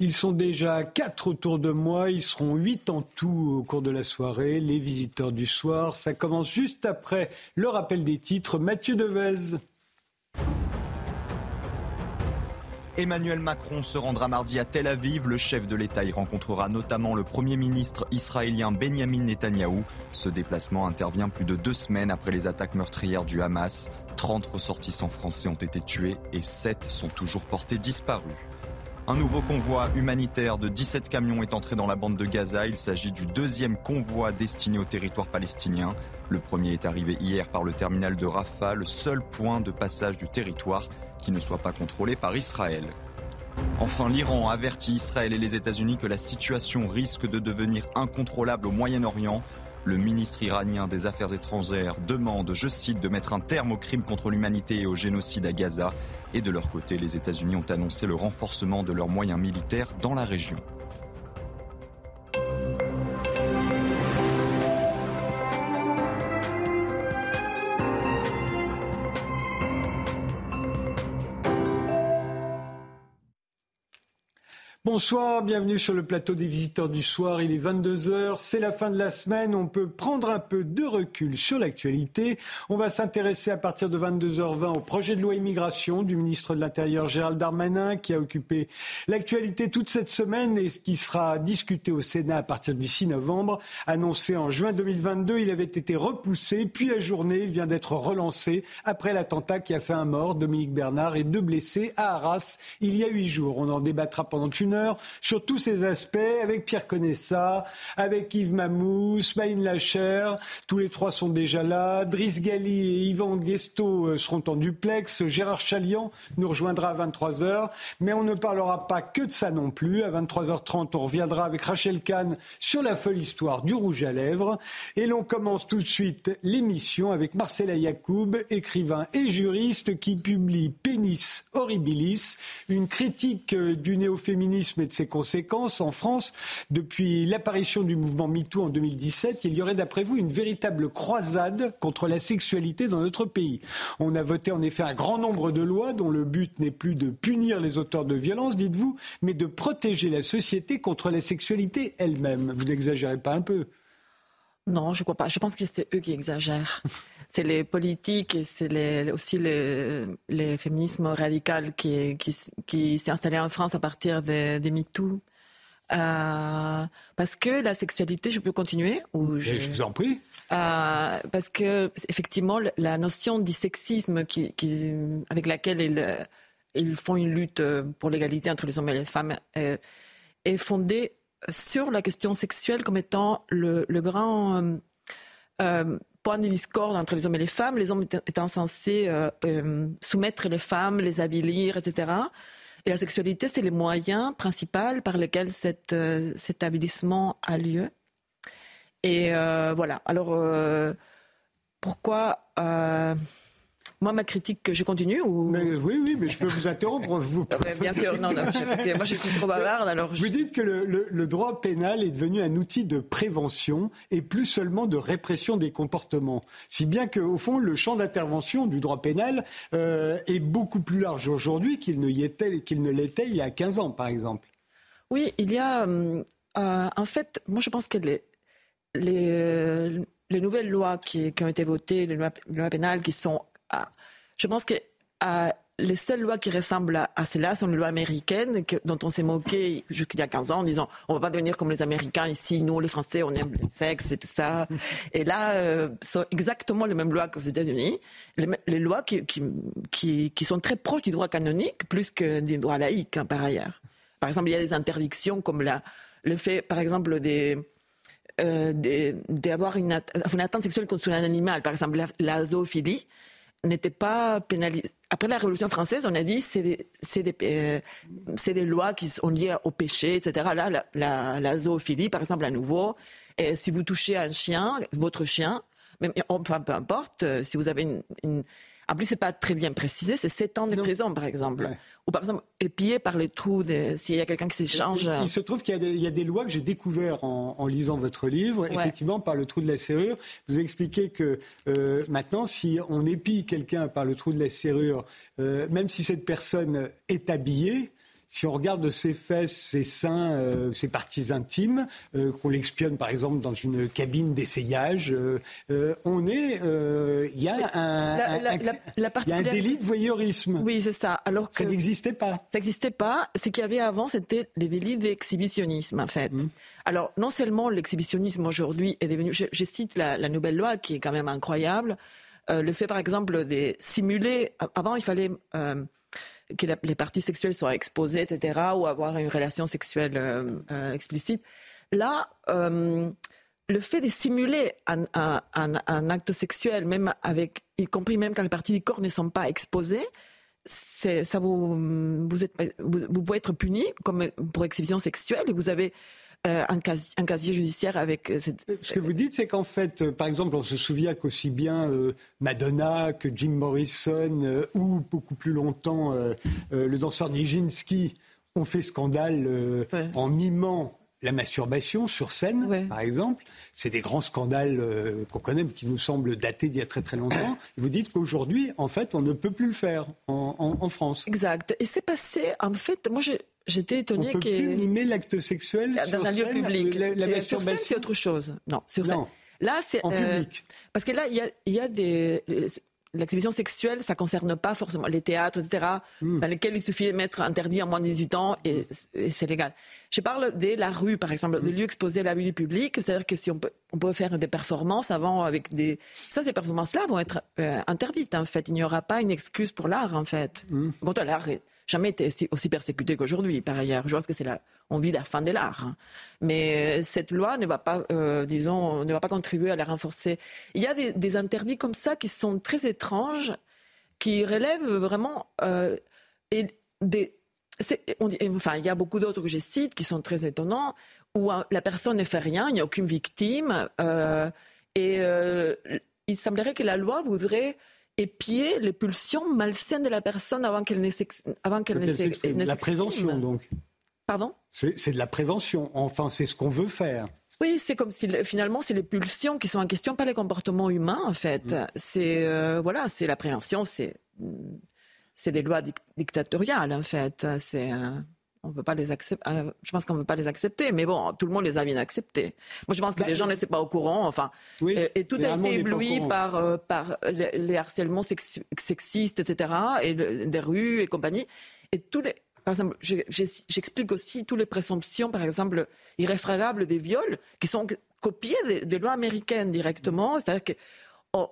Ils sont déjà quatre autour de moi, ils seront huit en tout au cours de la soirée, les visiteurs du soir. Ça commence juste après le rappel des titres. Mathieu Devez. Emmanuel Macron se rendra mardi à Tel Aviv. Le chef de l'État y rencontrera notamment le Premier ministre israélien Benjamin Netanyahou. Ce déplacement intervient plus de deux semaines après les attaques meurtrières du Hamas. 30 ressortissants français ont été tués et 7 sont toujours portés disparus. Un nouveau convoi humanitaire de 17 camions est entré dans la bande de Gaza. Il s'agit du deuxième convoi destiné au territoire palestinien. Le premier est arrivé hier par le terminal de Rafah, le seul point de passage du territoire qui ne soit pas contrôlé par Israël. Enfin, l'Iran avertit Israël et les États-Unis que la situation risque de devenir incontrôlable au Moyen-Orient. Le ministre iranien des Affaires étrangères demande, je cite, de mettre un terme aux crimes contre l'humanité et au génocide à Gaza. Et de leur côté, les États-Unis ont annoncé le renforcement de leurs moyens militaires dans la région. Bonsoir, bienvenue sur le plateau des visiteurs du soir. Il est 22h, c'est la fin de la semaine. On peut prendre un peu de recul sur l'actualité. On va s'intéresser à partir de 22h20 au projet de loi immigration du ministre de l'Intérieur Gérald Darmanin qui a occupé l'actualité toute cette semaine et qui sera discuté au Sénat à partir du 6 novembre. Annoncé en juin 2022, il avait été repoussé puis ajourné. Il vient d'être relancé après l'attentat qui a fait un mort, Dominique Bernard, et deux blessés à Arras il y a huit jours. On en débattra pendant une heure sur tous ces aspects avec Pierre Conessa, avec Yves Mamous, Maïn Lacher. Tous les trois sont déjà là. Driss Gali et Yvan Guesto euh, seront en duplex. Gérard Chalian nous rejoindra à 23h. Mais on ne parlera pas que de ça non plus. À 23h30, on reviendra avec Rachel Kahn sur la folle histoire du rouge à lèvres. Et l'on commence tout de suite l'émission avec Marcella Yacoub, écrivain et juriste qui publie Pénis Horribilis, une critique euh, du néo-féminisme et de ses conséquences en France depuis l'apparition du mouvement MeToo en 2017 Il y aurait d'après vous une véritable croisade contre la sexualité dans notre pays. On a voté en effet un grand nombre de lois dont le but n'est plus de punir les auteurs de violences, dites-vous, mais de protéger la société contre la sexualité elle-même. Vous n'exagérez pas un peu? Non, je crois pas. Je pense que c'est eux qui exagèrent. C'est les politiques et c'est aussi les, les féminismes radicaux qui, qui, qui s'est installé en France à partir des, des MeToo. Euh, parce que la sexualité, je peux continuer ou je... je vous en prie. Euh, parce que effectivement, la notion du sexisme qui, qui, avec laquelle ils, ils font une lutte pour l'égalité entre les hommes et les femmes est, est fondée sur la question sexuelle comme étant le, grand euh, euh, point de entre les hommes et les femmes, les hommes étant censés euh, soumettre les femmes, les avilir, etc. Et la sexualité, c'est le moyen principal par lequel cet avilissement a lieu. Et voilà. Alors, pourquoi moi, ma critique, je continue ou... Oui, oui, mais je peux vous interrompre. Vous... bien sûr, non, non, moi je suis trop bavarde. Alors Vous dites que le, droit pénal est devenu un outil de prévention et plus seulement de répression des comportements. Si bien qu'au fond, le champ d'intervention du droit pénal euh, est beaucoup plus large aujourd'hui qu'il ne, l'était il y a 15 ans, par exemple. Oui, il y a... Euh, en fait, moi je pense que les, les, les nouvelles lois qui, qui, ont été votées, les lois, les lois pénales qui sont je pense que les seules lois qui ressemblent à, cela sont les lois américaines dont on s'est moqué jusqu'il y a 15 ans en disant on va pas devenir comme les Américains ici, nous les Français on aime le sexe et tout ça. et là, euh, sont exactement les mêmes lois qu'aux États-Unis, les, lois qui, qui, qui, sont très proches du droit canonique plus que du droit laïque hein, par ailleurs. Par exemple, il y a des interdictions comme la, le fait, par exemple, des euh, d'avoir une, une, atteinte sexuelle contre un animal, par exemple la, la zoophilie n'était pas pénalisé. Après la Révolution française, on a dit c'est c'est des, euh, des lois qui sont liées au péché, etc. Là, la, zoophilie, par exemple, à nouveau, si vous touchez un chien, votre chien, enfin peu importe, euh, si vous avez une en plus, c'est pas très bien précisé, c'est 7 ans de prison, par exemple. Ou par exemple, épié par les trous, s'il y a quelqu'un qui s'échange. Il, se trouve qu'il y, a des lois que j'ai découvertes en, lisant votre livre, effectivement, par le trou de la serrure. Vous expliquez que euh, maintenant, si on épie quelqu'un par le trou de la serrure, euh, même si cette personne est habillée, si on regarde ses fesses, ses seins, euh, ses parties intimes, euh, qu'on l'expionne par exemple dans une cabine d'essayage, euh, on est, il y a un, un délit de voyeurisme. Oui, c'est ça. Alors que ça n'existait pas. Ça n'existait pas. Ce qu'il y avait avant, c'était les délits d'exhibitionnisme, en fait. Mmh. Alors, non seulement l'exhibitionnisme aujourd'hui est devenu, je, cite la, la, nouvelle loi qui est quand même incroyable, le fait par exemple de simuler. Avant, il fallait que les parties sexuelles soient exposées, etc., ou avoir une relation sexuelle euh, euh, explicite. Là, euh, le fait de simuler un, acte sexuel, même avec, y compris même quand les parties du corps ne sont pas exposées, ça vous, vous, pouvez être puni comme pour exhibition sexuelle vous avez euh, un, casier, judiciaire avec. Euh, cette... Ce que vous dites, c'est qu'en fait, euh, par exemple, on se souvient qu'aussi bien Madonna que Jim Morrison ou beaucoup plus longtemps le danseur Nijinsky ont fait scandale en mimant la masturbation sur scène, par exemple, c'est des grands scandales qu'on connaît, mais qui nous semblent dater d'il y a très très longtemps. Et vous dites qu'aujourd'hui, en fait, on ne peut plus le faire en, en France. Exact. Et c'est passé, en fait, moi j'ai J'étais étonnée que. On peut plus mimer l'acte sexuel dans un lieu public. La, sur scène, c'est autre chose. Non, sur scène. Là, c'est en euh, public. Parce que là, il y a, y a des l'exhibition sexuelle, ça concerne pas forcément les théâtres, etc., hmm. dans lesquels il suffit de mettre interdit en moins de 18 ans et, c'est légal. Je parle de la rue, par exemple, des hmm. lieux exposés à la vue du public, c'est-à-dire que si on peut, on peut faire des performances avant avec des... Ça, ces performances-là vont être euh, interdites, en fait. Il n'y aura pas une excuse pour l'art, en fait. Mmh. Bon, l'art jamais été aussi persécuté qu'aujourd'hui, par ailleurs. Je pense que c'est la, on vit la fin de l'art. Hein. Mais euh, cette loi ne va pas, euh, disons, ne va pas contribuer à la renforcer. Il y a des, interdits comme ça qui sont très étranges, qui relèvent vraiment euh, et des, on dit, enfin, il y a beaucoup d'autres que je cite qui sont très étonnants, où la personne ne fait rien, il n'y a aucune victime, et il semblerait que la loi voudrait épier les pulsions malsaines de la personne avant qu'elle ne ne La prévention, donc. Pardon? C'est de la prévention. Enfin, c'est ce qu'on veut faire. Oui, c'est comme si finalement c'est les pulsions qui sont en question, pas les comportements humains en fait. Mm. C'est euh, voilà, c'est la prévention, c'est c'est des lois dictatoriales en fait. C'est euh, on peut pas les accepter. Euh, je pense qu'on ne peut pas les accepter, mais bon, tout le monde les a bien acceptés. Moi, je pense que bah, les gens n'étaient pas au courant. Enfin, et, tout a été ébloui par euh, par les, harcèlements sexistes, etc., et des rues et compagnie. Et tous les par exemple, j'explique aussi toutes les présomptions, par exemple, irréfragables des viols, qui sont copiées des, lois américaines directement. C'est-à-dire qu'on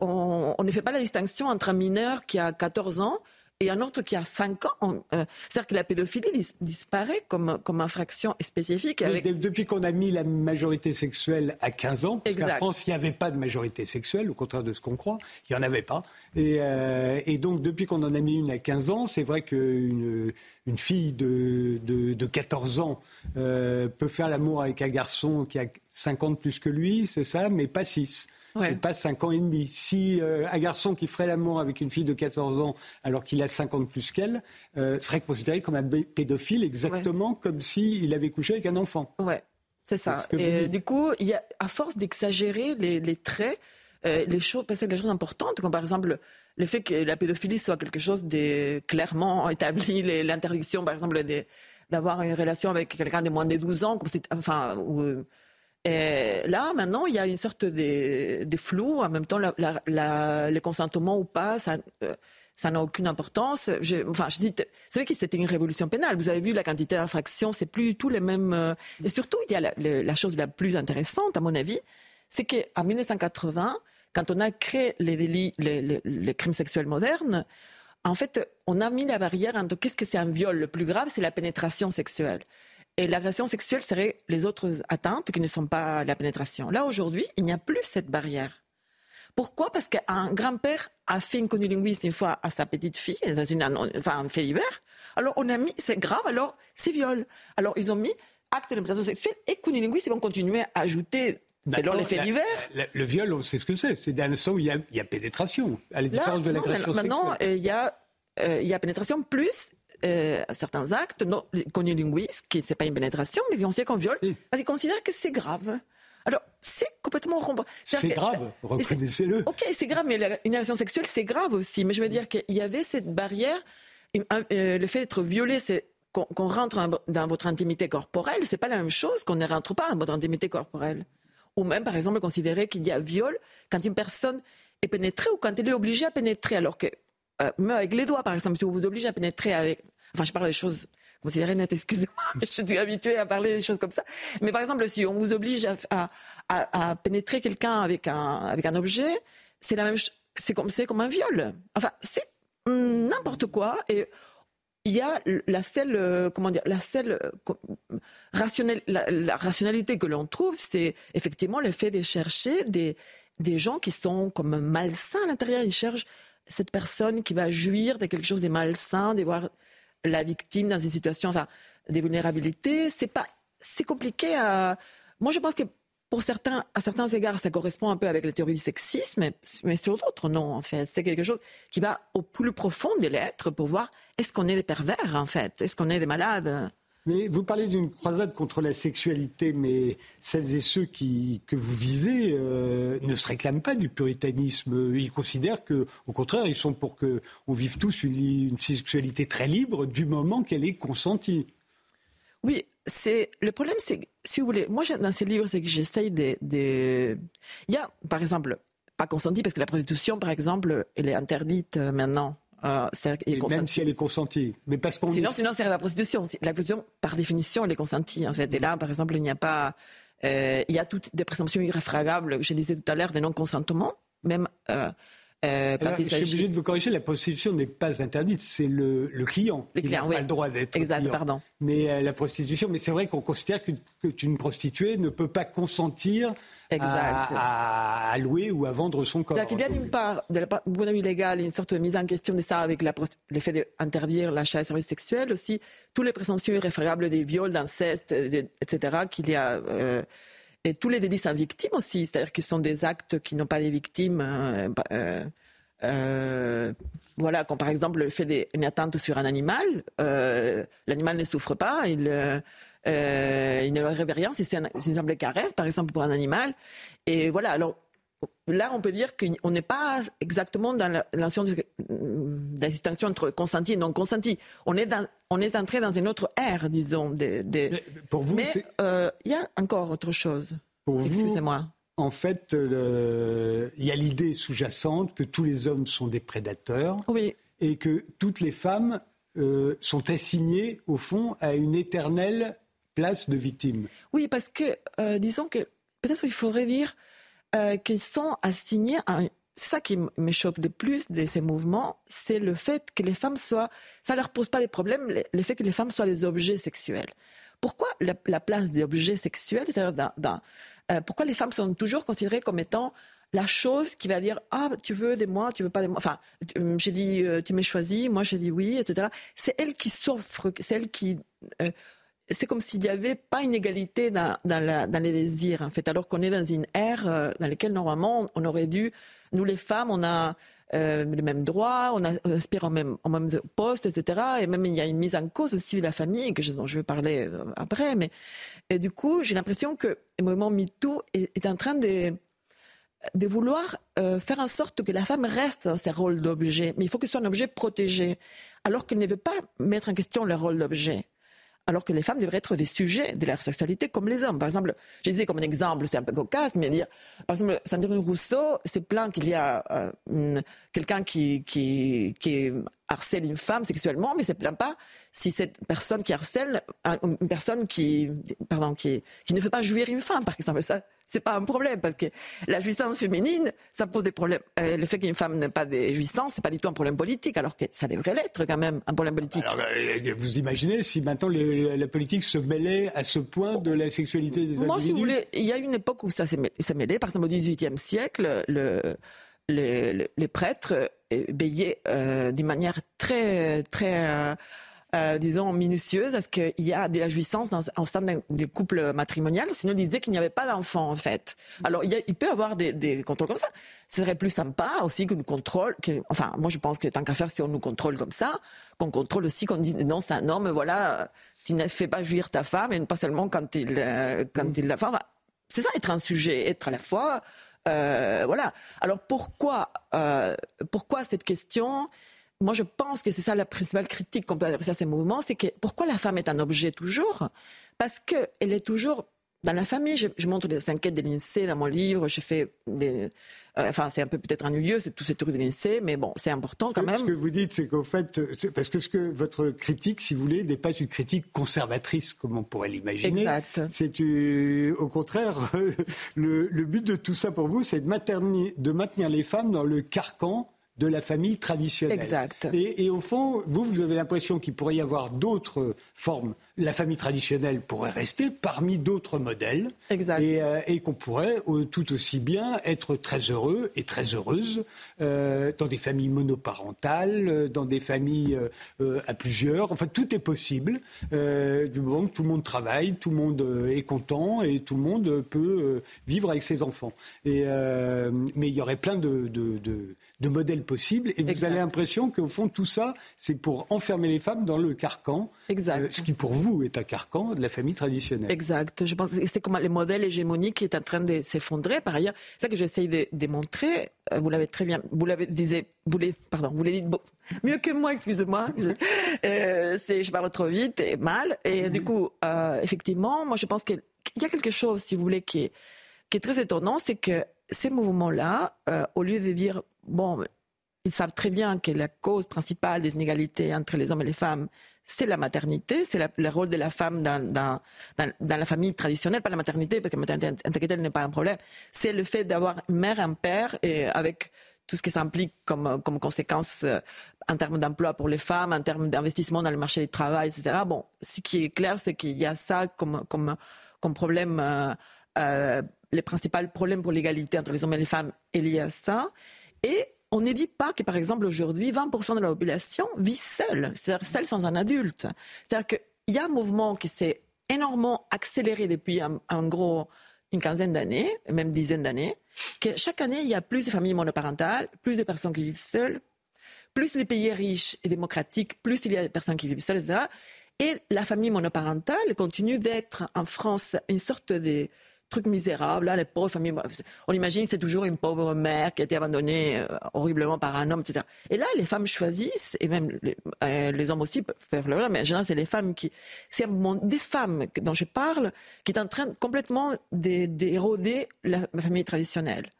on, ne fait pas la distinction entre un mineur qui a 14 ans et un autre qui a 5 ans. Euh, c'est-à-dire que la pédophilie disparaît comme, comme infraction spécifique. depuis qu'on a mis la majorité sexuelle à 15 ans, parce qu'en France, il n'y avait pas de majorité sexuelle, au contraire de ce qu'on croit, il n'y en avait pas. Et, euh, et donc, depuis qu'on en a mis une à 15 ans, c'est vrai qu'une une fille de, de, de 14 ans euh, peut faire l'amour avec un garçon qui a 50 plus que lui, c'est ça, mais pas 6 il passe 5 ans et demi. Si euh, un garçon qui ferait l'amour avec une fille de 14 ans alors qu'il a 50 plus qu'elle euh, serait considéré comme un pédophile exactement comme s'il avait couché avec un enfant. Ouais, c'est ça. Et du coup, y a, à force d'exagérer les, traits, euh, les choses, parce que les choses importantes, comme par exemple le fait que la pédophilie soit quelque chose de clairement établi, l'interdiction, par exemple, d'avoir une relation avec quelqu'un de moins de 12 ans, comme enfin, ou, et là, maintenant, il y a une sorte de, flou. En même temps, la, la, le consentement ou pas, ça, euh, n'a aucune importance. Je, enfin, c'est vrai que c'était une révolution pénale. Vous avez vu la quantité d'infractions, c'est plus du tout les mêmes. Euh, et surtout, il y a la, chose la plus intéressante, à mon avis, c'est qu'en 1980, quand on a créé les, les, crimes sexuels modernes, en fait, on a mis la barrière entre qu'est-ce que c'est un viol. Le plus grave, c'est la pénétration sexuelle. Et l'agression sexuelle serait les autres atteintes qui ne sont pas la pénétration. Là, aujourd'hui, il n'y a plus cette barrière. Pourquoi? Parce qu'un grand-père a fait une connulinguisme une fois à sa petite fille, dans une, enfin, un fait divers. Alors, on a mis, c'est grave, alors, c'est viol. Alors, ils ont mis acte de pénétration sexuelle et connulinguisme, ils vont continuer à ajouter selon les faits divers. le viol, on sait ce que c'est. C'est dans le où il y a, pénétration, à la différence de l'agression sexuelle. Maintenant, il y, a, euh, il y a pénétration plus euh, certains actes, non, connus linguistes, qui c'est pas une pénétration, mais on sait qu'on viole, parce qu'ils considèrent que c'est grave. Alors, c'est complètement rond. C'est grave, reconnaissez-le. Ok, c'est grave, mais une agression sexuelle, c'est grave aussi. Mais je veux dire qu'il y avait cette barrière. Euh, le fait d'être violé, c'est qu'on rentre dans votre intimité corporelle, c'est pas la même chose qu'on ne rentre pas dans votre intimité corporelle. Ou même, par exemple, considérer qu'il y a viol quand une personne est pénétrée ou quand elle est obligée à pénétrer, alors que euh, même avec les doigts, par exemple, si on vous oblige à pénétrer avec, enfin, je parle des choses considérées nettes, excusez-moi, je suis habituée à parler des choses comme ça. Mais par exemple, si on vous oblige à, à, pénétrer quelqu'un avec un, avec un objet, c'est la même, c'est comme, comme un viol. Enfin, c'est n'importe quoi et il y a la seule, euh, comment dire, la seule euh, rationnelle, la, rationalité que l'on trouve, c'est effectivement le fait de chercher des, des gens qui sont comme malsains à l'intérieur. Ils cherchent cette personne qui va jouir de quelque chose de malsain, de voir la victime dans une situation, enfin, des vulnérabilités. C'est pas, c'est compliqué. Moi, je pense que pour certains, à certains égards, ça correspond un peu avec la théorie du sexisme, mais, mais sur d'autres, non, en fait. C'est quelque chose qui va au plus profond de l'être pour voir est-ce qu'on est des pervers, en fait? Est-ce qu'on est des malades? Mais vous parlez d'une croisade contre la sexualité, mais celles et ceux que vous visez euh, ne se réclament pas du puritanisme. Ils considèrent que, au contraire, ils sont pour que on vive tous une, sexualité très libre du moment qu'elle est consentie. Oui, c'est le problème, c'est si vous voulez, moi dans ces livres, c'est que j'essaye de, il y a par exemple pas consenti parce que la prostitution, par exemple, elle est interdite euh, maintenant. Euh, même si elle est consentie, mais parce qu'on sinon, sinon c'est la prostitution. La prostitution, par définition, elle est consentie en fait. Et là, par exemple, il n'y a pas, euh, il y a toutes des présomptions irréfragables. Je disais tout à l'heure des non-consentements, même. Euh, je suis obligé de vous corriger, la prostitution n'est pas interdite, c'est le, client qui n'a pas le droit d'être exact, pardon. Mais euh, la prostitution, mais c'est vrai qu'on considère qu'une prostituée ne peut pas consentir À, louer ou à vendre son corps. Il y a d'une part, de la point de vue légal, une sorte de mise en question de ça avec le fait d'interdire l'achat de services sexuels, aussi tous les présomptions irréfragables des viols, d'inceste, etc., qu'il y a... Euh, et tous les délits sans victime aussi, c'est-à-dire qu'ils sont des actes qui n'ont pas des victimes. Euh, bah, euh, euh, voilà, comme par exemple le fait d'une atteinte sur un animal, l'animal ne souffre pas, il, il ne rêve rien si c'est une simple caresse, par exemple pour un animal. Et voilà, là, on peut dire qu'on n'est pas exactement dans la, la, la, distinction entre consenti et non consenti. On est, dans, on est entré dans une autre ère, disons. De, pour vous, mais euh, il y a encore autre chose. Pour Excusez-moi. En fait, il y a l'idée sous-jacente que tous les hommes sont des prédateurs oui. et que toutes les femmes euh, sont assignées, au fond, à une éternelle place de victime. Oui, parce que, euh, disons que peut-être il faudrait dire euh, qu'ils sont assignés à c'est ça qui me choque le plus de ces mouvements, c'est le fait que les femmes soient, ça leur pose pas des problèmes, le fait que les femmes soient des objets sexuels. Pourquoi la, place des objets sexuels, c'est-à-dire euh, pourquoi les femmes sont toujours considérées comme étant la chose qui va dire ah tu veux des moi tu veux pas des moi enfin euh, j'ai dit tu m'as choisi moi j'ai dit oui etc c'est elle qui s'offre c'est elle qui c'est comme s'il n'y avait pas une égalité dans, les désirs, en fait, alors qu'on est dans une ère euh, dans laquelle, normalement, on aurait dû, nous les femmes, on a euh, les mêmes droits, on, aspire au même, au poste, etc. Et même, il y a une mise en cause aussi de la famille, que je, dont je vais parler euh, après. Mais, et du coup, j'ai l'impression que le mouvement MeToo est, en train de, de vouloir faire en sorte que la femme reste dans ses rôles d'objet. Mais il faut que ce soit un objet protégé, alors qu'elle ne veut pas mettre en question le rôle d'objet alors que les femmes devraient être des sujets de leur sexualité comme les hommes. Par exemple, je disais comme un exemple, c'est un peu cocasse, mais par exemple, Sandrine Rousseau s'est plaint qu'il y a euh, quelqu'un qui, qui, qui harcèle une femme sexuellement, mais ne se plaint pas si cette personne qui harcèle, une personne qui, pardon, qui, qui ne fait pas jouir une femme, par exemple. Ça, c'est pas un problème parce que la jouissance féminine, ça pose des problèmes. Euh, le fait qu'une femme n'ait pas de jouissance, c'est pas du tout un problème politique, alors que ça devrait l'être quand même un problème politique. Alors, euh, vous imaginez si maintenant la politique se mêlait à ce point de la sexualité des Moi, si vous voulez, il y a une époque où ça s'est mêlé. Par exemple, au XVIIIe siècle, le, les, prêtres baillaient euh, d'une manière très très euh, disons, minutieuse à ce qu'il y a de la jouissance dans, au sein des couples matrimonial? Sinon, il disait qu'il n'y avait pas d'enfants, en fait. Alors, il, il peut y avoir des, des, contrôles comme ça. Ce serait plus sympa aussi que nous contrôle, que, enfin, moi, je pense que tant qu'à faire, si on nous contrôle comme ça, qu'on contrôle aussi, qu'on dise, non, c'est un homme, voilà, tu ne fais pas jouir ta femme, et pas seulement quand il, euh, quand mm. il la fait. c'est ça, être un sujet, être à la fois, euh, voilà. Alors, pourquoi, euh, pourquoi cette question? Moi, je pense que c'est ça la principale critique qu'on peut adresser à ces mouvements, c'est que pourquoi la femme est un objet toujours? Parce qu'elle est toujours dans la famille. Je, montre les enquêtes de l'INSEE dans mon livre. Je fais des, euh, enfin, c'est un peu peut-être ennuyeux, c'est tout cette truc de l'INSEE, mais bon, c'est important quand même. Ce que vous dites, c'est qu'au fait, parce que ce que votre critique, si vous voulez, n'est pas une critique conservatrice, comme on pourrait l'imaginer. Exact. C'est au contraire, le, le, but de tout ça pour vous, c'est de, de maintenir les femmes dans le carcan de la famille traditionnelle. Exact. Et, au fond, vous, vous avez l'impression qu'il pourrait y avoir d'autres formes. La famille traditionnelle pourrait rester parmi d'autres modèles. Exact. Et, euh, qu'on pourrait euh, tout aussi bien être très heureux et très heureuse euh, dans des familles monoparentales, dans des familles à plusieurs. Enfin, tout est possible du moment que tout le monde travaille, tout le monde est content et tout le monde peut vivre avec ses enfants. Et, mais il y aurait plein de, de, de de modèles possibles. Et vous avez l'impression qu'au fond, tout ça, c'est pour enfermer les femmes dans le carcan. Euh, ce qui, pour vous, est un carcan de la famille traditionnelle. Exact. Je pense que c'est comme le modèle hégémonique qui est en train de s'effondrer. Par ailleurs, c'est ça que j'essaye de démontrer. Euh, vous l'avez très bien, vous l'avez disait, vous pardon, vous l'avez dit mieux que moi, excusez-moi. euh, je parle trop vite et mal. Et du coup, euh, effectivement, moi, je pense qu'il y a quelque chose, si vous voulez, qui est, qui est très étonnant, c'est que ces mouvements-là, au lieu de dire bon, ils savent très bien que la cause principale des inégalités entre les hommes et les femmes, c'est la maternité, c'est le rôle de la femme dans, la famille traditionnelle, pas la maternité, parce que la maternité telle n'est pas un problème. C'est le fait d'avoir une mère, un père, et avec tout ce qui s'implique comme, comme conséquence euh, en termes d'emploi pour les femmes, en termes d'investissement dans le marché du travail, etc. Bon, ce qui est clair, c'est qu'il y a ça comme problème, euh, euh, les principaux problèmes pour l'égalité entre les hommes et les femmes est lié à ça. Et on ne dit pas que, par exemple, aujourd'hui, 20% de la population vit seule, c'est-à-dire seule sans un adulte. C'est-à-dire qu'il y a un mouvement qui s'est énormément accéléré depuis un, gros une quinzaine d'années, même dizaine d'années, que chaque année, il y a plus de familles monoparentales, plus de personnes qui vivent seules, plus les pays riches et démocratiques, plus il y a de personnes qui vivent seules, etc. Et la famille monoparentale continue d'être en France une sorte de truc misérable. Là, les pauvres familles, on imagine c'est toujours une pauvre mère qui a été abandonnée euh, horriblement par un homme, etc. Et là, les femmes choisissent, et même les, euh, hommes aussi peuvent faire le mais en général, c'est les femmes qui, c'est des femmes dont je parle qui est en train complètement d'éroder la, famille traditionnelle.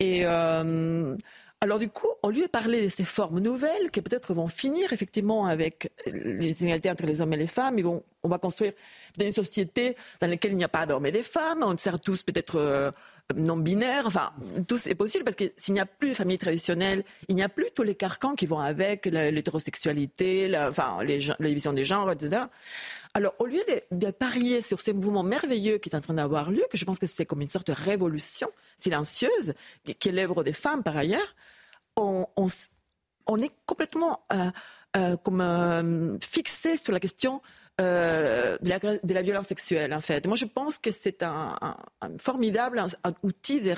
Et euh, alors du coup, au lieu de parler de ces formes nouvelles qui peut-être vont finir effectivement avec les inégalités entre les hommes et les femmes, vont, on va construire des sociétés dans lesquelles il n'y a pas d'hommes et des femmes, on sert tous peut-être euh, non binaires, enfin tout est possible parce que s'il n'y a plus de famille traditionnelle, il n'y a plus tous les carcans qui vont avec l'hétérosexualité, enfin les, division des genres, etc. Alors, au lieu de, parier sur ces mouvements merveilleux qui sont en train d'avoir lieu, que je pense que c'est comme une sorte de révolution silencieuse, qui, est l'œuvre des femmes par ailleurs, on, est complètement euh, euh, comme euh, fixé sur la question de la, violence sexuelle, en fait. Moi, je pense que c'est un, formidable outil de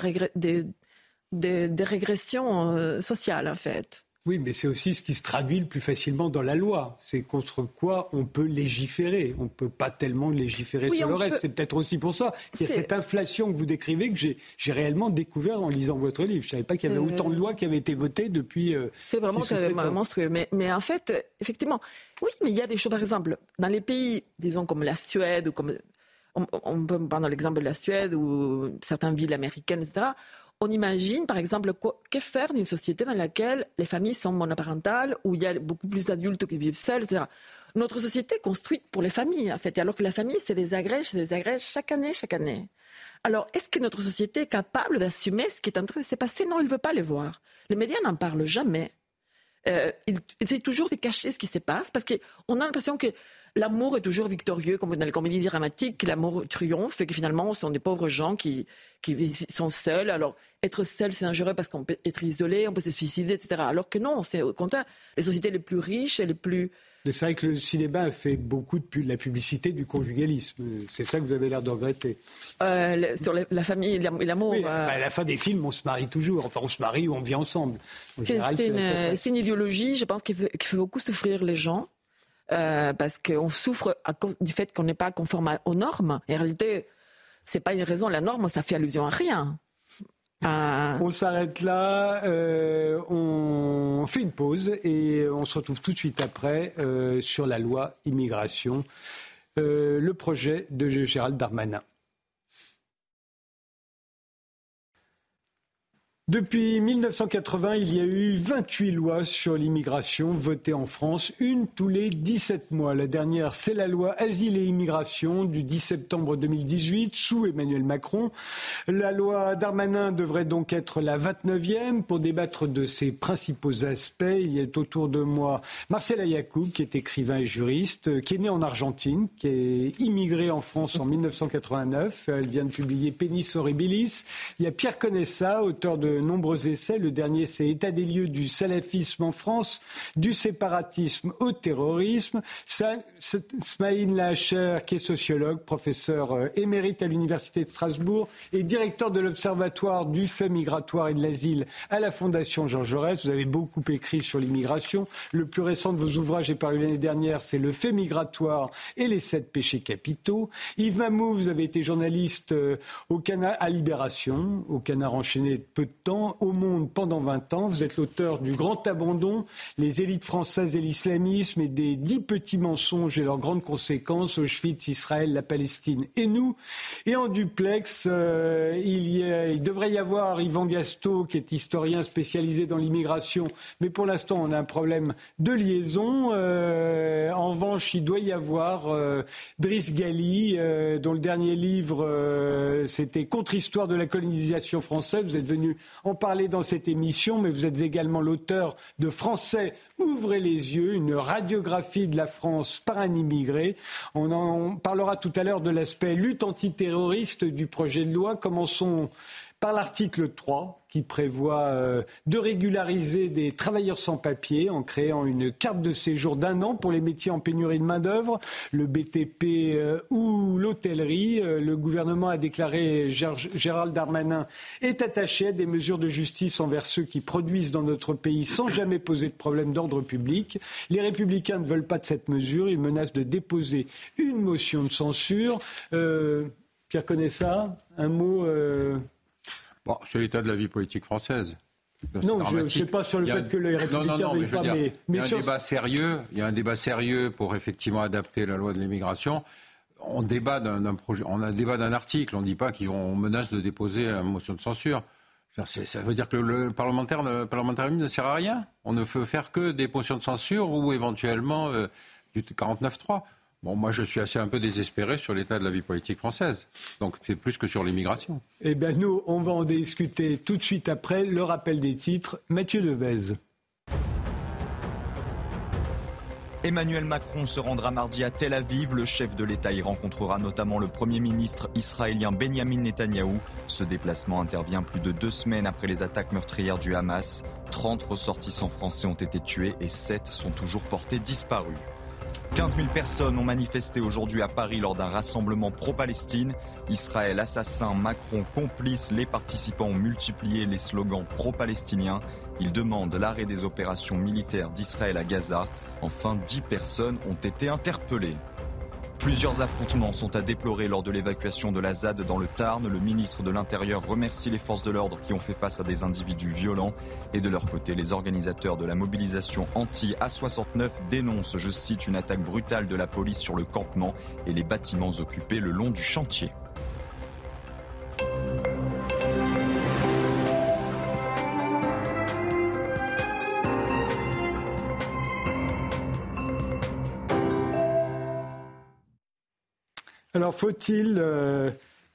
régression sociale, en fait. Oui, mais c'est aussi ce qui se traduit le plus facilement dans la loi. C'est contre quoi on peut légiférer. On ne peut pas tellement légiférer sur le reste. C'est peut-être aussi pour ça qu'il y a cette inflation que vous décrivez que j'ai réellement découvert en lisant votre livre. Je ne savais pas qu'il y avait autant de lois qui avaient été votées depuis. Euh, c'est vraiment monstrueux. Mais, mais, en fait, effectivement, oui, mais il y a des choses, par exemple, dans les pays, disons, comme la Suède ou comme. On, on peut prendre l'exemple de la Suède ou certaines villes américaines, etc on imagine, par exemple, que faire d'une société dans laquelle les familles sont monoparentales, où il y a beaucoup plus d'adultes qui vivent seuls, etc. Notre société est construite pour les familles, en fait. alors que la famille, c'est des agrèges, c'est des agrèges chaque année, chaque année. Alors, est-ce que notre société est capable d'assumer ce qui est en train de se passer? Non, il ne veut pas le voir. Les médias n'en parlent jamais. Euh, il essaie toujours de cacher ce qui se passe parce qu'on a l'impression que l'amour est toujours victorieux, comme dans les comédies dramatiques, l'amour triomphe et que finalement, ce sont des pauvres gens qui, qui sont seuls. Alors, être seul, c'est dangereux parce qu'on peut être isolé, on peut se suicider, etc. Alors que non, c'est au contraire, les sociétés les plus riches et les plus... C'est vrai que le cinéma fait beaucoup de la publicité du conjugalisme. C'est ça que vous avez l'air de regretter. Euh, sur la, famille et l'amour. Oui, euh. bah, à la fin des films, on se marie toujours. Enfin, on se marie ou on vit ensemble. C'est une, idéologie, je pense, qui fait beaucoup souffrir les gens. Euh, parce qu'on souffre à cause du fait qu'on n'est pas conforme aux normes. Et en réalité, c'est pas une raison. La norme, ça fait allusion à rien. On s'arrête là, euh, on fait une pause et on se retrouve tout de suite après euh, sur la loi immigration, euh, le projet de Gérald Darmanin. Depuis 1980, il y a eu 28 lois sur l'immigration votées en France, une tous les 17 mois. La dernière, c'est la loi Asile et immigration du 10 septembre 2018 sous Emmanuel Macron. La loi Darmanin devrait donc être la 29e pour débattre de ses principaux aspects. Il y a autour de moi Marcela Yacoub, qui est écrivain et juriste, qui est né en Argentine, qui est immigré en France en 1989. Elle vient de publier Pénis Horribilis. Il nombreux essais. Le dernier, c'est État des lieux du salafisme en France, du séparatisme au terrorisme. Smaïn Lacher, qui est sociologue, professeur euh, émérite à l'Université de Strasbourg et directeur de l'Observatoire du fait migratoire et de l'asile à la Fondation Jean Jaurès. Vous avez beaucoup écrit sur l'immigration. Le plus récent de vos ouvrages est paru l'année dernière, c'est Le fait migratoire et les sept péchés capitaux. Yves Mamou, vous avez été journaliste euh, au Canard à Libération, au Canard enchaîné peu de au Monde pendant 20 ans. Vous êtes l'auteur du Grand Abandon, les élites françaises et l'islamisme et des dix petits mensonges et leurs grandes conséquences, Auschwitz, Israël, la Palestine et nous. Et en duplex, euh, il, y devrait y avoir Yvan Gasto, qui est historien spécialisé dans l'immigration, mais pour l'instant, on a un problème de liaison. Euh, en revanche, il doit y avoir euh, Driss Gali, dont le dernier livre, c'était Contre-histoire de la colonisation française. Vous êtes venu en parler dans cette émission, mais vous êtes également l'auteur de Français Ouvrez les yeux, une radiographie de la France par un immigré. On en parlera tout à l'heure de l'aspect lutte antiterroriste du projet de loi. Commençons par l'article 3 qui prévoit euh, de régulariser des travailleurs sans papier en créant une carte de séjour d'un an pour les métiers en pénurie de main-d'œuvre, le BTP euh, ou l'hôtellerie. Euh, le gouvernement a déclaré Gérald Darmanin est attaché à des mesures de justice envers ceux qui produisent dans notre pays sans jamais poser de problème d'ordre public. Les républicains ne veulent pas de cette mesure. Ils menacent de déposer une motion de censure. Pierre ça? Un mot Bon, c'est l'état de la vie politique française. Non, je ne sais pas sur le fait que les républicains non, non, non, pas, mais, il y a un débat sérieux. Il y a un débat sérieux pour effectivement adapter la loi de l'immigration. On débat d'un projet, on a débat d'un article. On ne dit pas qu'on menace de déposer une motion de censure. Ça veut dire que le parlementaire, le parlementarisme ne sert à rien. On ne peut faire que des motions de censure ou éventuellement euh, du 49-3. Bon, moi, je suis assez un peu désespéré sur l'état de la vie politique française. Donc, c'est plus que sur l'immigration. Eh bien, nous, on va en discuter tout de suite après le rappel des titres. Mathieu Devez. Emmanuel Macron se rendra mardi à Tel Aviv. Le chef de l'État y rencontrera notamment le Premier ministre israélien Benjamin Netanyahou. Ce déplacement intervient plus de deux semaines après les attaques meurtrières du Hamas. 30 ressortissants français ont été tués et 7 sont toujours portés disparus. 15 000 personnes ont manifesté aujourd'hui à Paris lors d'un rassemblement pro-Palestine. Israël assassin, Macron complice, les participants ont multiplié les slogans pro-palestiniens. Ils demandent l'arrêt des opérations militaires d'Israël à Gaza. Enfin, 10 personnes ont été interpellées. Plusieurs affrontements sont à déplorer lors de l'évacuation de la ZAD dans le Tarn. Le ministre de l'Intérieur remercie les forces de l'ordre qui ont fait face à des individus violents. Et de leur côté, les organisateurs de la mobilisation anti-A69 dénoncent, je cite, une attaque brutale de la police sur le campement et les bâtiments occupés le long du chantier. Alors faut-il euh,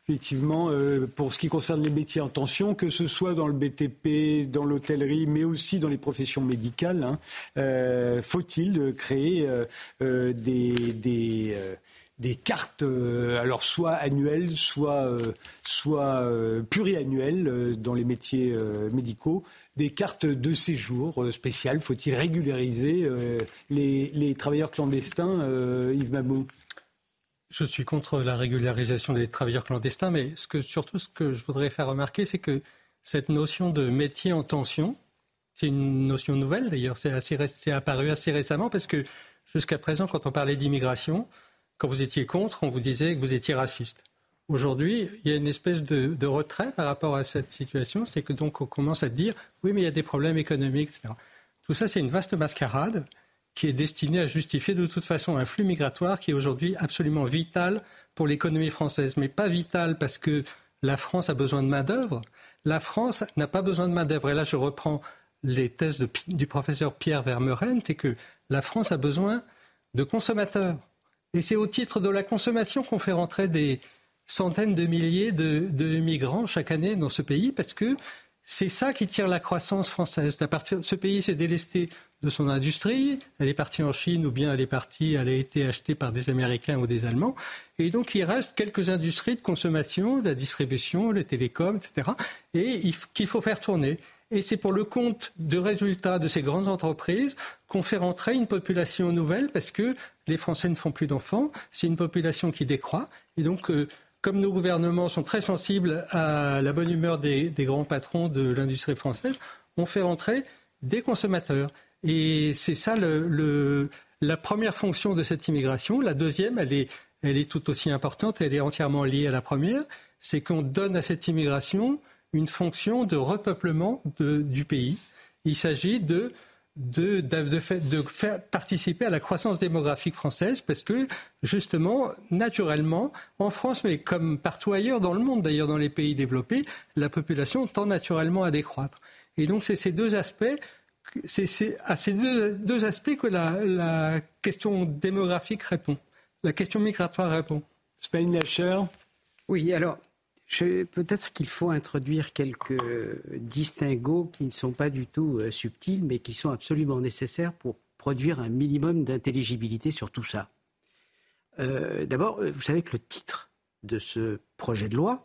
effectivement, euh, pour ce qui concerne les métiers en tension, que ce soit dans le BTP, dans l'hôtellerie, mais aussi dans les professions médicales, hein, euh, faut-il créer des, cartes, alors soit annuelles, soit, soit pluriannuelles dans les métiers médicaux, des cartes de séjour spéciales? Faut-il régulariser les, les, travailleurs clandestins, Yves Mabou je suis contre la régularisation des travailleurs clandestins, mais surtout ce que je voudrais faire remarquer, c'est que cette notion de métier en tension, c'est une notion nouvelle d'ailleurs, c'est apparu assez récemment parce que jusqu'à présent, quand on parlait d'immigration, quand vous étiez contre, on vous disait que vous étiez raciste. Aujourd'hui, il y a une espèce de, retrait par rapport à cette situation. C'est que donc on commence à dire oui, mais il y a des problèmes économiques, etc. Tout ça, c'est une vaste mascarade qui est destinée à justifier de toute façon un flux migratoire qui est aujourd'hui absolument vital pour l'économie française. Mais pas vital parce que la France a besoin de main-d'œuvre. La France n'a pas besoin de main-d'œuvre. Et là, je reprends les thèses du professeur Pierre Vermeuren c'est que la France a besoin de consommateurs. Et c'est au titre de la consommation qu'on fait rentrer des, centaines de milliers de, migrants chaque année dans ce pays parce que c'est ça qui tire la croissance française. ce pays s'est délesté de son industrie. Elle est partie en Chine ou bien elle est partie, elle a été achetée par des Américains ou des Allemands. Et donc il reste quelques industries de consommation, la distribution, les télécoms, etc. Et qu'il faut faire tourner. Et c'est pour le compte de résultats de ces grandes entreprises qu'on fait rentrer une population nouvelle parce que les Français ne font plus d'enfants. C'est une population qui décroît. Et donc, euh, comme nos gouvernements sont très sensibles à la bonne humeur des, grands patrons de l'industrie française, on fait rentrer des consommateurs. Et c'est ça la première fonction de cette immigration. La deuxième, elle est, tout aussi importante, elle est entièrement liée à la première, c'est qu'on donne à cette immigration une fonction de repeuplement du pays. Il s'agit de de, de, faire participer à la croissance démographique française parce que, justement, naturellement, en France, mais comme partout ailleurs dans le monde, d'ailleurs dans les pays développés, la population tend naturellement à décroître. Et donc, c'est ces deux aspects. C'est à ces deux, aspects que la, la, question démographique répond, la question migratoire répond. Spain Lasher Oui, alors Peut-être qu'il faut introduire quelques distinguos qui ne sont pas du tout euh, subtils, mais qui sont absolument nécessaires pour produire un minimum d'intelligibilité sur tout ça. Euh, d'abord, euh, vous savez que le titre de ce projet de loi,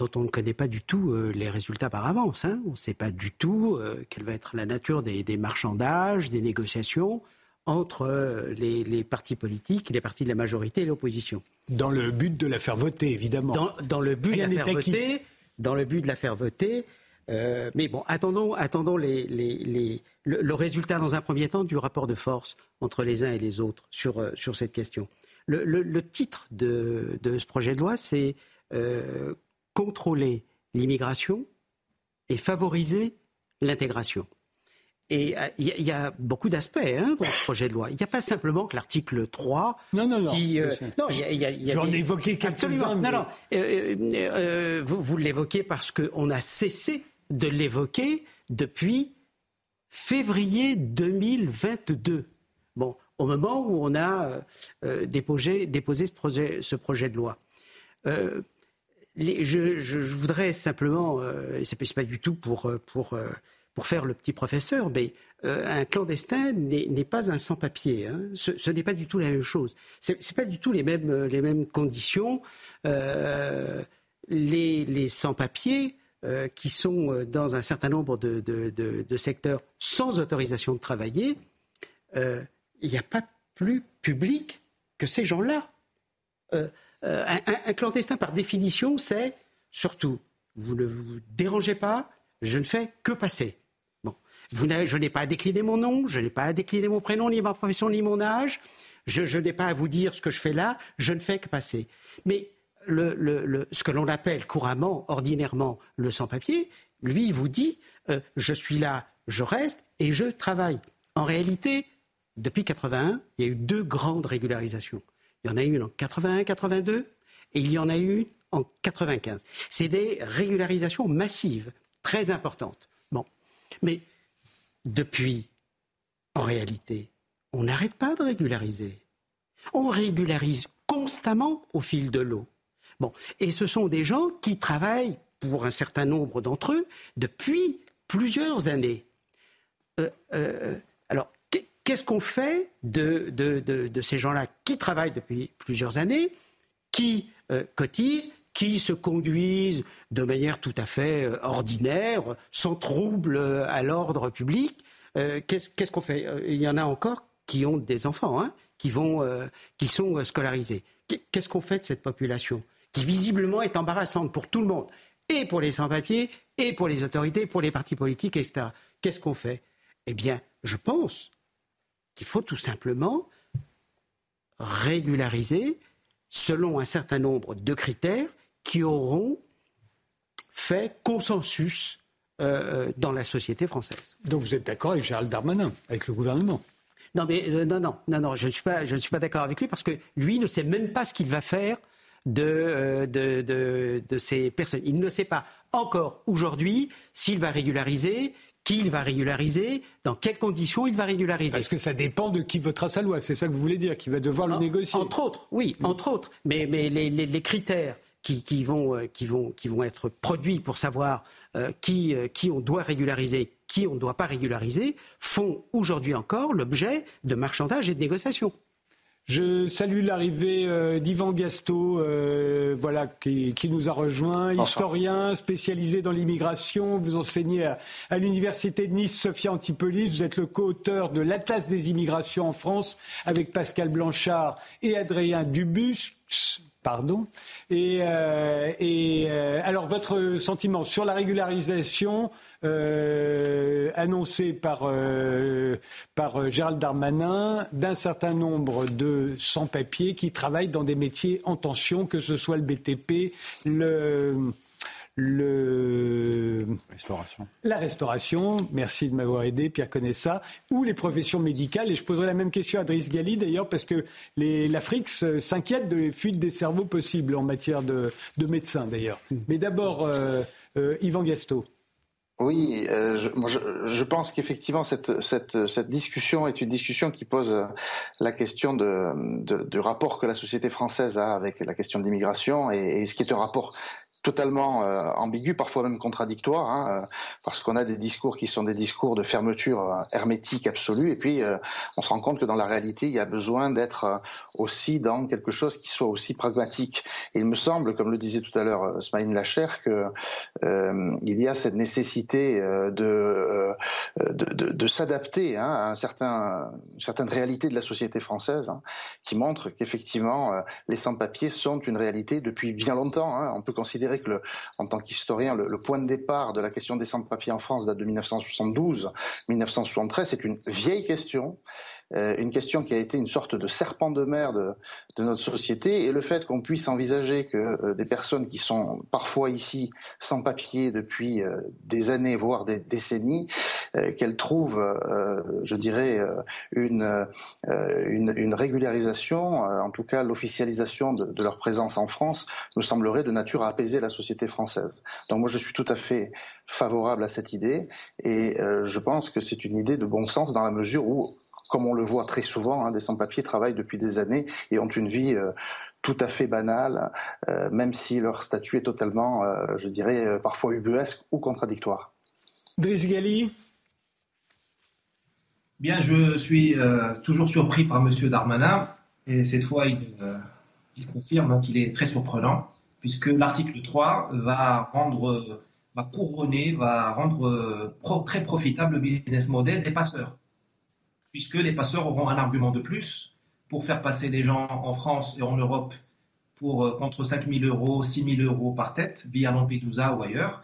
dont on ne connaît pas du tout les résultats par avance, hein, on ne sait pas du tout quelle va être la nature des, marchandages, des négociations entre les partis politiques, les partis de la majorité et l'opposition. Dans le but de la faire voter, évidemment. Dans, le but de la faire voter. Dans le but de la faire voter. mais bon, attendons, attendons les, le, résultat dans un premier temps du rapport de force entre les uns et les autres sur, euh, sur cette question. Le, titre de, de, ce projet de loi, c'est euh, contrôler l'immigration et favoriser l'intégration. Et il y, a beaucoup d'aspects hein, dans ce projet de loi. Il n'y a pas simplement que l'article 3 non, non, non, qui... Euh, non, J'en ai évoqué quelques-uns. Non, non. Euh, euh, vous, vous l'évoquez parce qu'on a cessé de l'évoquer depuis février 2022. Bon, au moment où on a déposé, déposé ce, projet, ce projet de loi. Les, je, voudrais simplement, et ce n'est pas du tout pour... pour pour faire le petit professeur, mais euh, un clandestin n'est pas un sans-papier. Hein. Ce, n'est pas du tout la même chose. Ce n'est pas du tout les mêmes, euh, les mêmes conditions. Euh, les, sans-papiers qui sont dans un certain nombre de, secteurs sans autorisation de travailler, il n'y a pas plus public que ces gens-là. Un, un, clandestin, par définition, c'est surtout, vous ne vous dérangez pas, je ne fais que passer. Bon. je n'ai pas à décliner mon nom, je n'ai pas à décliner mon prénom, ni ma profession, ni mon âge. Je, n'ai pas à vous dire ce que je fais là, je ne fais que passer. Mais ce que l'on appelle couramment, ordinairement, le sans-papier, lui, vous dit euh, je suis là, je reste et je travaille. En réalité, depuis 81, il y a eu deux grandes régularisations. Il y en a une en 81, 82 et il y en a une en 95. C'est des régularisations massives très importante. Bon. Mais depuis, en réalité, on n'arrête pas de régulariser. On régularise constamment au fil de l'eau. Bon. Et ce sont des gens qui travaillent, pour un certain nombre d'entre eux, depuis plusieurs années. Euh, euh, qu'est-ce qu'on fait de, ces gens-là qui travaillent depuis plusieurs années, qui euh, cotisent, qui se conduisent de manière tout à fait euh, ordinaire, sans trouble euh, à l'ordre public. Qu'est-ce qu'on fait? Il y en a encore qui ont des enfants, hein, qui, vont, qui sont scolarisés. Qu'est-ce qu'on fait de cette population qui visiblement est embarrassante pour tout le monde, et pour les sans-papiers, et pour les autorités, pour les partis politiques, etc. Qu'est-ce qu'on fait? Eh bien, je pense qu'il faut tout simplement régulariser selon un certain nombre de critères qui auront fait consensus euh, dans la société française. Donc vous êtes d'accord avec Gérald Darmanin, avec le gouvernement? Non, mais euh, non, non, non, non, je ne suis pas, je ne suis pas d'accord avec lui parce que lui ne sait même pas ce qu'il va faire de, euh, de, de, de, ces personnes. Il ne sait pas encore aujourd'hui s'il va régulariser, qui il va régulariser, dans quelles conditions il va régulariser. Parce que ça dépend de qui votera sa loi, c'est ça que vous voulez dire, qui va devoir le négocier. Entre autres, oui, entre autres. Mais, mais les, les, les critères qui, qui, vont, qui, vont, qui vont être produits pour savoir euh, qui, euh, qui on doit régulariser, qui on ne doit pas régulariser, font aujourd'hui encore l'objet de marchandage et de négociations. Je salue l'arrivée euh, d'Yvan Gasto, euh, voilà, qui, qui, nous a rejoint, historien spécialisé dans l'immigration. Vous enseignez à, à l'université de Nice, Sophia Antipolis. Vous êtes le co-auteur de l'Atlas des immigrations en France avec Pascal Blanchard et Adrien Dubus. Pardon. Et, euh, et euh, alors, votre sentiment sur la régularisation euh, annoncée par, euh, par Gérald Darmanin d'un certain nombre de sans-papiers qui travaillent dans des métiers en tension, que ce soit le BTP, le le... Restauration. la restauration, merci de m'avoir aidé, Pierre connaît ça, ou les professions médicales. Et je poserai la même question à Driss Gali d'ailleurs, parce que l'Afrique s'inquiète de les fuites des cerveaux possibles en matière de, de médecins d'ailleurs. Mais d'abord, euh, euh, Yvan Gasto. Oui, euh, je, moi je, je, pense qu'effectivement cette, cette, cette, discussion est une discussion qui pose la question de, de, du rapport que la société française a avec la question de l'immigration et, et, ce qui est un rapport totalement euh, ambigu, parfois même contradictoire, hein, euh, parce qu'on a des discours qui sont des discours de fermeture euh, hermétique absolue, et puis euh, on se rend compte que dans la réalité, il y a besoin d'être euh, aussi dans quelque chose qui soit aussi pragmatique. Il me semble, comme le disait tout à l'heure Smaïn Lacher, que il y a cette nécessité de, de, s'adapter hein, à un certain, une certaine réalité de la société française, hein, qui montre qu'effectivement, les sans-papiers sont une réalité depuis bien longtemps. On peut considérer que, le, en tant qu'historien, le, point de départ de la question des sans-papiers en France date de 1972-1973. C'est une vieille question, une question qui a été une sorte de serpent de mer de, de notre société. Et le fait qu'on puisse envisager que euh, des personnes qui sont parfois ici sans papier depuis euh, des années, voire des décennies, qu'elles trouvent, je dirais, une, une, une, régularisation, en tout cas l'officialisation de, de leur présence en France, nous semblerait de nature à apaiser la société française. Donc moi je suis tout à fait favorable à cette idée et euh, je pense que c'est une idée de bon sens dans la mesure où, comme on le voit très souvent, hein, des sans-papiers travaillent depuis des années et ont une vie euh, tout à fait banale, euh, même si leur statut est totalement, je dirais, parfois ubuesque ou contradictoire. Driss Gali Bien, je suis toujours surpris par M. Darmanin et cette fois il, il confirme qu'il est très surprenant puisque l'article 3 va rendre, va couronner, va rendre pro, très profitable le business model des passeurs. Puisque les passeurs auront un argument de plus pour faire passer les gens en France et en Europe pour contre 5 000 euros, 6 000 euros par tête via Lampedusa ou ailleurs,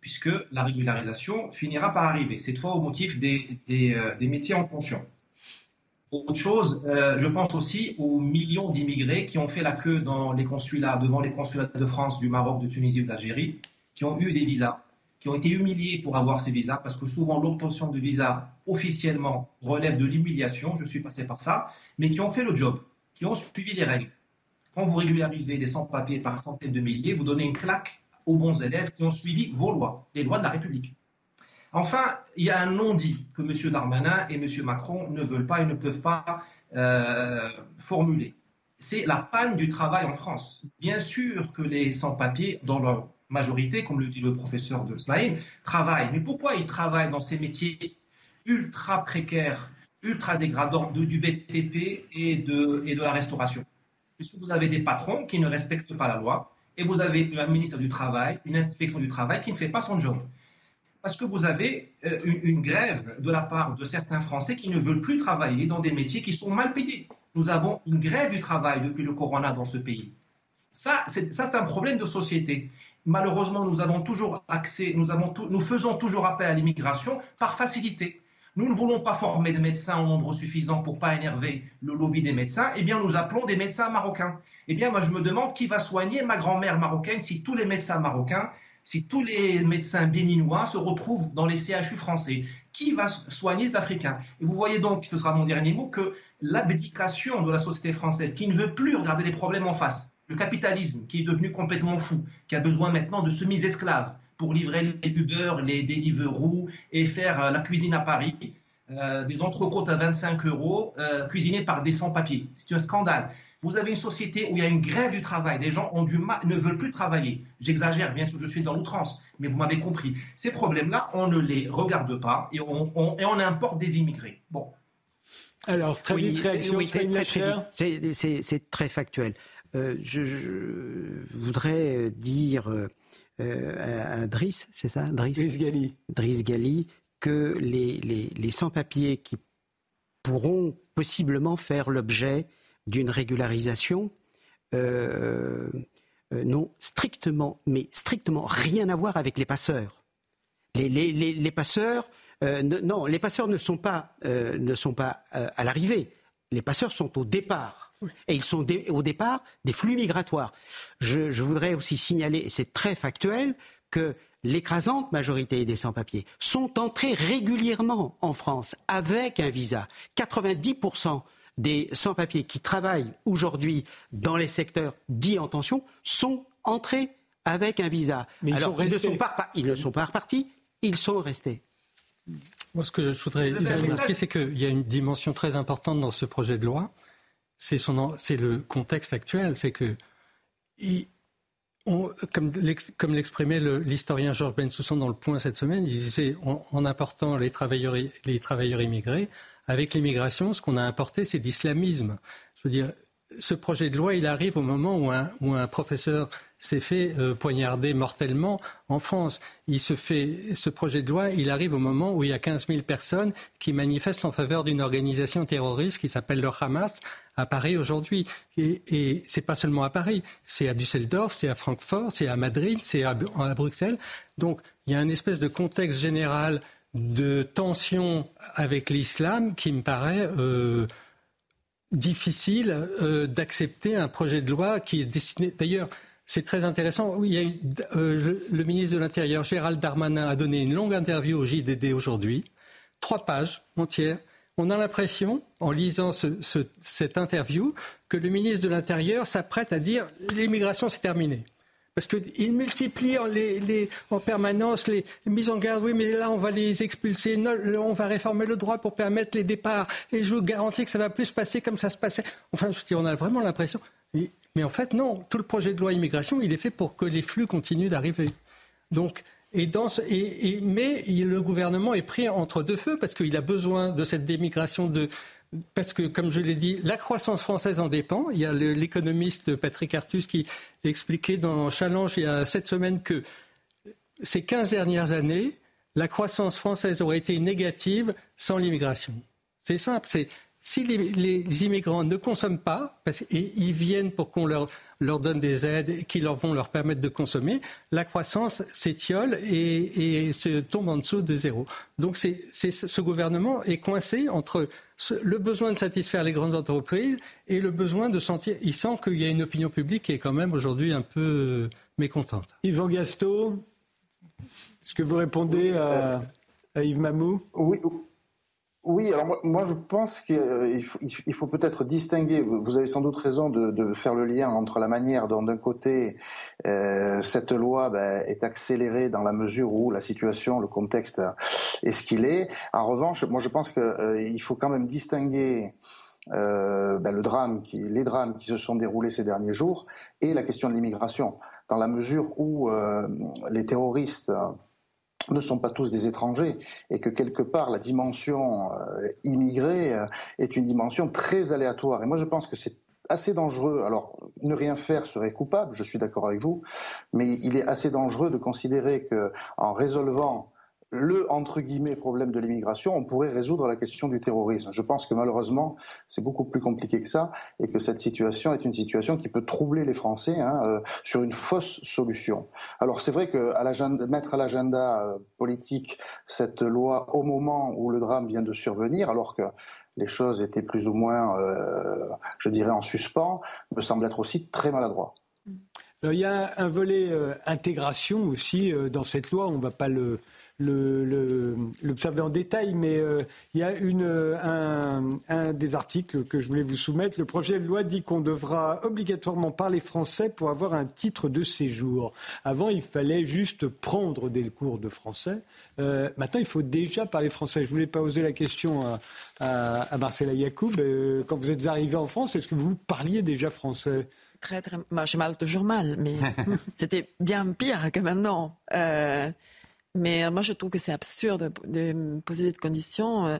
puisque la régularisation finira par arriver, cette fois au motif des, des, euh, métiers en tension. Autre chose, euh, je pense aussi aux millions d'immigrés qui ont fait la queue dans les consulats, devant les consulats de France, du Maroc, de Tunisie ou d'Algérie, qui ont eu des visas, qui ont été humiliés pour avoir ces visas, parce que souvent l'obtention de visas officiellement relève de l'humiliation, je suis passé par ça, mais qui ont fait le job, qui ont suivi les règles. Quand vous régularisez des sans-papiers par centaines de milliers, vous donnez une claque aux bons élèves qui ont suivi vos lois, les lois de la République. Enfin, il y a un non-dit que M. Darmanin et M. Macron ne veulent pas et ne peuvent pas euh, formuler. C'est la panne du travail en France. Bien sûr que les sans-papiers, dans leur majorité, comme le dit le professeur de Smaïn, travaillent. Mais pourquoi ils travaillent dans ces métiers ultra précaires, ultra dégradants de, du BTP et de, la restauration Puisque vous avez des patrons qui ne respectent pas la loi et vous avez un ministre du Travail, une inspection du travail qui ne fait pas son job parce que vous avez euh, une, grève de la part de certains Français qui ne veulent plus travailler dans des métiers qui sont mal payés. Nous avons une grève du travail depuis le corona dans ce pays. Ça, c'est un problème de société. Malheureusement, nous avons toujours accès, nous, avons tout, nous faisons toujours appel à l'immigration par facilité. Nous ne voulons pas former des médecins en nombre suffisant pour pas énerver le lobby des médecins. Eh bien, nous appelons des médecins marocains. Eh bien, moi, je me demande qui va soigner ma grand-mère marocaine si tous les médecins marocains, si tous les médecins béninois se retrouvent dans les CHU français. Qui va soigner les Africains? Et vous voyez donc, ce sera mon dernier mot, que l'abdication de la société française, qui ne veut plus regarder les problèmes en face, le capitalisme qui est devenu complètement fou, qui a besoin maintenant de semi-esclaves pour livrer les Uber, les Deliveroo et faire euh, la cuisine à Paris, euh, des entrecôtes à 25 euros, euh, cuisinées par des sans-papiers. C'est un scandale. Vous avez une société où il y a une grève du travail. Les gens ont du mal, ne veulent plus travailler. J'exagère, bien sûr, je suis dans l'outrance, mais vous m'avez compris. Ces problèmes-là, on ne les regarde pas et on, et on importe des immigrés. Bon, alors, très vite, réaction, C'est très factuel. Euh, je, voudrais dire euh, à, Driss, c'est ça Driss, Gali. Driss Gali, que les, les, sans-papiers qui pourront possiblement faire l'objet d'une régularisation euh, n'ont strictement, mais strictement rien à voir avec les passeurs. Les, les, les passeurs euh, non, les passeurs ne sont pas, euh, ne sont pas euh, à l'arrivée. Les passeurs sont au départ. Et ils sont au départ des flux migratoires. Je, je voudrais aussi signaler, et c'est très factuel, que l'écrasante majorité des sans-papiers sont entrés régulièrement en France avec un visa. 90% des sans-papiers qui travaillent aujourd'hui dans les secteurs dits en tension sont entrés avec un visa. Mais ils, Alors, ils, ne sont pas, ils ne sont pas repartis, ils sont restés. Moi, ce que je voudrais remarquer, c'est qu'il y a une dimension très importante dans ce projet de loi. C'est le contexte actuel. C'est que, comme l'exprimait l'historien Georges Bensoussan dans le point cette semaine, il disait en, important les travailleurs, les travailleurs immigrés, avec l'immigration, ce qu'on a importé, c'est l'islamisme. Ce projet de loi, il arrive au moment où un, professeur s'est fait euh, poignarder mortellement en France. Il se fait, ce projet de loi, il arrive au moment où il y a 15 000 personnes qui manifestent en faveur d'une organisation terroriste qui s'appelle le Hamas à Paris aujourd'hui. Et, et c'est pas seulement à Paris, c'est à Düsseldorf, c'est à Francfort, c'est à Madrid, c'est à, à, Bruxelles. Donc il y a une espèce de contexte général de tension avec l'islam qui me paraît euh, difficile euh, d'accepter un projet de loi qui est destiné. D'ailleurs, c'est très intéressant. Euh, le ministre de l'Intérieur, Gérald Darmanin, a donné une longue interview au JDD aujourd'hui, trois pages entières. On a l'impression, en lisant cette interview, que le ministre de l'Intérieur s'apprête à dire l'immigration c'est terminé. Parce qu'il multiplie en permanence les, mises en garde. Oui, mais là, on va les expulser. on va réformer le droit pour permettre les départs. Et je vous garantis que ça va plus se passer comme ça se passait. Enfin, on a vraiment l'impression. Mais en fait, non. Tout le projet de loi immigration, il est fait pour que les flux continuent d'arriver. Donc, et dans et, mais le gouvernement est pris entre deux feux parce qu'il a besoin de cette démigration de, parce que, comme je l'ai dit, la croissance française en dépend. Il y a l'économiste Patrick Artus qui expliquait dans Challenge il y a sept semaines que ces 15 dernières années, la croissance française aurait été négative sans l'immigration. C'est simple. Si les, immigrants ne consomment pas, parce qu'ils viennent pour qu'on leur, leur, donne des aides qui leur vont leur permettre de consommer, la croissance s'étiole et, se tombe en dessous de zéro. Donc c'est, ce gouvernement est coincé entre le besoin de satisfaire les grandes entreprises et le besoin de sentir. Il sent qu'il y a une opinion publique qui est quand même aujourd'hui un peu mécontente. Yvan Gasto, est-ce que vous répondez à, à Yves Mamou? Oui. Oui, alors moi, je pense qu'il faut, il faut peut-être distinguer, vous avez sans doute raison de, faire le lien entre la manière dont d'un côté euh, cette loi ben, est accélérée dans la mesure où la situation, le contexte est ce qu'il est. En revanche, moi je pense qu'il euh, faut quand même distinguer euh, ben, le drame les drames qui se sont déroulés ces derniers jours et la question de l'immigration, dans la mesure où les terroristes ne sont pas tous des étrangers et que quelque part la dimension euh, immigrée euh, est une dimension très aléatoire. Et moi je pense que c'est assez dangereux. Alors ne rien faire serait coupable, je suis d'accord avec vous, mais il est assez dangereux de considérer que en résolvant le entre guillemets problème de l'immigration, on pourrait résoudre la question du terrorisme. Je pense que malheureusement, c'est beaucoup plus compliqué que ça et que cette situation est une situation qui peut troubler les Français hein, euh, sur une fausse solution. Alors c'est vrai que mettre à l'agenda euh, politique cette loi au moment où le drame vient de survenir, alors que les choses étaient plus ou moins, euh, je dirais, en suspens, me semble être aussi très maladroit. Il y a un volet intégration aussi dans cette loi. On ne va pas le, l'observer en détail, mais euh, il y a une, un, des articles que je voulais vous soumettre. Le projet de loi dit qu'on devra obligatoirement parler français pour avoir un titre de séjour. Avant, il fallait juste prendre des cours de français. Euh, maintenant, il faut déjà parler français. Je voulais pas oser la question à, à, Marcela Yacoub. Euh, quand vous êtes arrivé en France, est-ce que vous parliez déjà français? Très, très. Moi, je parle toujours mal, mais c'était bien pire que maintenant. Mais moi, je trouve que c'est absurde de, poser cette condition euh,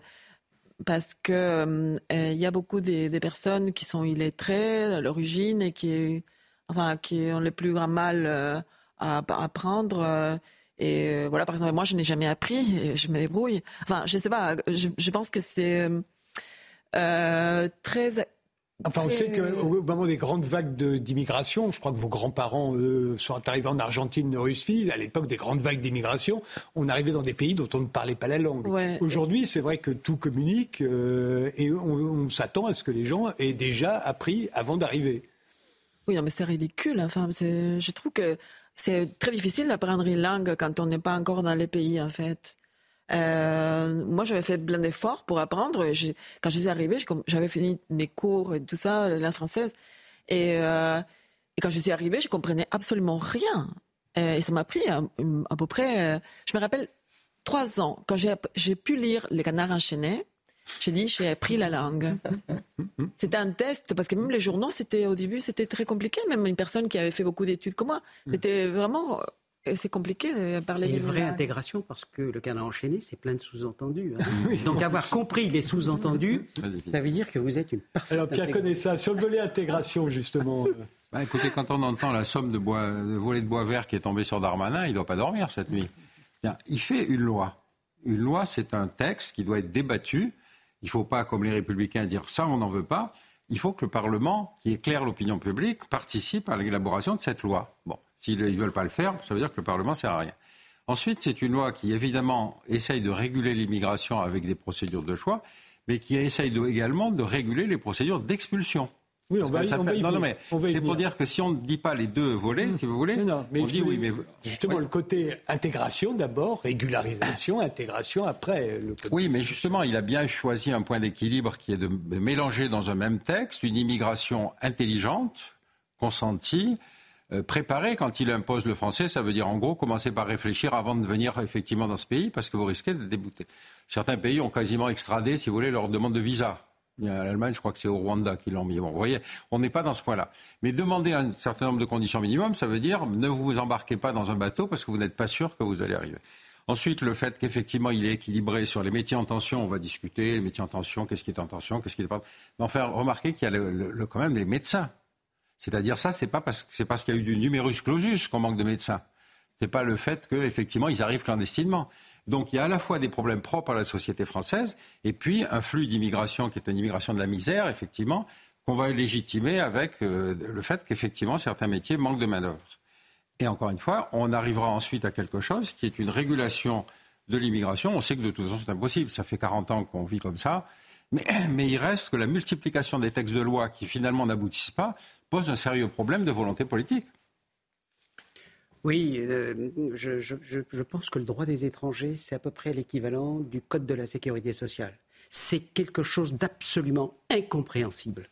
parce que euh, il y a beaucoup de, personnes qui sont illettrées à l'origine et qui, enfin, qui ont le plus grand mal euh, à apprendre. et voilà, par exemple, moi, je n'ai jamais appris, et je me débrouille. Enfin, je sais pas, je pense que c'est très Enfin, on sait qu'au moment des grandes vagues d'immigration, je crois que vos grands-parents sont arrivés en Argentine de Russie, à l'époque des grandes vagues d'immigration, on arrivait dans des pays dont on ne parlait pas la langue. Aujourd'hui, c'est vrai que tout communique euh, et on, s'attend à ce que les gens aient déjà appris avant d'arriver. Oui, non, mais c'est ridicule. Enfin, je trouve que c'est très difficile d'apprendre une langue quand on n'est pas encore dans les pays, en fait. Euh, moi, j'avais fait plein d'efforts pour apprendre. quand je suis arrivée, j'avais fini mes cours et tout ça, la française. Et, euh, et, quand je suis arrivée, je comprenais absolument rien. Euh, et ça m'a pris à, peu près, je me rappelle, trois ans. Quand j'ai pu lire Les Canards enchaînés, j'ai dit, j'ai appris la langue. C'était un test, parce que même les journaux, c'était au début, c'était très compliqué. Même une personne qui avait fait beaucoup d'études comme moi, c'était vraiment c'est compliqué de parler C'est une vraie intégration parce que le canard enchaîné, c'est plein de sous-entendus. Hein. Donc avoir compris les sous-entendus, ça veut dire que vous êtes une parfaite. Alors Pierre connaît ça sur le volet intégration justement. Bah, écoutez, quand on entend la somme de, bois, de volet de bois vert qui est tombée sur Darmanin, il ne doit pas dormir cette nuit. il fait une loi. Une loi, c'est un texte qui doit être débattu. Il ne faut pas, comme les républicains, dire ça, on n'en veut pas. Il faut que le Parlement, qui éclaire l'opinion publique, participe à l'élaboration de cette loi. Bon. S'ils ne veulent pas le faire, ça veut dire que le Parlement ne sert à rien. Ensuite, c'est une loi qui, évidemment, essaye de réguler l'immigration avec des procédures de choix, mais qui essaye également de réguler les procédures d'expulsion. Oui, on va, y, Non, non, mais c'est pour dire que si on ne dit pas les deux volets, si vous voulez, mais on dit oui, mais justement le côté intégration d'abord, régularisation, intégration après. Le côté... Oui, mais justement, il a bien choisi un point d'équilibre qui est de mélanger dans un même texte une immigration intelligente, consentie, euh, préparer quand il impose le français, ça veut dire en gros commencer par réfléchir avant de venir effectivement dans ce pays parce que vous risquez de débouter. Certains pays ont quasiment extradé, si vous voulez, leur demande de visa. L'Allemagne, je crois que c'est au Rwanda qu'ils l'ont mis. Bon, vous voyez, on n'est pas dans ce point-là. Mais demander un certain nombre de conditions minimum, ça veut dire ne vous embarquez pas dans un bateau parce que vous n'êtes pas sûr que vous allez arriver. Ensuite, le fait qu'effectivement il est équilibré sur les métiers en tension, on va discuter, les métiers en tension, qu'est-ce qui est en tension, qu'est-ce qui n'est pas. Mais enfin, remarquez qu'il y a quand même les médecins c'est-à-dire ça, c'est pas parce, c'est parce qu'il y a eu du numerus clausus qu'on manque de médecins. C'est pas le fait qu'effectivement ils arrivent clandestinement. Donc il y a à la fois des problèmes propres à la société française et puis un flux d'immigration qui est une immigration de la misère, effectivement, qu'on va légitimer avec euh, le fait qu'effectivement certains métiers manquent de main-d'œuvre. Et encore une fois, on arrivera ensuite à quelque chose qui est une régulation de l'immigration. On sait que de toute façon c'est impossible. Ça fait 40 ans qu'on vit comme ça. Mais, mais il reste que la multiplication des textes de loi qui finalement n'aboutissent pas pose un sérieux problème de volonté politique. Oui, euh, je, pense que le droit des étrangers, c'est à peu près l'équivalent du Code de la sécurité sociale. C'est quelque chose d'absolument incompréhensible.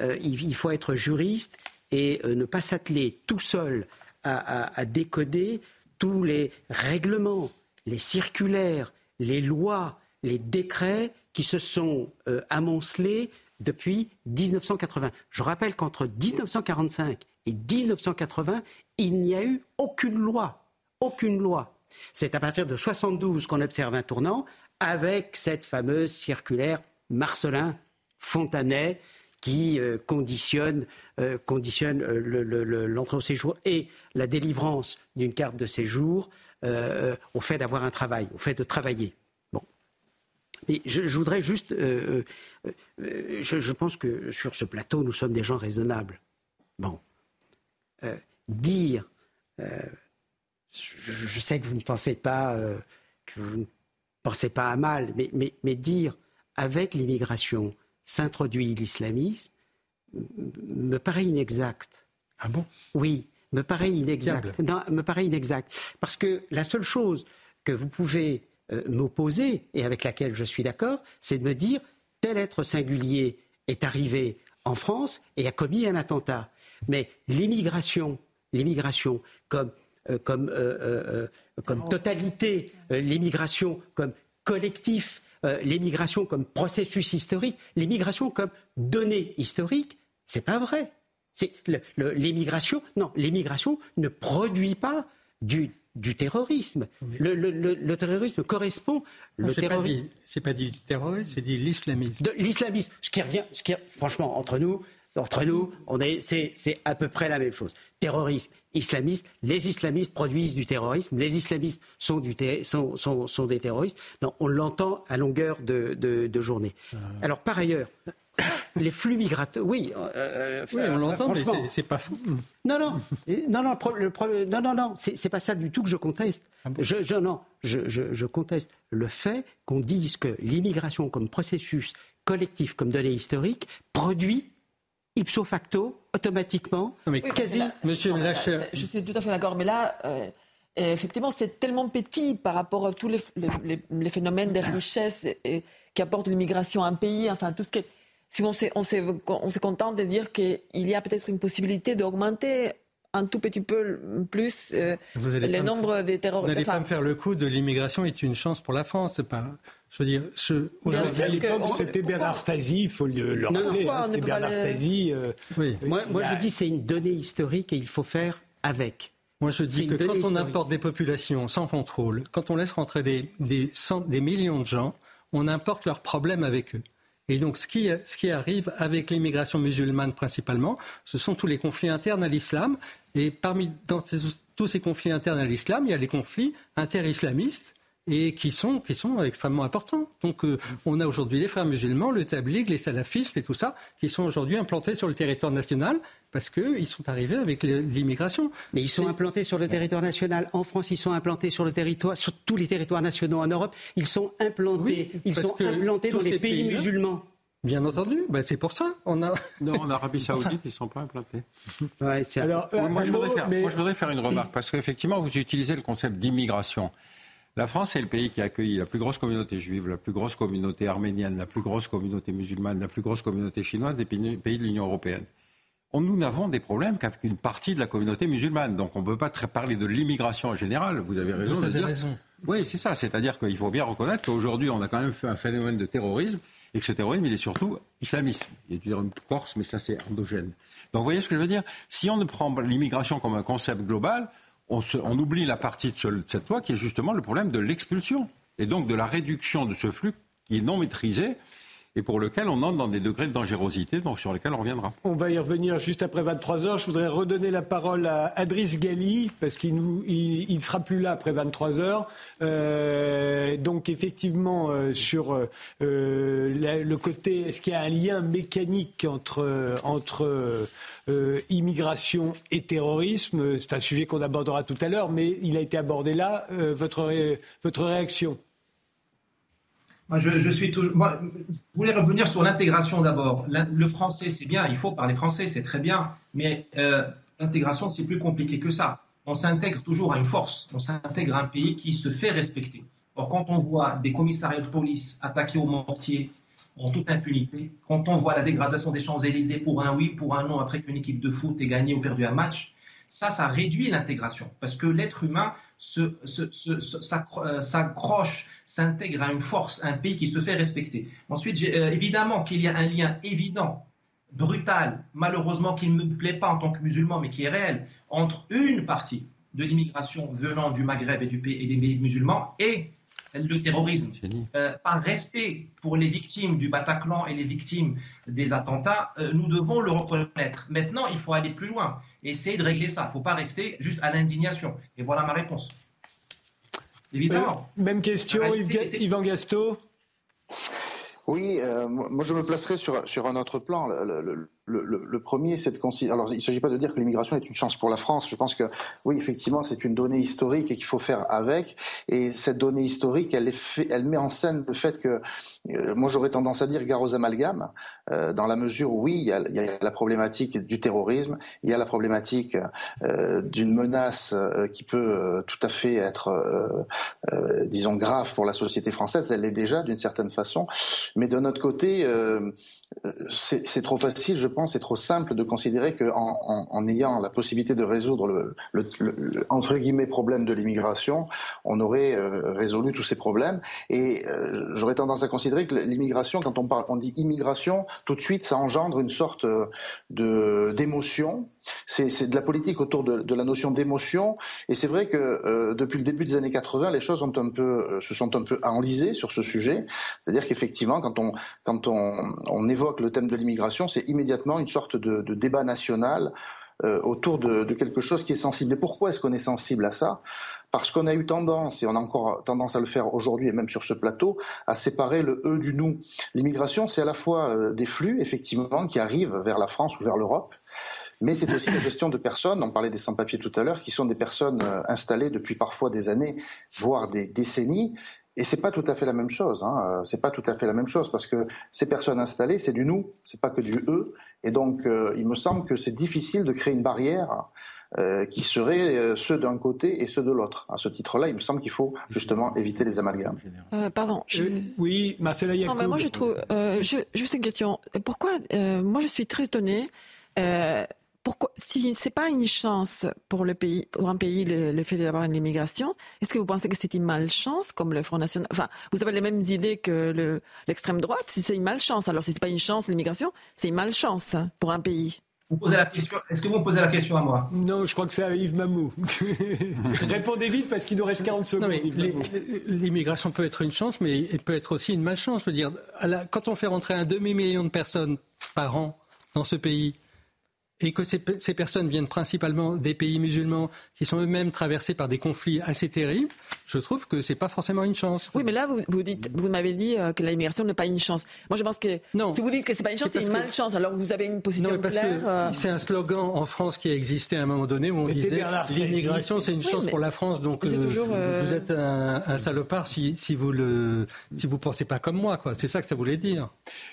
Euh, il, faut être juriste et euh, ne pas s'atteler tout seul à, décoder tous les règlements, les circulaires, les lois, les décrets qui se sont amoncelés depuis 1980. Je rappelle qu'entre 1945 et 1980, il n'y a eu aucune loi. Aucune loi. C'est à partir de 72 qu'on observe un tournant avec cette fameuse circulaire Marcelin Fontanet qui conditionne, conditionne l'entrée au séjour et la délivrance d'une carte de séjour au fait d'avoir un travail, au fait de travailler. Mais je, voudrais juste. je, pense que sur ce plateau, nous sommes des gens raisonnables. Bon. dire je, sais que vous ne pensez pas, euh, que vous ne pensez pas à mal, mais, mais, mais dire avec l'immigration s'introduit l'islamisme me paraît inexact. Ah bon? Oui, me paraît inexact. Non, me paraît inexact. Parce que la seule chose que vous pouvez euh, m'opposer, et avec laquelle je suis d'accord, c'est de me dire tel être singulier est arrivé en France et a commis un attentat. Mais l'immigration, l'immigration comme euh, comme, euh, euh, comme totalité, l'immigration comme collectif, l'immigration comme processus historique, l'immigration comme donnée historique, c'est pas vrai. L'immigration, non, l'immigration ne produit pas du, du terrorisme. Le, le, le, terrorisme correspond. Le terrorisme. C'est pas, dit du terrorisme, j'ai dit l'islamisme. L'islamisme, ce qui revient, ce qui, franchement, entre nous, entre nous, on est, c'est à peu près la même chose. Terrorisme, islamiste, les islamistes produisent du terrorisme, les islamistes sont, du sont, sont, sont des terroristes. Non, on l'entend à longueur de, de, journée. Euh. Alors par ailleurs, les flux migrateurs, oui, euh, euh, oui on l'entend, mais c'est pas fou. Non, non, non, non, le, non, non, non, c'est pas ça du tout que je conteste. Ah je, je, non, je, je conteste le fait qu'on dise que l'immigration comme processus collectif, comme donnée historique, produit ipso facto, automatiquement, mais quasi. monsieur Je suis tout à fait d'accord, mais là, euh, effectivement, c'est tellement petit par rapport à tous les, les, phénomènes des richesses et, qui apportent l'immigration à un pays, enfin, tout ce qui est. Si on s'est, on contente de dire qu'il y a peut-être une possibilité d'augmenter un tout petit peu plus euh, le nombre des terroristes. Vous n'allez pas me faire le coup de l'immigration est une chance pour la France. Pas, je veux dire, ce, à l'époque, c'était Bernard Stasi, il faut le, rappeler. Hein, c'était Bernard Stasi. Euh, oui. Moi, moi je dis c'est une donnée historique et il faut faire avec. Moi, je dis que quand on importe des populations sans contrôle, quand on laisse rentrer des, des, des millions de gens, on importe leurs problèmes avec eux. Et donc, ce qui, arrive avec l'immigration musulmane principalement, ce sont tous les conflits internes à l'islam. Et parmi tous ces conflits internes à l'islam, il y a les conflits inter-islamistes et qui sont, qui sont extrêmement importants. Donc euh, on a aujourd'hui les frères musulmans, le tabligh, les salafistes et tout ça, qui sont aujourd'hui implantés sur le territoire national parce qu'ils sont arrivés avec l'immigration. Mais ils sont implantés sur le territoire national. En France, ils sont implantés sur le territoire, sur tous les territoires nationaux en Europe. Ils sont implantés, ils sont implantés dans les pays, musulmans. Bien entendu, ben, c'est pour ça. On a... Non, en Arabie Saoudite, ils ne sont pas implantés. Alors, moi, je voudrais faire, moi, je voudrais faire, une remarque, parce qu'effectivement, vous utilisez le concept d'immigration. La France est le pays qui a accueilli la plus grosse communauté juive, la plus grosse communauté arménienne, la plus grosse communauté musulmane, la plus grosse communauté chinoise des pays de l'Union européenne. Nous n'avons des problèmes qu'avec une partie de la communauté musulmane. Donc on ne peut pas parler de l'immigration en général. Vous avez raison de dire. Raison. Oui, c'est ça. C'est-à-dire qu'il faut bien reconnaître qu'aujourd'hui, on a quand même fait un phénomène de terrorisme et que ce terrorisme, il est surtout islamiste. Il a une Corse, mais ça, c'est endogène. Donc, vous voyez ce que je veux dire? Si on ne prend l'immigration comme un concept global, on, oublie la partie de, cette loi qui est justement le problème de l'expulsion et donc de la réduction de ce flux qui est non maîtrisé et pour lequel on entre dans des degrés de dangerosité, donc sur lesquels on reviendra. On va y revenir juste après 23 heures. Je voudrais redonner la parole à Adris Gali, parce qu'il ne sera plus là après 23 heures. Euh, donc effectivement, euh, sur euh, le côté, est-ce qu'il y a un lien mécanique entre, entre immigration et terrorisme? C'est un sujet qu'on abordera tout à l'heure, mais il a été abordé là. votre, votre réaction? Je, suis toujours. Moi, je voulais revenir sur l'intégration d'abord. Le français, c'est bien, il faut parler français, c'est très bien, mais euh, l'intégration, c'est plus compliqué que ça. On s'intègre toujours à une force, on s'intègre à un pays qui se fait respecter. Or, quand on voit des commissariats de police attaqués au mortier en toute impunité, quand on voit la dégradation des Champs-Élysées pour un oui, pour un non, après qu'une équipe de foot ait gagné ou perdu un match, ça, ça réduit l'intégration. Parce que l'être humain euh, s'accroche, s'intègre à une force, un pays qui se fait respecter. Ensuite, euh, évidemment qu'il y a un lien évident, brutal, malheureusement qui ne me plaît pas en tant que musulman, mais qui est réel, entre une partie de l'immigration venant du Maghreb et, du pays, et des pays musulmans et le terrorisme. Euh, par respect pour les victimes du Bataclan et les victimes des attentats, euh, nous devons le reconnaître. Maintenant, il faut aller plus loin et essayer de régler ça. Il ne faut pas rester juste à l'indignation. Et voilà ma réponse. Évidemment. Euh, même question, Yvan Gasto? Oui, moi je me placerai sur, sur un autre plan. le, le, premier, c'est de considérer. Alors, il ne s'agit pas de dire que l'immigration est une chance pour la France. Je pense que, oui, effectivement, c'est une donnée historique et qu'il faut faire avec. Et cette donnée historique, elle, elle met en scène le fait que, euh, moi, j'aurais tendance à dire gare aux amalgames, euh, dans la mesure où, oui, il y, a, il y, a, la problématique du terrorisme, il y a la problématique euh, d'une menace qui peut tout à fait être, disons, grave pour la société française. Elle l'est déjà, d'une certaine façon. Mais de notre côté, c'est trop facile, je pense, c'est trop simple de considérer qu'en en, ayant la possibilité de résoudre le, entre guillemets problème de l'immigration, on aurait euh, résolu tous ces problèmes. Et euh, j'aurais tendance à considérer que l'immigration, quand on parle, on dit immigration, tout de suite, ça engendre une sorte de d'émotion. C'est de la politique autour de, la notion d'émotion. Et c'est vrai que euh, depuis le début des années 80, les choses se sont un peu enlisées sur ce sujet. C'est-à-dire qu'effectivement, quand on quand on, on évoque que le thème de l'immigration, c'est immédiatement une sorte de, débat national euh, autour de, quelque chose qui est sensible. Et pourquoi est-ce qu'on est sensible à ça? Parce qu'on a eu tendance, et on a encore tendance à le faire aujourd'hui et même sur ce plateau, à séparer le eux du nous. L'immigration, c'est à la fois euh, des flux, effectivement, qui arrivent vers la France ou vers l'Europe, mais c'est aussi la gestion de personnes, on parlait des sans-papiers tout à l'heure, qui sont des personnes euh, installées depuis parfois des années, voire des décennies, et c'est pas tout à fait la même chose. Hein. C'est pas tout à fait la même chose parce que ces personnes installées, c'est du nous, c'est pas que du eux. Et donc, euh, il me semble que c'est difficile de créer une barrière euh, qui serait euh, ceux d'un côté et ceux de l'autre. À ce titre-là, il me semble qu'il faut justement éviter les amalgames. Euh, pardon. Je... oui, Marcela Yacoub. Non, mais moi, je trouve. juste une question. Pourquoi Moi, je suis très étonnée pourquoi, si c'est pas une chance pour le pays, pour un pays, le, fait d'avoir une immigration, est-ce que vous pensez que c'est une malchance, comme le Front National Enfin, vous avez les mêmes idées que l'extrême droite. Si c'est une malchance, alors si c'est pas une chance l'immigration, c'est une malchance pour un pays. Vous posez la question. Est-ce que vous me posez la question à moi? Non, je crois que c'est à Yves Mamou. Répondez vite parce qu'il nous reste 40 secondes. L'immigration peut être une chance, mais elle peut être aussi une malchance. Je veux dire, quand on fait rentrer un demi-million de personnes par an dans ce pays, et que ces, ces, personnes viennent principalement des pays musulmans qui sont eux-mêmes traversés par des conflits assez terribles, je trouve que c'est pas forcément une chance. Oui, mais là, vous, vous, dites, vous m'avez dit euh, que l'immigration n'est pas une chance. Moi, je pense que non. si vous dites que c'est pas une chance, c'est une malchance. Alors vous avez une position non, parce claire. Euh... C'est un slogan en France qui a existé à un moment donné où on disait l'immigration c'est une chance pour la France. Donc euh, toujours, euh... vous êtes un, un salopard si, si, vous le si vous pensez pas comme moi. quoi. C'est ça que ça voulait dire.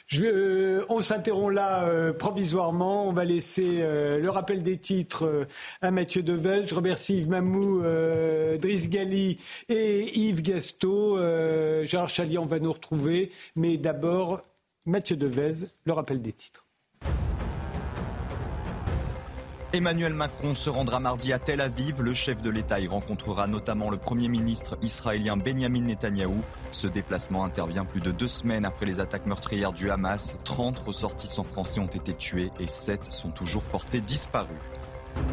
Je, euh, on s'interrompt là provisoirement. On va laisser le rappel des titres à Mathieu Devez. Je remercie Yves Mamou, Driss Gali et Yves Gasto. Euh, Gérard Chalian va nous retrouver. Mais d'abord, Mathieu Devez, le rappel des titres. Emmanuel Macron se rendra mardi à Tel Aviv. Le chef de l'État y rencontrera notamment le Premier ministre israélien Benjamin Netanyahou. Ce déplacement intervient plus de deux semaines après les attaques meurtrières du Hamas. 30 ressortissants français ont été tués et 7 sont toujours portés disparus.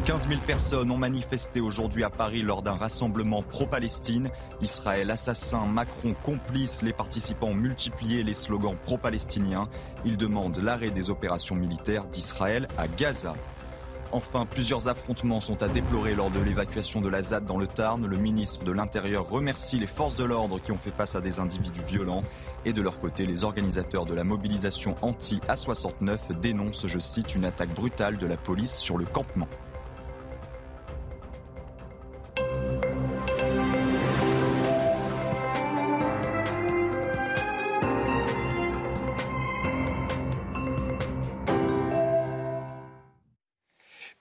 15 000 personnes ont manifesté aujourd'hui à Paris lors d'un rassemblement pro-Palestine. Israël assassin, Macron complice, les participants ont multiplié les slogans pro-palestiniens. Ils demandent l'arrêt des opérations militaires d'Israël à Gaza. Enfin, plusieurs affrontements sont à déplorer lors de l'évacuation de la ZAD dans le Tarn. Le ministre de l'Intérieur remercie les forces de l'ordre qui ont fait face à des individus violents. Et de leur côté, les organisateurs de la mobilisation anti-A69 dénoncent, je cite, une attaque brutale de la police sur le campement.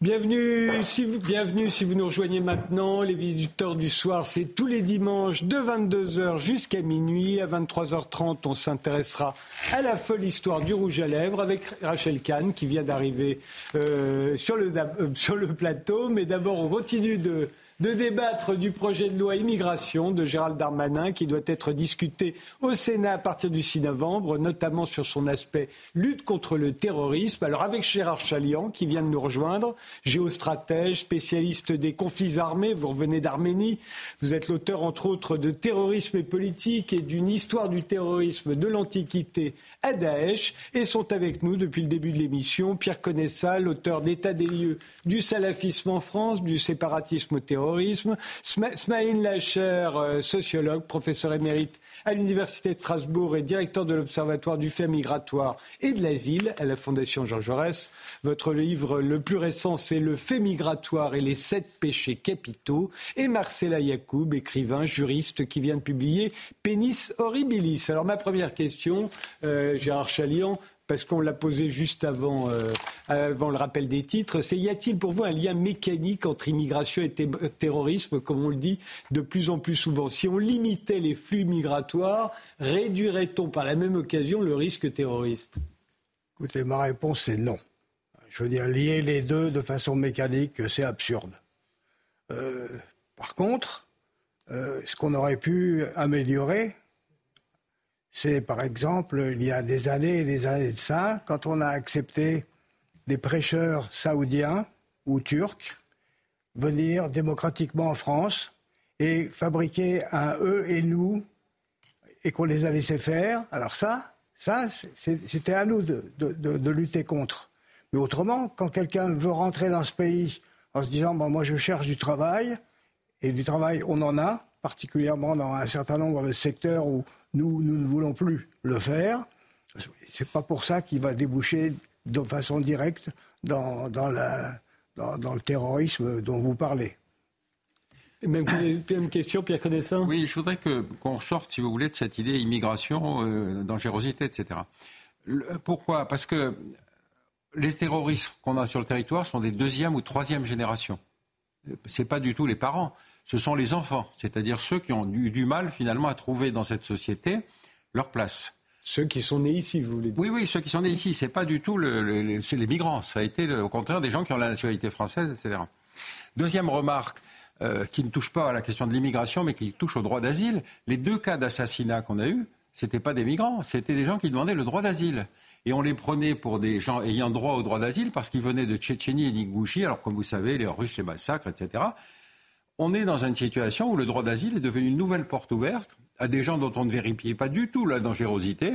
Bienvenue si, vous, bienvenue si vous nous rejoignez maintenant. Les visiteurs du soir, c'est tous les dimanches de 22h jusqu'à minuit. À 23h30, on s'intéressera à la folle histoire du rouge à lèvres avec Rachel Kahn qui vient d'arriver euh, sur, le, euh, sur le plateau. Mais d'abord, on continue de de débattre du projet de loi immigration de Gérald Darmanin qui doit être discuté au Sénat à partir du 6 novembre, notamment sur son aspect lutte contre le terrorisme. Alors avec Gérard Chalian qui vient de nous rejoindre, géostratège, spécialiste des conflits armés, vous revenez d'Arménie, vous êtes l'auteur entre autres de Terrorisme et politique et d'une histoire du terrorisme de l'Antiquité à Daesh et sont avec nous depuis le début de l'émission Pierre Connaissal, auteur d'État des lieux du salafisme en France, du séparatisme au terrorisme, Smaïn Lacher, euh, sociologue, professeur émérite à l'Université de Strasbourg et directeur de l'Observatoire du fait migratoire et de l'asile à la Fondation Jean Jaurès. Votre livre le plus récent, c'est Le fait migratoire et les sept péchés capitaux. Et Marcella Yacoub, écrivain, juriste, qui vient de publier Pénis Horribilis. Alors ma première question, euh, Gérard Chalian, parce qu'on l'a posé juste avant, euh, avant le rappel des titres, c'est y a-t-il pour vous un lien mécanique entre immigration et terrorisme, comme on le dit de plus en plus souvent? Si on limitait les flux migratoires, réduirait-on par la même occasion le risque terroriste? Écoutez, ma réponse est non. Je veux dire, lier les deux de façon mécanique, c'est absurde. Euh, par contre, euh, ce qu'on aurait pu améliorer, c'est par exemple, il y a des années et des années de ça, quand on a accepté des prêcheurs saoudiens ou turcs venir démocratiquement en France et fabriquer un eux et nous et qu'on les a laissés faire. Alors ça, ça, c'était à nous de, de, lutter contre. Mais autrement, quand quelqu'un veut rentrer dans ce pays en se disant, bon, moi je cherche du travail, et du travail on en a, particulièrement dans un certain nombre de secteurs où nous, nous ne voulons plus le faire. Ce n'est pas pour ça qu'il va déboucher de façon directe dans, dans, la, dans, le terrorisme dont vous parlez. Même, une question, Pierre Connaissant? Oui, je voudrais qu'on sorte, si vous voulez, de cette idée immigration, euh, dangerosité, etc. pourquoi? Parce que les terroristes qu'on a sur le territoire sont des deuxième ou troisième génération. Ce n'est pas du tout les parents ce sont les enfants, c'est-à-dire ceux qui ont eu du mal finalement à trouver dans cette société leur place. Ceux qui sont nés ici, vous voulez dire? Oui, oui, ceux qui sont nés ici. C'est pas du tout le, les migrants. Ça a été au contraire des gens qui ont la nationalité française, etc. Deuxième remarque. Euh, qui ne touche pas à la question de l'immigration, mais qui touche au droit d'asile. Les deux cas d'assassinat qu'on a eus, c'était pas des migrants, c'était des gens qui demandaient le droit d'asile. Et on les prenait pour des gens ayant droit au droit d'asile parce qu'ils venaient de Tchétchénie et d'Ingouchi. Alors, comme vous savez, les Russes les massacrent, etc on est dans une situation où le droit d'asile est devenu une nouvelle porte ouverte à des gens dont on ne vérifiait pas du tout la dangerosité.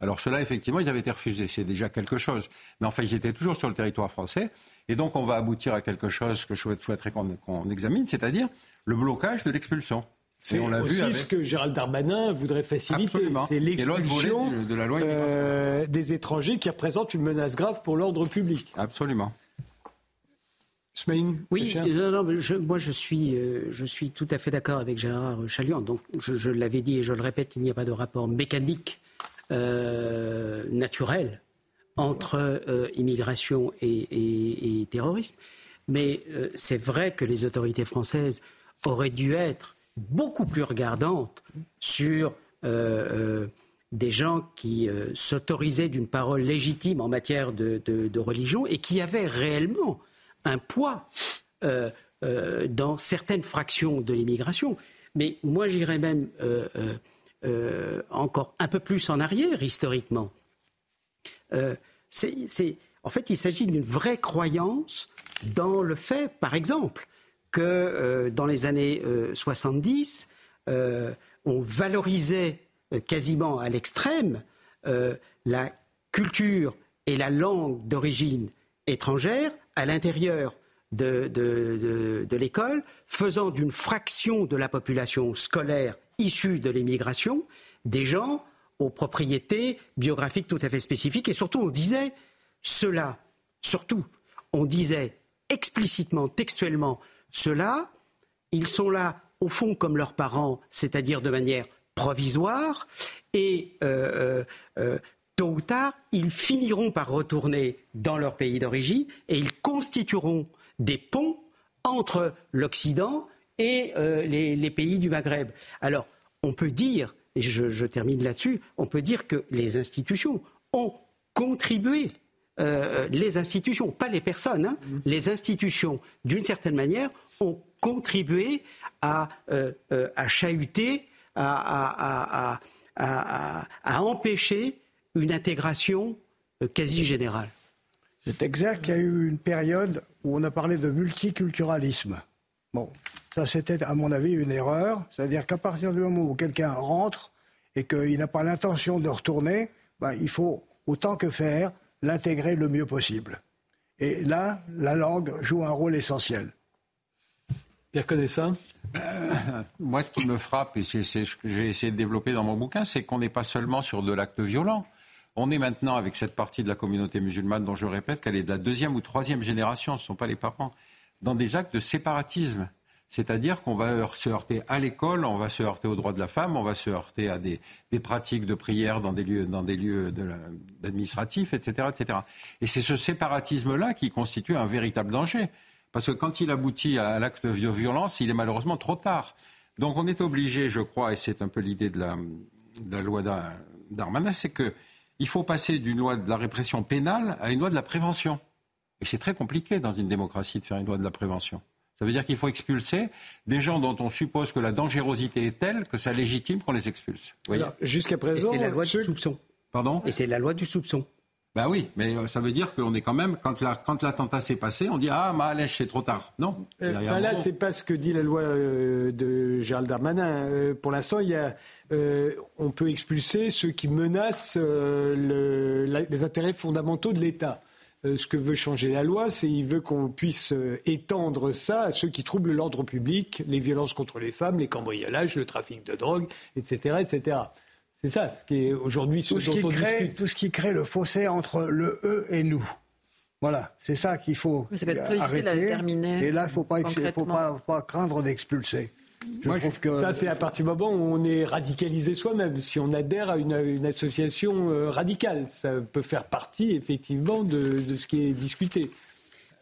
Alors cela, effectivement, ils avaient été refusés. C'est déjà quelque chose. Mais enfin, ils étaient toujours sur le territoire français. Et donc, on va aboutir à quelque chose que je souhaiterais qu'on examine, c'est-à-dire le blocage de l'expulsion. C'est l'a vu avec... ce que Gérald Darmanin voudrait faciliter. C'est l'expulsion de la loi euh, des étrangers qui représentent une menace grave pour l'ordre public. Absolument. Oui, moi je suis, euh, je suis tout à fait d'accord avec Gérard Chalian. Donc je, l'avais dit et je le répète, il n'y a pas de rapport mécanique euh, naturel entre euh, immigration et, et, terrorisme. Mais c'est vrai que les autorités françaises auraient dû être beaucoup plus regardantes sur des gens qui s'autorisaient d'une parole légitime en matière de, de religion et qui avaient réellement un poids euh, euh, dans certaines fractions de l'immigration. Mais moi, j'irais même euh, encore un peu plus en arrière, historiquement. en fait, il s'agit d'une vraie croyance dans le fait, par exemple, que dans les années 70, on valorisait quasiment à l'extrême la culture et la langue d'origine étrangère à l'intérieur de, l'école, faisant d'une fraction de la population scolaire issue de l'immigration des gens aux propriétés biographiques tout à fait spécifiques. Et surtout, on disait cela, surtout, on disait explicitement, textuellement, cela, ils sont là au fond comme leurs parents, c'est-à-dire de manière provisoire, et euh, euh, euh, tôt ou tard, ils finiront par retourner dans leur pays d'origine et ils constitueront des ponts entre l'Occident et euh, les, pays du Maghreb. Alors, on peut dire, et je, termine là-dessus, on peut dire que les institutions ont contribué, euh, les institutions, pas les personnes, hein, mmh. les institutions, d'une certaine manière, ont contribué à, à chahuter, à, à, à empêcher une intégration quasi générale. C'est exact qu'il y a eu une période où on a parlé de multiculturalisme. Bon, ça c'était à mon avis une erreur. C'est-à-dire qu'à partir du moment où quelqu'un rentre et qu'il n'a pas l'intention de retourner, ben, il faut autant que faire l'intégrer le mieux possible. Et là, la langue joue un rôle essentiel. Pierre Connaissant euh, Moi, ce qui me frappe, et c'est ce que j'ai essayé de développer dans mon bouquin, c'est qu'on n'est pas seulement sur de l'acte violent. On est maintenant avec cette partie de la communauté musulmane dont je répète qu'elle est de la deuxième ou troisième génération, ce ne sont pas les parents, dans des actes de séparatisme. C'est-à-dire qu'on va se heurter à l'école, on va se heurter aux droits de la femme, on va se heurter à des, pratiques de prière dans des lieux, administratifs, etc., etc. Et c'est ce séparatisme-là qui constitue un véritable danger. Parce que quand il aboutit à l'acte de violence, il est malheureusement trop tard. Donc on est obligé, je crois, et c'est un peu l'idée de la, de la loi d'Armanin, c'est que il faut passer d'une loi de la répression pénale à une loi de la prévention. Et c'est très compliqué dans une démocratie de faire une loi de la prévention. Ça veut dire qu'il faut expulser des gens dont on suppose que la dangerosité est telle que ça légitime qu'on les expulse. Jusqu'à présent, c'est la loi du soupçon. Pardon? Et c'est la loi du soupçon. Ben oui, mais euh, ça veut dire qu'on est quand même, quand, l'attentat s'est passé, on dit Ah, Mahalèche, c'est trop tard. Non. Euh, là, c'est pas ce que dit la loi euh, de Gérald Darmanin. pour l'instant, il y a, on peut expulser ceux qui menacent les intérêts fondamentaux de l'État. ce que veut changer la loi, c'est qu'il veut qu'on puisse étendre ça à ceux qui troublent l'ordre public, les violences contre les femmes, les cambriolages, le trafic de drogue, etc., etc. C'est ça, ce qui est aujourd'hui tout ce, qui crée, Tout ce qui crée le fossé entre le eux et nous. Voilà, c'est ça qu'il faut ça très arrêter. À déterminer et là, il ne faut, pas, faut pas, craindre d'expulser. que... Ça, c'est à partir du moment où on est radicalisé soi-même. Si on adhère à une, association euh, radicale, ça peut faire partie, effectivement, de, de ce qui est discuté.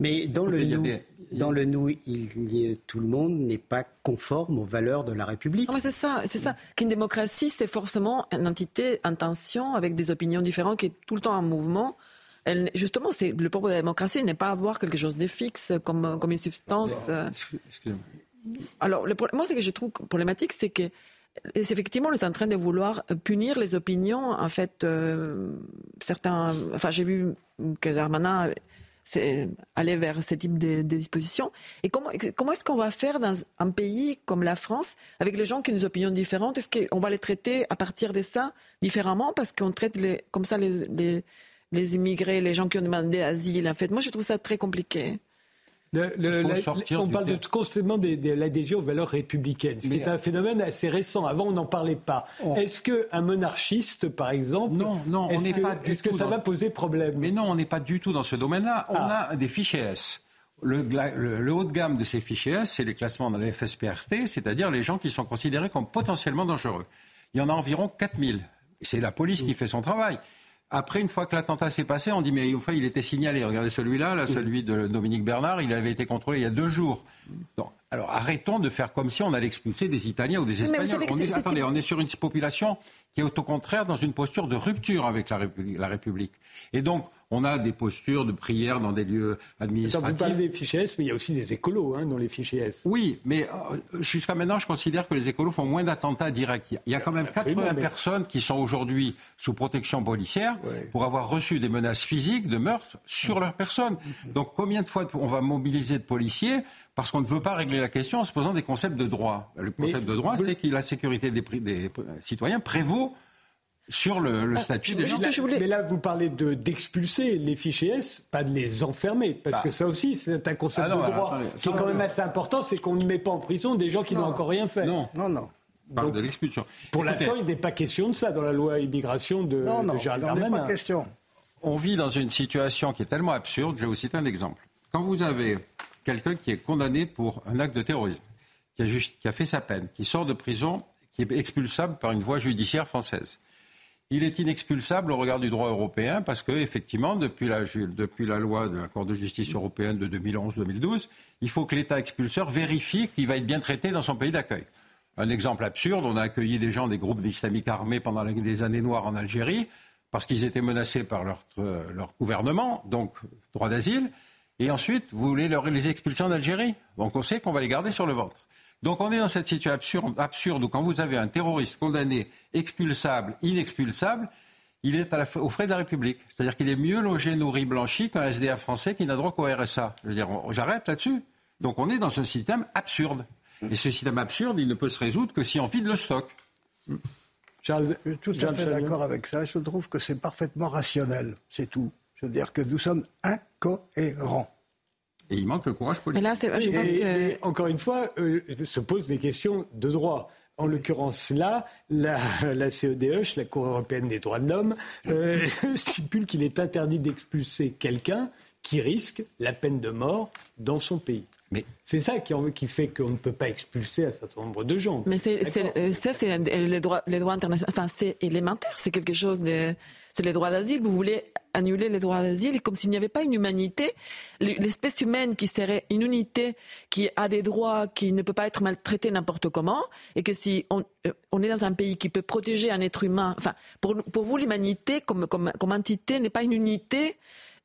Mais dans le, nous, dans le nous, il tout le monde n'est pas conforme aux valeurs de la République. c'est ça, c'est ça. Qu'une démocratie, c'est forcément une entité en tension avec des opinions différentes qui est tout le temps en mouvement. Elle, justement, c'est le propre de la démocratie n'est pas avoir quelque chose de fixe comme, comme une substance. Euh. Alors, le, moi, ce que je trouve problématique, c'est que effectivement, on est en train de vouloir punir les opinions. En fait, euh, certains. Enfin, j'ai vu que Darmanin aller vers ce type de, dispositions. Et comment, est-ce qu'on va faire dans un pays comme la France avec les gens qui ont des opinions différentes? Est-ce qu'on va les traiter à partir de ça différemment parce qu'on traite comme ça les, les, les immigrés, les gens qui ont demandé asile En fait, moi, je trouve ça très compliqué on parle de, constamment de, l'adhésion aux valeurs républicaines, ce qui est un phénomène assez récent. Avant, on n'en parlait pas. Est-ce qu'un monarchiste, par exemple, non, non, on n'est pas Est-ce que ça va poser problème Mais non, on n'est pas du tout dans ce domaine-là. On ah. a des fichiers S. Le, le, haut de gamme de ces fichiers S, c'est les classements dans les FSPRT, c'est-à-dire les gens qui sont considérés comme potentiellement dangereux. Il y en a environ 4000. C'est la police qui fait son travail. Après, une fois que l'attentat s'est passé, on dit mais enfin, il était signalé. Regardez celui-là, là, celui de Dominique Bernard, il avait été contrôlé il y a deux jours. alors arrêtons de faire comme si on allait expulser des Italiens ou des Espagnols. On est, attendez, on est sur une population qui est au contraire dans une posture de rupture avec la République. Et donc, on a des postures de prière dans des lieux administratifs. vous parlez des fichiers S, mais il y a aussi des écolos hein, dans les fichiers S. Oui, mais euh, jusqu'à maintenant, je considère que les écolos font moins d'attentats directs. Il y a quand même 80 personnes qui sont aujourd'hui sous protection policière pour avoir reçu des menaces physiques de meurtre sur leur personne. Donc combien de fois on va mobiliser de policiers parce qu'on ne veut pas régler la question en se posant des concepts de droit? Le concept de droit, c'est que la sécurité des, des citoyens prévaut sur le, ah, statut des gens. Mais là, vous parlez d'expulser les fichiers S, pas de les enfermer, parce bah. que ça aussi, c'est un concept ah de droit qui est quand même assez important, c'est qu'on ne met pas en prison des gens qui n'ont encore rien fait. Non, non, non. parle de l'expulsion. Pour l'instant, il n'est pas question de ça dans la loi immigration de, non, non, Gérald Darmanin. pas question. On vit dans une situation qui est tellement absurde, je vais vous citer un exemple. Quand vous avez quelqu'un qui est condamné pour un acte de terrorisme, qui a, juste, qui a fait sa peine, qui sort de prison, qui est expulsable par une voie judiciaire française il est inexpulsable au regard du droit européen parce que, effectivement, depuis la, loi de la Cour de justice européenne de 2011-2012, il faut que l'État expulseur vérifie qu'il va être bien traité dans son pays d'accueil. Un exemple absurde, on a accueilli des gens des groupes d'islamiques armés pendant les années noires en Algérie parce qu'ils étaient menacés par leur, euh, gouvernement, donc droit d'asile. Et ensuite, vous voulez les expulsions d'Algérie Donc on sait qu'on va les garder sur le ventre. Donc on est dans cette situation absurde, absurde où quand vous avez un terroriste condamné, expulsable, inexpulsable, il est à la, aux frais de la République. C'est-à-dire qu'il est mieux logé, nourri, blanchi qu'un SDA français qui n'a droit qu'au RSA. Je veux dire, j'arrête là-dessus. Donc on est dans un système absurde. Et ce système absurde, il ne peut se résoudre que si on vide le stock. Charles, je suis tout à fait d'accord avec ça. Je trouve que c'est parfaitement rationnel. C'est tout. Je veux dire que nous sommes incohérents. Et il manque le courage politique. Mais là, c'est, je pense Et- que... et encore une fois, euh, se posent des questions de droit. En l'occurrence, là, la, la CEDH, la Cour européenne des droits de l'homme, euh, stipule qu'il est interdit d'expulser quelqu'un qui risque la peine de mort dans son pays. Mais- c'est ça qui, fait qu'on ne peut pas expulser un certain nombre de gens. Mais c'est, c'est- D'accord. euh, ça, c'est un- les droits, les droits internationaux. Enfin, c'est élémentaire. C'est quelque chose de. C'est les droits d'asile. Vous voulez annuler les droits d'asile comme s'il n'y avait pas une humanité. L'espèce humaine qui serait une unité, qui a des droits, qui ne peut pas être maltraitée n'importe comment, et que si on, euh, on est dans un pays qui peut protéger un être humain. Enfin, pour, pour vous, l'humanité comme, comme, comme entité n'est pas une unité.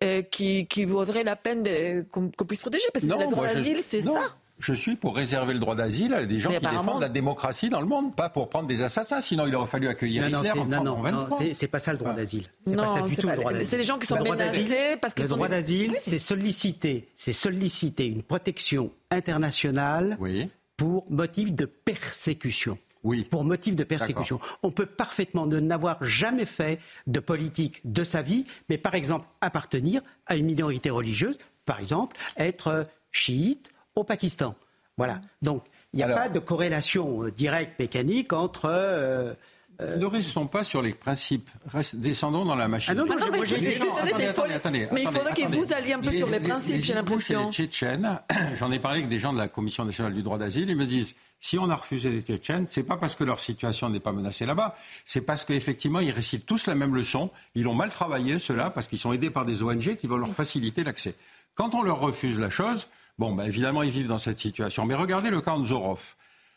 euh, qui, qui vaudrait la peine qu'on puisse protéger parce que les droits je- d'asile c'est non, ça Je suis pour réserver le droit d'asile à des gens Mais qui défendent la démocratie dans le monde, pas pour prendre des assassins. Sinon, il aurait fallu accueillir Non, Hitler non, non, 1923. non, c'est- pas ça le droit d'asile. C'est Non, pas ça du tout pas- le droit d'asile. c'est les gens qui sont Le droit menacés d'asile- parce qu'ils Le sont droit des- d'asile, Oui. c'est solliciter, c'est solliciter une protection internationale Oui. pour motif de persécution. Oui. Pour motif de persécution. On peut parfaitement ne n'avoir jamais fait de politique de sa vie, mais par exemple appartenir à une minorité religieuse, par exemple être euh, chiite au Pakistan. Voilà. Donc il n'y a Alors- pas de corrélation euh, directe mécanique entre. euh, Ne restons pas sur les principes. Descendons dans la machine. Ah non, non, non, mais je- les désolé, gens- mais il faut- mais il faudrait que vous alliez un peu sur les principes, j'ai l'impression. Les Tchétchènes, j'en ai parlé avec des gens de la Commission nationale du droit d'asile, ils me disent si on a refusé les Tchétchènes, c'est pas parce que leur situation n'est pas menacée là-bas, c'est parce qu'effectivement ils récitent tous la même leçon, ils ont mal travaillé ceux-là parce qu'ils sont aidés par des ONG qui veulent leur faciliter l'accès. Quand on leur refuse la chose, bon, ben, évidemment ils vivent dans cette situation. Mais regardez le cas Zorov.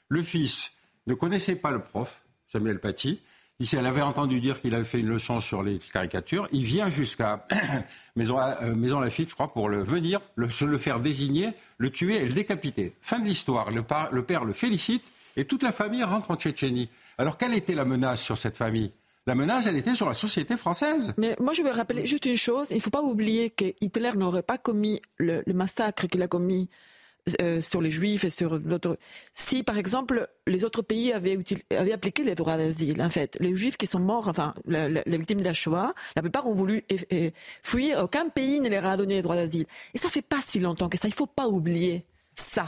Le fils ne connaissait pas le prof, Samuel Paty. Elle avait entendu dire qu'il avait fait une leçon sur les caricatures. Il vient jusqu'à Maison, euh, Maison Lafitte, je crois, pour le venir, le, se le faire désigner, le tuer et le décapiter. Fin de l'histoire. Le père le félicite et toute la famille rentre en Tchétchénie. Alors, quelle était la menace sur cette famille? La menace, elle était sur la société française. Mais moi, je veux rappeler juste une chose. Il ne faut pas oublier que Hitler n'aurait pas commis le, massacre qu'il a commis euh, sur les Juifs et sur d'autres. Si, par exemple, les autres pays avaient, appliqué les droits d'asile, en fait, les Juifs qui sont morts, enfin, les victimes de la Shoah, la plupart ont voulu eh, fuir. Aucun pays ne leur a donné les droits d'asile. Et ça fait pas si longtemps que ça. Il ne faut pas oublier ça.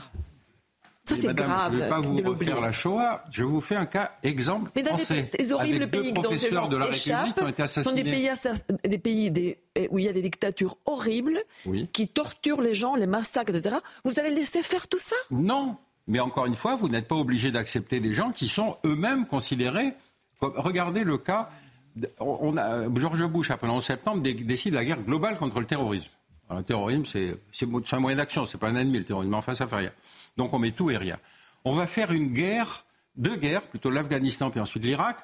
Ça, Et c'est madame, grave Je ne vais pas vous refaire la Shoah. Je vous fais un cas exemple Mais dans des- ces horribles pays dont ces gens de la République échappent qui ont été sont assassinés. des pays, assa- des pays des- où il y a des dictatures horribles Oui. qui torturent les gens, les massacrent, etc. Vous allez laisser faire tout ça? Non. Mais encore une fois, vous n'êtes pas obligé d'accepter des gens qui sont eux-mêmes considérés comme. Regardez le cas. de- On a, George Bush, après le 11 septembre, dé- décide la guerre globale contre le terrorisme. Le terrorisme, c'est un moyen d'action, c'est pas un ennemi, le terrorisme. Enfin, ça fait rien. Donc, on met tout et rien. On va faire une guerre, deux guerres, plutôt l'Afghanistan puis ensuite l'Irak,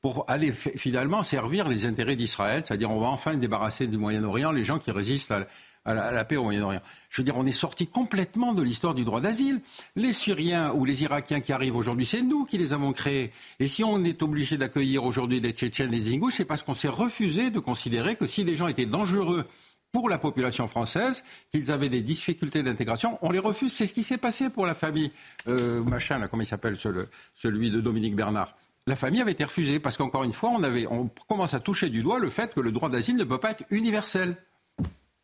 pour aller finalement servir les intérêts d'Israël, c'est-à-dire on va enfin débarrasser du Moyen-Orient les gens qui résistent à, la, à la paix au Moyen-Orient. Je veux dire, on est sorti complètement de l'histoire du droit d'asile. Les Syriens ou les Irakiens qui arrivent aujourd'hui, c'est nous qui les avons créés. Et si on est obligé d'accueillir aujourd'hui des Tchétchènes, des Ingouches, c'est parce qu'on s'est refusé de considérer que si les gens étaient dangereux pour la population française, qu'ils avaient des difficultés d'intégration, on les refuse. C'est ce qui s'est passé pour la famille euh, machin, là, comment il s'appelle, ce- le- celui de Dominique Bernard. La famille avait été refusée parce qu'encore une fois, on, avait, on commence à toucher du doigt le fait que le droit d'asile ne peut pas être universel.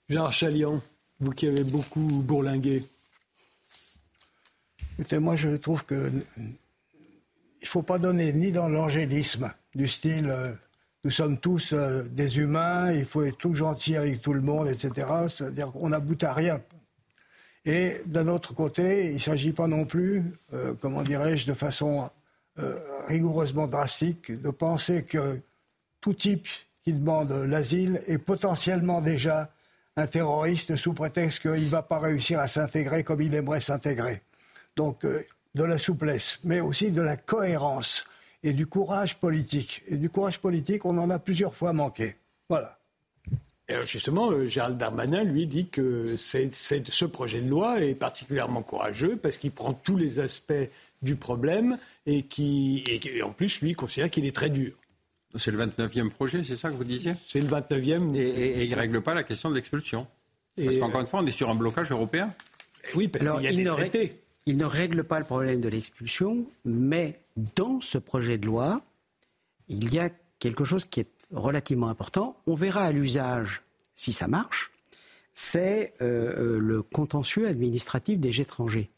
Gérard Chalian, vous qui avez beaucoup bourlingué. Écoutez, moi, je trouve que il faut pas donner ni dans l'angélisme du style euh, nous sommes tous euh, des humains, il faut être tout gentil avec tout le monde, etc. C'est-à-dire qu'on n'aboute à rien. Et d'un autre côté, il ne s'agit pas non plus, euh, comment dirais-je, de façon euh, rigoureusement drastique, de penser que tout type qui demande l'asile est potentiellement déjà un terroriste sous prétexte qu'il ne va pas réussir à s'intégrer comme il aimerait s'intégrer. Donc de la souplesse, mais aussi de la cohérence et du courage politique. Et du courage politique, on en a plusieurs fois manqué. Voilà. alors justement, euh, Gérald Darmanin, lui, dit que ce projet de loi est particulièrement courageux parce qu'il prend tous les aspects du problème et qui, et, en plus, lui, considère qu'il est très dur. C'est le 29e projet, c'est ça que vous disiez? C'est le 29e. Et, il ne règle pas la question de l'expulsion. Parce qu'encore une fois, on est sur un blocage européen. Oui, parce qu'il y a il des traités. Il ne règle pas le problème de l'expulsion, mais dans ce projet de loi, il y a quelque chose qui est relativement important. On verra à l'usage si ça marche. C'est euh, euh, le contentieux administratif des étrangers.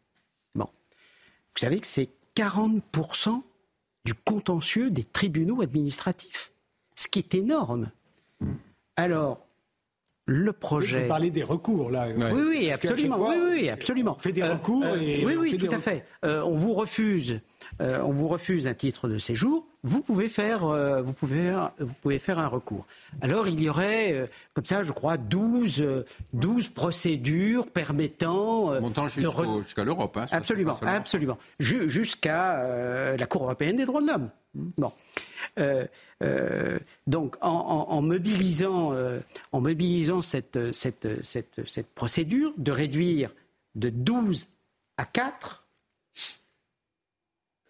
Vous savez que c'est 40% du contentieux des tribunaux administratifs, ce qui est énorme. Alors, le projet. Vous parlez des recours, là. Oui, oui, absolument. oui, oui, absolument. On fait des recours euh, et. oui, oui, tout à fait. on vous refuse, on vous refuse un titre de séjour vous pouvez faire, euh, vous pouvez, vous pouvez faire un recours. Alors il y aurait, euh, comme ça, je crois, 12, 12 euh, procédures permettant montant jusqu'à l'Europe. Hein, absolument, absolument, jusqu'à la Cour européenne des droits de l'homme. Bon. Donc, en, mobilisant, mobilisant cette, procédure de réduire de 12 à 4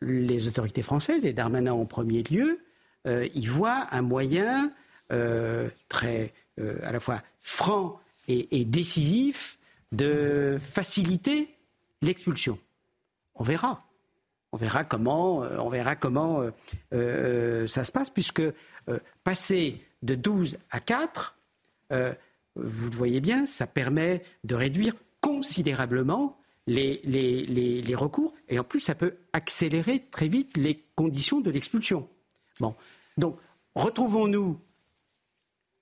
les autorités françaises, et Darmanin en premier lieu, euh, y voient un moyen euh, très euh, à la fois franc et, décisif de faciliter l'expulsion. On verra. On verra comment, on verra comment ça se passe, puisque passer de 12 à 4, vous le voyez bien, ça permet de réduire considérablement les, recours, et en plus, ça peut accélérer très vite les conditions de l'expulsion. Bon, donc, retrouvons-nous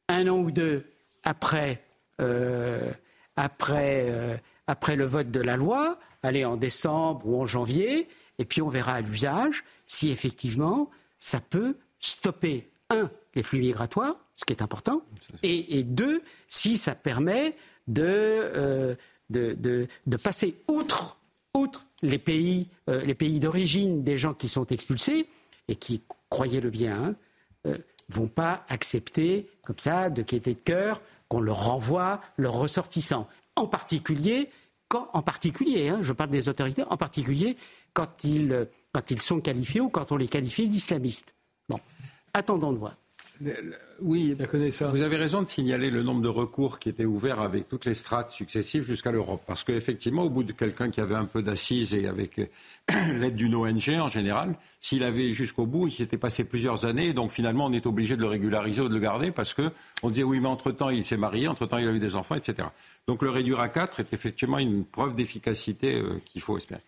un an ou deux après, euh, euh, après le vote de la loi, allez en décembre ou en janvier, et puis on verra à l'usage si effectivement ça peut stopper, un, les flux migratoires, ce qui est important, et, deux, si ça permet de, euh, passer outre, outre les pays, euh, les pays d'origine des gens qui sont expulsés et qui, croyez-le bien, hein, euh, vont pas accepter comme ça de quitter de cœur qu'on leur renvoie leurs ressortissants. En particulier, en particulier, hein, je parle des autorités, en particulier quand ils, quand ils sont qualifiés ou quand on les qualifie d'islamistes. Bon, attendons de voir. Oui, vous avez raison de signaler le nombre de recours qui étaient ouverts avec toutes les strates successives jusqu'à l'Europe. Parce qu'effectivement, au bout de quelqu'un qui avait un peu d'assises et avec l'aide d'une ONG en général, s'il avait jusqu'au bout, il s'était passé plusieurs années. Donc finalement, on est obligé de le régulariser ou de le garder parce qu'on disait oui, mais entre-temps, il s'est marié, entre-temps, il a eu des enfants, etc. Donc le réduire à quatre est effectivement une preuve d'efficacité euh, qu'il faut espérer.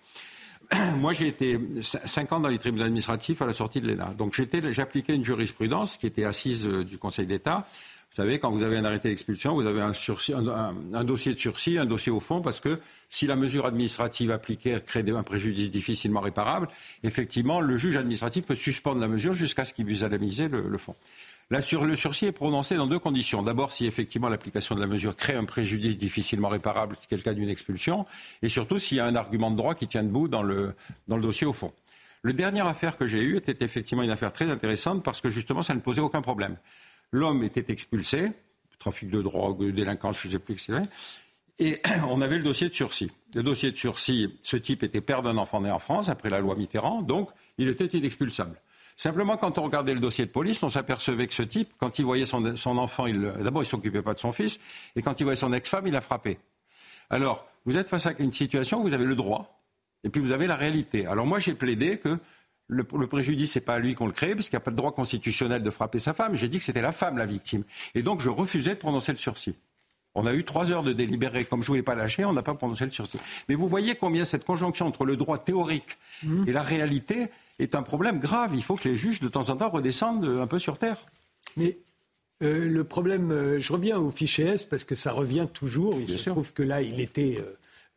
moi, j'ai été cinq ans dans les tribunaux administratifs à la sortie de l'ENA. Donc, j'appliquais une jurisprudence qui était assise euh, du Conseil d'État. Vous savez, quand vous avez un arrêté d'expulsion, vous avez un, dossier de sursis, un dossier au fond, parce que si la mesure administrative appliquée crée un préjudice difficilement réparable, effectivement, le juge administratif peut suspendre la mesure jusqu'à ce qu'il puisse analyser le, le fond. Le sursis est prononcé dans deux conditions. D'abord, si effectivement l'application de la mesure crée un préjudice difficilement réparable, ce qui est le cas d'une expulsion, et surtout s'il y a un argument de droit qui tient debout dans le, dossier au fond. Le dernière affaire que j'ai eue était effectivement une affaire très intéressante parce que justement, ça ne posait aucun problème. L'homme était expulsé, trafic de drogue, délinquance, je ne sais plus, etc. Et on avait le dossier de sursis. Le dossier de sursis, ce type était père d'un enfant né en France après la loi Mitterrand, donc il était inexpulsable. Simplement, quand on regardait le dossier de police, on s'apercevait que ce type, quand il voyait son, enfant, d'abord, il s'occupait pas de son fils, et quand il voyait son ex-femme, il l'a frappé. Alors, vous êtes face à une situation où vous avez le droit, et puis vous avez la réalité. Alors moi, j'ai plaidé que le, le préjudice, n'est pas à lui qu'on le crée, puisqu'il n'y a pas de droit constitutionnel de frapper sa femme. J'ai dit que c'était la femme la victime. Et donc, je refusais de prononcer le sursis. On a eu trois heures de délibéré. Comme je ne voulais pas lâcher, on n'a pas prononcé le sursis. Mais vous voyez combien cette conjonction entre le droit théorique mmh. et la réalité est un problème grave. Il faut que les juges, de temps en temps, redescendent un peu sur terre. Mais euh, le problème, euh, je reviens au fichier S parce que ça revient toujours. Il se trouve que là, il était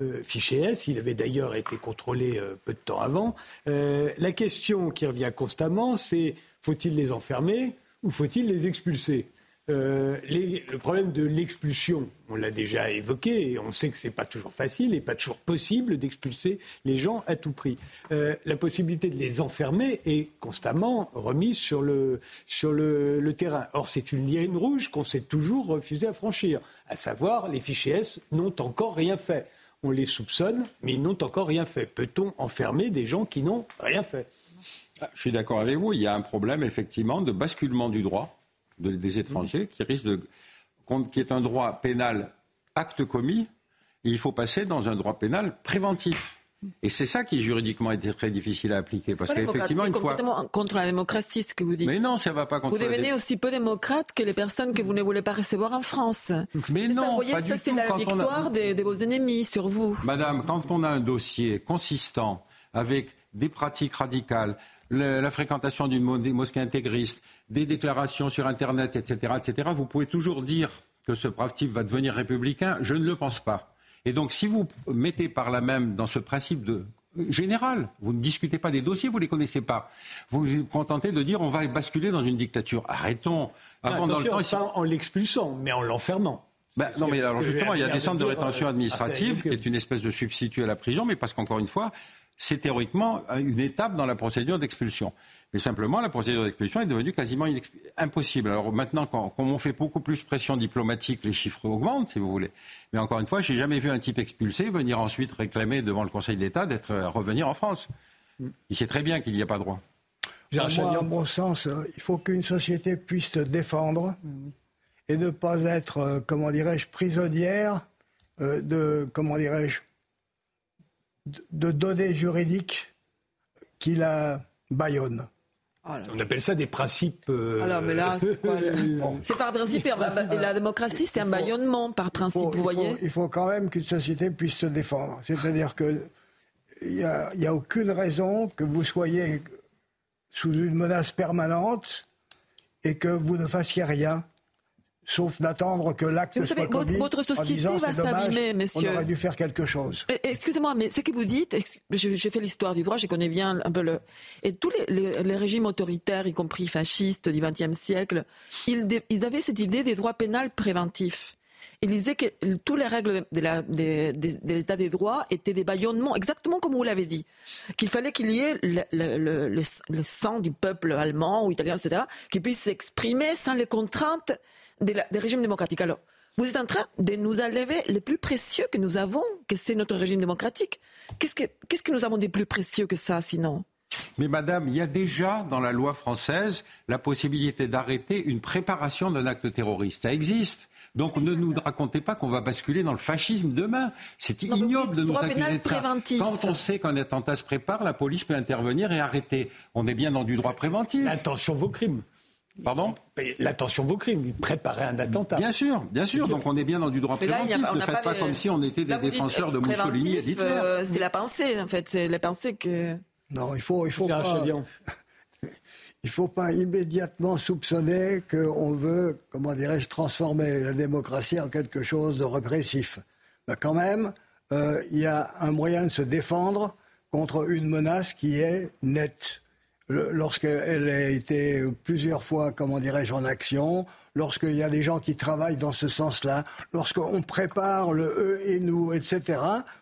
euh, fichier S. Il avait d'ailleurs été contrôlé peu de temps avant. la question qui revient constamment, c'est faut-il les enfermer ou faut-il les expulser? Euh, le problème de l'expulsion, on l'a déjà évoqué, et on sait que ce n'est pas toujours facile et pas toujours possible d'expulser les gens à tout prix. Euh, la possibilité de les enfermer est constamment remise sur le, sur le, terrain. Or, c'est une ligne rouge qu'on s'est toujours refusé à franchir, à savoir les fichiers S n'ont encore rien fait. On les soupçonne, mais ils n'ont encore rien fait. Peut-on enfermer des gens qui n'ont rien fait? Ah, Je suis d'accord avec vous. Il y a un problème, effectivement, de basculement du droit des étrangers qui risque de, qui est un droit pénal acte commis, et il faut passer dans un droit pénal préventif. Et c'est ça qui juridiquement était très difficile à appliquer parce qu'effectivement une fois complètement contre la démocratie ce que vous dites. Mais non, ça va pas contre. Vous devenez aussi peu démocrate que les personnes que vous ne voulez pas recevoir en France. Mais non, ça, vous voyez, pas ça c'est la victoire de, vos ennemis sur vous. Madame, quand on a un dossier consistant avec des pratiques radicales, la fréquentation d'une mosquée intégriste, des déclarations sur Internet, etc., etc., vous pouvez toujours dire que ce brave type va devenir républicain. Je ne le pense pas. Et donc, si vous mettez par là même dans ce principe de général, vous ne discutez pas des dossiers, vous ne les connaissez pas. Vous vous contentez de dire on va basculer dans une dictature. Arrêtons. Avant, dans le temps, pas en l'expulsant, mais en l'enfermant. Ben, non, mais alors justement, il y a des centres de rétention euh, administrative qui est une espèce de substitut à la prison, mais parce qu'encore une fois, c'est théoriquement une étape dans la procédure d'expulsion. Mais simplement, la procédure d'expulsion est devenue quasiment impossible. Alors maintenant, quand, on fait beaucoup plus pression diplomatique, les chiffres augmentent, si vous voulez. Mais encore une fois, j'ai jamais vu un type expulsé venir ensuite réclamer devant le Conseil d'État d'être euh, revenir en France. Il sait très bien qu'il n'y a pas droit. Moi, en bon sens, euh, il faut qu'une société puisse se défendre et ne pas être, euh, comment dirais-je, prisonnière de, comment dirais-je, de données juridiques qui la baillonnent. On appelle ça des principes. Euh, Alors, mais là, c'est quoi C'est par principe. Et la démocratie, c'est un baillonnement par principe, vous voyez Il faut quand même qu'une société puisse se défendre. C'est-à-dire qu'il n'y a, a aucune raison que vous soyez sous une menace permanente et que vous ne fassiez rien sauf d'attendre que l'acte soit savez, commis votre société va s'abîmer, messieurs. On aurait dû faire quelque chose. Excusez-moi, mais ce que vous dites, j'ai fait l'histoire du droit, je connais bien un peu le... Et tous les, régimes autoritaires, y compris fascistes du XXe siècle, ils, ils, avaient cette idée des droits pénals préventifs. Ils disaient que toutes les règles de l'état des droits étaient des baillonnements, exactement comme vous l'avez dit. Qu'il fallait qu'il y ait le, sang du peuple allemand ou italien, etc., qui puisse s'exprimer sans les contraintes des, régimes démocratiques. Alors, vous êtes en train de nous enlever le plus précieux que nous avons, que c'est notre régime démocratique. Qu'est-ce que, qu'est-ce que nous avons de plus précieux que ça, sinon? Mais madame, il y a déjà dans la loi française la possibilité d'arrêter une préparation d'un acte terroriste. Ça existe. Donc ne nous racontez pas qu'on va basculer dans le fascisme demain. C'est ignoble de nous accuser de ça. Quand on sait qu'un attentat se prépare, la police peut intervenir et arrêter. On est bien dans du droit préventif. Attention vos crimes. Pardon L'attention vos crimes, préparer un attentat. Bien sûr, bien sûr. Donc on est bien dans du droit préventif. ne faites pas, comme si on était des défenseurs de Mussolini et d'Hitler. Euh, c'est la pensée, en fait. C'est la pensée que. Non, il faut, il faut pas. il faut pas immédiatement soupçonner qu'on veut, comment dirais-je, transformer la démocratie en quelque chose de répressif. Mais quand même, euh, il y a un moyen de se défendre contre une menace qui est nette lorsqu'elle a été plusieurs fois, comment dirais-je, en action, lorsqu'il y a des gens qui travaillent dans ce sens-là, lorsqu'on prépare le eux et nous, etc.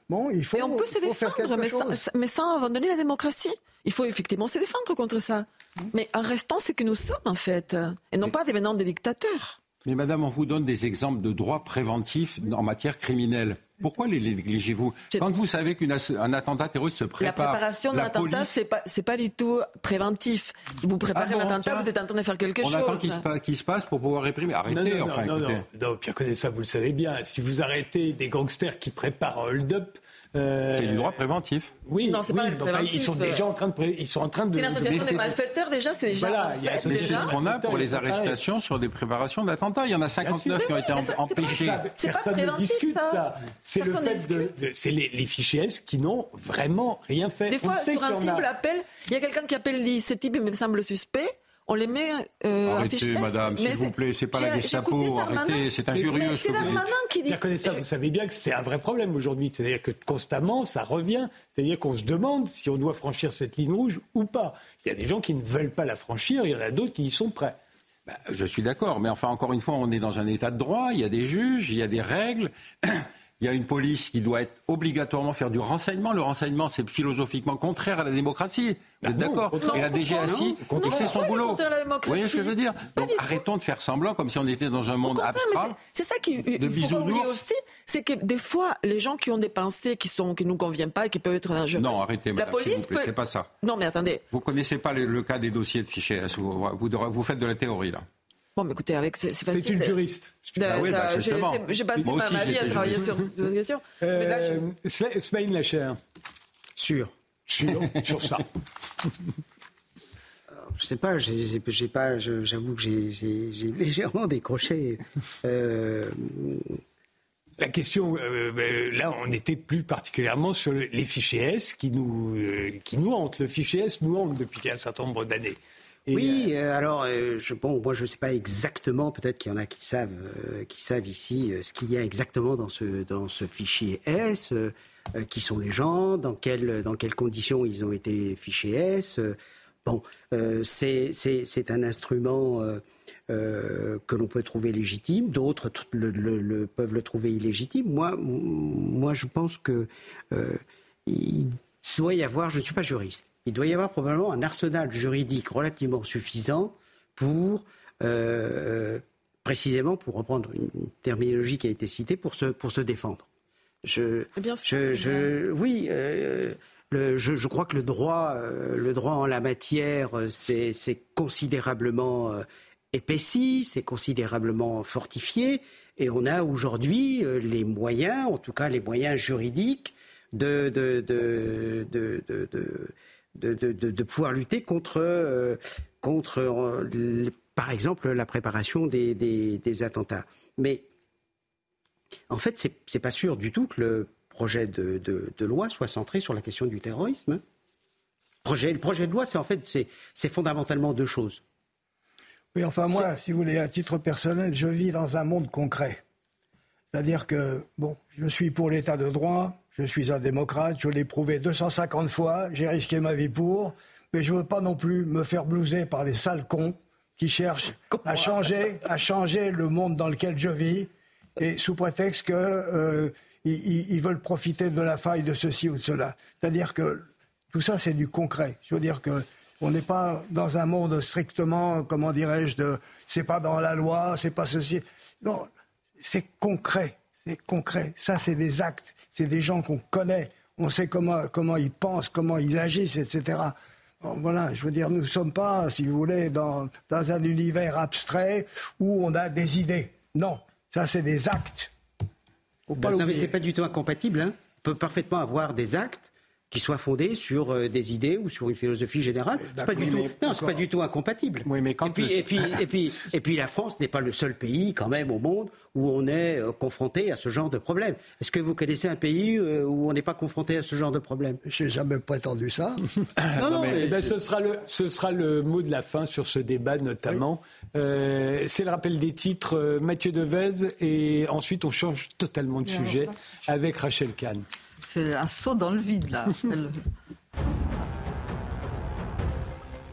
Bon, il faut. Et on peut se défendre, mais sans, mais sans, abandonner la démocratie. Il faut effectivement se défendre contre ça. Mais en restant ce que nous sommes, en fait, et non pas devenant des dictateurs. Mais madame, on vous donne des exemples de droits préventifs en matière criminelle. Pourquoi les négligez-vous Quand vous savez qu'un attentat terroriste se prépare. La préparation d'un attentat, ce n'est pas, pas du tout préventif. Vous préparez ah un attentat, vous êtes en train de faire quelque chose. On attend qu'il se, passe pour pouvoir réprimer. Arrêtez, non, enfin, non, non, non, Pierre ça, vous le savez bien. Si vous arrêtez des gangsters qui préparent un hold-up, euh, c'est du droit préventif. Oui, non, c'est pas préventif. Ils sont déjà en train de, ils sont en train de. C'est l'association des malfaiteurs déjà, c'est déjà. Voilà, mais c'est ce qu'on a pour les arrestations sur des préparations d'attentats. Il y en a 59 qui ont été empêchés. C'est pas préventif ça. C'est le fait de, c'est les, fichiers qui n'ont vraiment rien fait. Des fois, sur un simple appel, il y a quelqu'un qui appelle dit ce type me semble suspect on les met euh, Arrêtez, madame, s'il vous plaît, c'est pas la Gestapo, arrêtez, c'est injurieux. C'est Darmanin qui dit. Ça, vous savez bien que c'est un vrai problème aujourd'hui. C'est-à-dire que constamment, ça revient. C'est-à-dire qu'on se demande si on doit franchir cette ligne rouge ou pas. Il y a des gens qui ne veulent pas la franchir, il y en a d'autres qui y sont prêts. Ben, je suis d'accord, mais enfin, encore une fois, on est dans un état de droit, il y a des juges, il y a des règles. Il y a une police qui doit être obligatoirement faire du renseignement. Le renseignement, c'est philosophiquement contraire à la démocratie. Vous êtes d'accord Et la DGACI, c'est son boulot. Vous voyez ce que je veux dire Donc arrêtons de faire semblant comme si on était dans un monde abstrait. C'est ça qui de il faut aussi, c'est que des fois, les gens qui ont des pensées qui sont qui nous conviennent pas et qui peuvent être dangereux. Non, arrêtez, madame, la police vous plaît, pas ça. Non, mais attendez. Vous connaissez pas le, cas des dossiers de fichiers. Vous, vous faites de la théorie là. Bon, mais écoutez, avec c'est facile. C'est une juriste. bah oui, bah, J'ai passé ma, vie à travailler sur cette question. Euh, Smaïn Lacher. Sûr. Sûr, sur ça. je sais pas, j'ai pas, j'avoue que j'ai légèrement décroché. Euh... La question, euh, euh, là, on était plus particulièrement sur les fichiers S qui nous, euh, qui nous hantent. Le fichier S nous hante depuis un certain nombre d'années oui, euh, euh, alors euh, je, bon, moi je ne sais pas exactement, peut-être qu'il y en a qui savent, qui savent ici ce qu'il y a exactement dans ce dans ce fichier S, qui sont les gens, dans quelles dans quelles conditions ils ont été fichés S. bon, c'est un instrument. que l'on peut trouver légitime, d'autres le, peuvent le trouver illégitime. Moi, moi, je pense que il doit y avoir. Je ne suis pas juriste, il doit y avoir probablement un arsenal juridique relativement suffisant pour, euh, précisément, pour reprendre une terminologie qui a été citée, pour se, pour se défendre. Je, eh bien je, je, oui, euh, le, je, je, crois que le droit, euh, le droit en la matière, c'est considérablement épaissi, c'est considérablement fortifié, et on a aujourd'hui les moyens, en tout cas les moyens juridiques, de, de, de, de de, de, pouvoir lutter contre, euh, contre euh, par exemple, la préparation des, des, attentats. Mais en fait, c'est n'est pas sûr du tout que le projet de, de, loi soit centré sur la question du terrorisme. Projet, le projet de loi, c'est en fait c'est fondamentalement deux choses. Oui, enfin moi, si vous voulez, à titre personnel, je vis dans un monde concret. C'est-à-dire que, bon, je suis pour l'état de droit, je suis un démocrate, je l'ai prouvé 250 fois, j'ai risqué ma vie pour, mais je ne veux pas non plus me faire blouser par des sales cons qui cherchent à changer, à changer le monde dans lequel je vis, et sous prétexte qu'ils euh, ils, veulent profiter de la faille de ceci ou de cela. C'est-à-dire que tout ça, c'est du concret. Je veux dire que on n'est pas dans un monde strictement, comment dirais-je, de c'est pas dans la loi, c'est pas ceci. Non, c'est concret c'est concret. Ça, c'est des actes. C'est des gens qu'on connaît. On sait comment, comment ils pensent, comment ils agissent, etc. voilà, je veux dire, nous ne sommes pas, si vous voulez, dans, dans un univers abstrait où on a des idées. Non, ça, c'est des actes. non, mais c'est pas du tout incompatible. Hein. On peut parfaitement avoir des actes qui soit fondé sur euh, des idées ou sur une philosophie générale. C'est pas du tout, non, c'est pas du tout incompatible. Oui, mais quand et puis, et puis, et puis, et puis, la France n'est pas le seul pays quand même au monde où on est euh, confronté à ce genre de problème. Est-ce que vous connaissez un pays euh, où on n'est pas confronté à ce genre de problème? J'ai jamais prétendu ça. non, non, mais, eh ben, ce sera le, ce sera le mot de la fin sur ce débat notamment. c'est le rappel des titres. Mathieu Devez et ensuite on change totalement de sujet avec Rachel Kahn. C'est un saut dans le vide, là.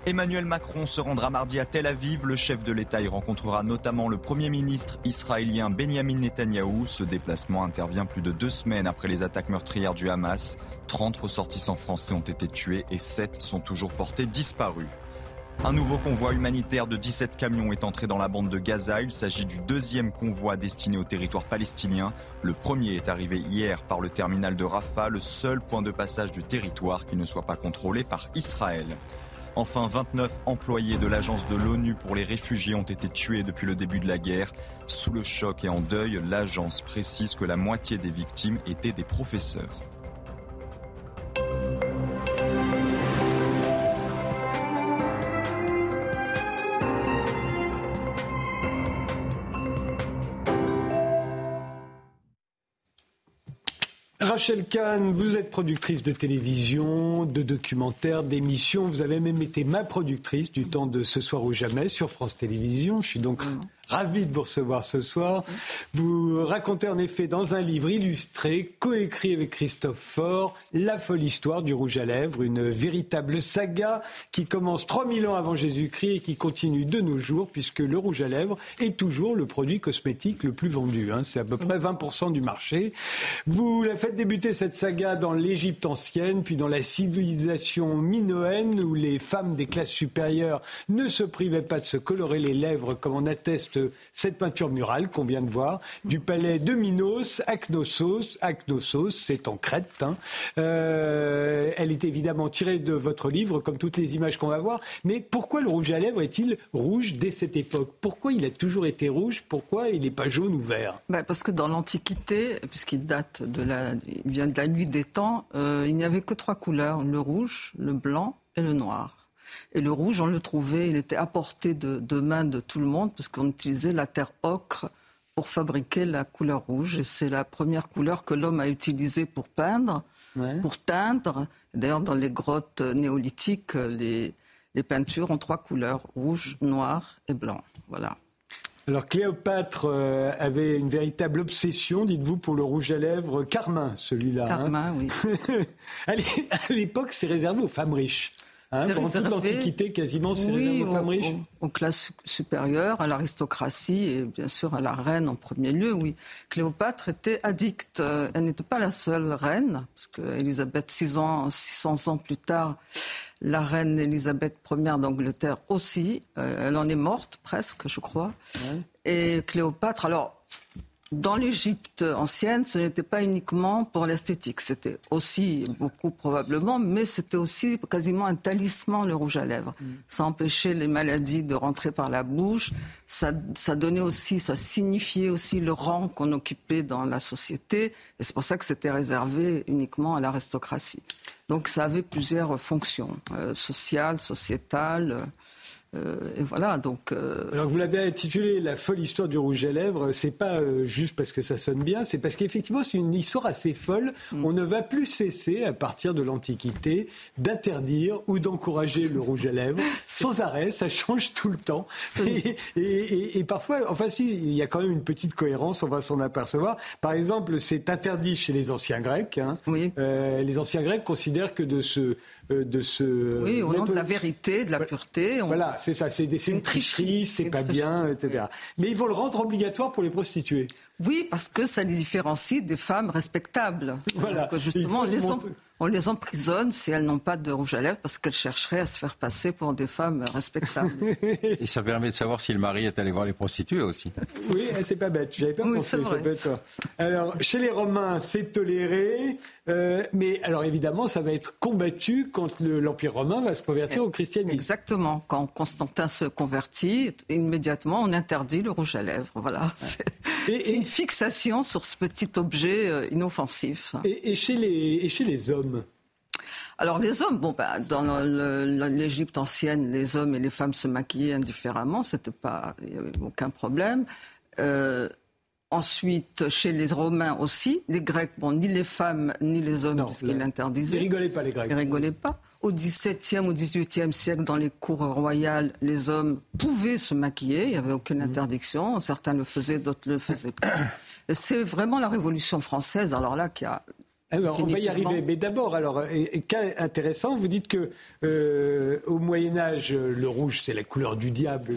Emmanuel Macron se rendra mardi à Tel Aviv. Le chef de l'État y rencontrera notamment le Premier ministre israélien Benjamin Netanyahou. Ce déplacement intervient plus de deux semaines après les attaques meurtrières du Hamas. 30 ressortissants français ont été tués et 7 sont toujours portés disparus. Un nouveau convoi humanitaire de 17 camions est entré dans la bande de Gaza. Il s'agit du deuxième convoi destiné au territoire palestinien. Le premier est arrivé hier par le terminal de Rafah, le seul point de passage du territoire qui ne soit pas contrôlé par Israël. Enfin, 29 employés de l'agence de l'ONU pour les réfugiés ont été tués depuis le début de la guerre. Sous le choc et en deuil, l'agence précise que la moitié des victimes étaient des professeurs. Rachel Kahn, vous êtes productrice de télévision, de documentaires, d'émissions. Vous avez même été ma productrice du temps de Ce soir ou jamais sur France Télévisions. Je suis donc Ravi de vous recevoir ce soir. Vous racontez en effet dans un livre illustré, coécrit avec Christophe Faure, la folle histoire du rouge à lèvres, une véritable saga qui commence 3000 ans avant Jésus-Christ et qui continue de nos jours puisque le rouge à lèvres est toujours le produit cosmétique le plus vendu. Hein. C'est à peu près 20% du marché. Vous la faites débuter cette saga dans l'Égypte ancienne, puis dans la civilisation minoenne où les femmes des classes supérieures ne se privaient pas de se colorer les lèvres comme en atteste cette peinture murale qu'on vient de voir du palais de Minos, Aknossos. Aknossos, c'est en Crète. Hein. Euh, elle est évidemment tirée de votre livre, comme toutes les images qu'on va voir. Mais pourquoi le rouge à lèvres est-il rouge dès cette époque? Pourquoi il a toujours été rouge? Pourquoi il n'est pas jaune ou vert? Ben Parce que dans l'Antiquité, puisqu'il date de la, vient de la nuit des temps, euh, il n'y avait que trois couleurs le rouge, le blanc et le noir. Et le rouge, on le trouvait, il était à portée de, de main de tout le monde, parce qu'on utilisait la terre ocre pour fabriquer la couleur rouge. Et c'est la première couleur que l'homme a utilisée pour peindre, pour teindre. D'ailleurs, dans les grottes néolithiques, les, les peintures ont trois couleurs, rouge, noir et blanc. Voilà. Alors Cléopâtre euh, avait une véritable obsession, dites-vous, pour le rouge à lèvres carmin, celui-là. Hein. Carmin, oui. à l'époque, c'est réservé aux femmes riches. Hein, pendant toute l'Antiquité, quasiment, c'est réservé aux femmes riches. Aux, classes supérieures, à l'aristocratie et bien sûr à la reine en premier lieu, oui. Cléopâtre était addicte. Elle n'était pas la seule reine, parce qu'Élisabeth, 600 ans plus tard, la reine Elisabeth Ier d'Angleterre aussi. Euh, elle en est morte presque, je crois. Et Cléopâtre, alors dans l'Égypte ancienne, ce n'était pas uniquement pour l'esthétique, c'était aussi beaucoup probablement, mais c'était aussi quasiment un talisman, le rouge à lèvres. Mm. Ça empêchait les maladies de rentrer par la bouche, ça, ça donnait aussi, ça signifiait aussi le rang qu'on occupait dans la société, et c'est pour ça que c'était réservé uniquement à l'aristocratie. Donc ça avait plusieurs fonctions, euh, sociales, sociétales. Euh, et voilà, donc. Euh, Alors vous l'avez intitulé La folle histoire du rouge à lèvres. C'est pas euh, juste parce que ça sonne bien, c'est parce qu'effectivement c'est une histoire assez folle. Mm. On ne va plus cesser à partir de l'Antiquité d'interdire ou d'encourager le rouge à lèvres sans arrêt. Ça change tout le temps. Et, et, et, parfois, enfin si, il y a quand même une petite cohérence. On va s'en apercevoir. Par exemple, c'est interdit chez les anciens Grecs. Hein. Oui. les anciens Grecs considèrent que de se de ce. Oui, au nom de la vérité, de la pureté. Voilà, c'est ça, c'est une tricherie, c'est pas bien, etc. Mais ils vont le rendre obligatoire pour les prostituées. Oui, parce que ça les différencie des femmes respectables. Voilà. Donc, justement, les on les emprisonne si elles n'ont pas de rouge à lèvres parce qu'elles chercheraient à se faire passer pour des femmes respectables. Et ça permet de savoir si le mari est allé voir les prostituées aussi. Oui, c'est pas bête. J'avais pas pensé. Ça peut être Alors, chez les Romains, c'est toléré, euh, mais alors évidemment, ça va être combattu quand l'Empire romain va se convertir au christianisme. Exactement. Quand Constantin se convertit, immédiatement, on interdit le rouge à lèvres. Voilà. C'est une fixation sur ce petit objet euh, inoffensif. Et, chez les, et chez les hommes alors les hommes, bon, ben, dans l'Égypte ancienne, les hommes et les femmes se maquillaient indifféremment, c'était pas, il n'y avait aucun problème. Euh, ensuite, chez les Romains aussi, les Grecs, bon, ni les femmes ni les hommes, puisqu'ils l'interdisaient. Ils rigolaient pas les Grecs. Ils rigolaient pas. Au XVIIe ou XVIIIe siècle, dans les cours royales, les hommes pouvaient se maquiller, il n'y avait aucune mmh. interdiction. Certains le faisaient, d'autres le faisaient pas. C'est vraiment la Révolution française, alors là, qui a alors, on va y arriver. Mais d'abord, alors, cas intéressant, vous dites que euh, au Moyen Âge, le rouge c'est la couleur du diable.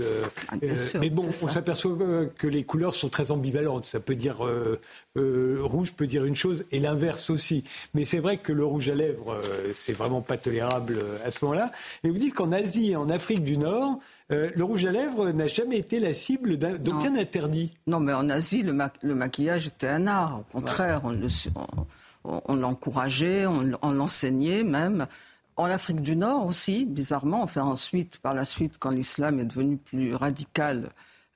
Ah, euh, mais bon, on s'aperçoit que les couleurs sont très ambivalentes. Ça peut dire euh, rouge peut dire une chose et l'inverse aussi. Mais c'est vrai que le rouge à lèvres, c'est vraiment pas tolérable à ce moment-là. Mais vous dites qu'en Asie et en Afrique du Nord, le rouge à lèvres n'a jamais été la cible d'aucun interdit. Non, mais en Asie, le, maquillage était un art. Au contraire, on le, on, l'encourageait, on, l'enseignait même. En Afrique du Nord aussi, bizarrement, enfin ensuite, par la suite, quand l'islam est devenu plus radical,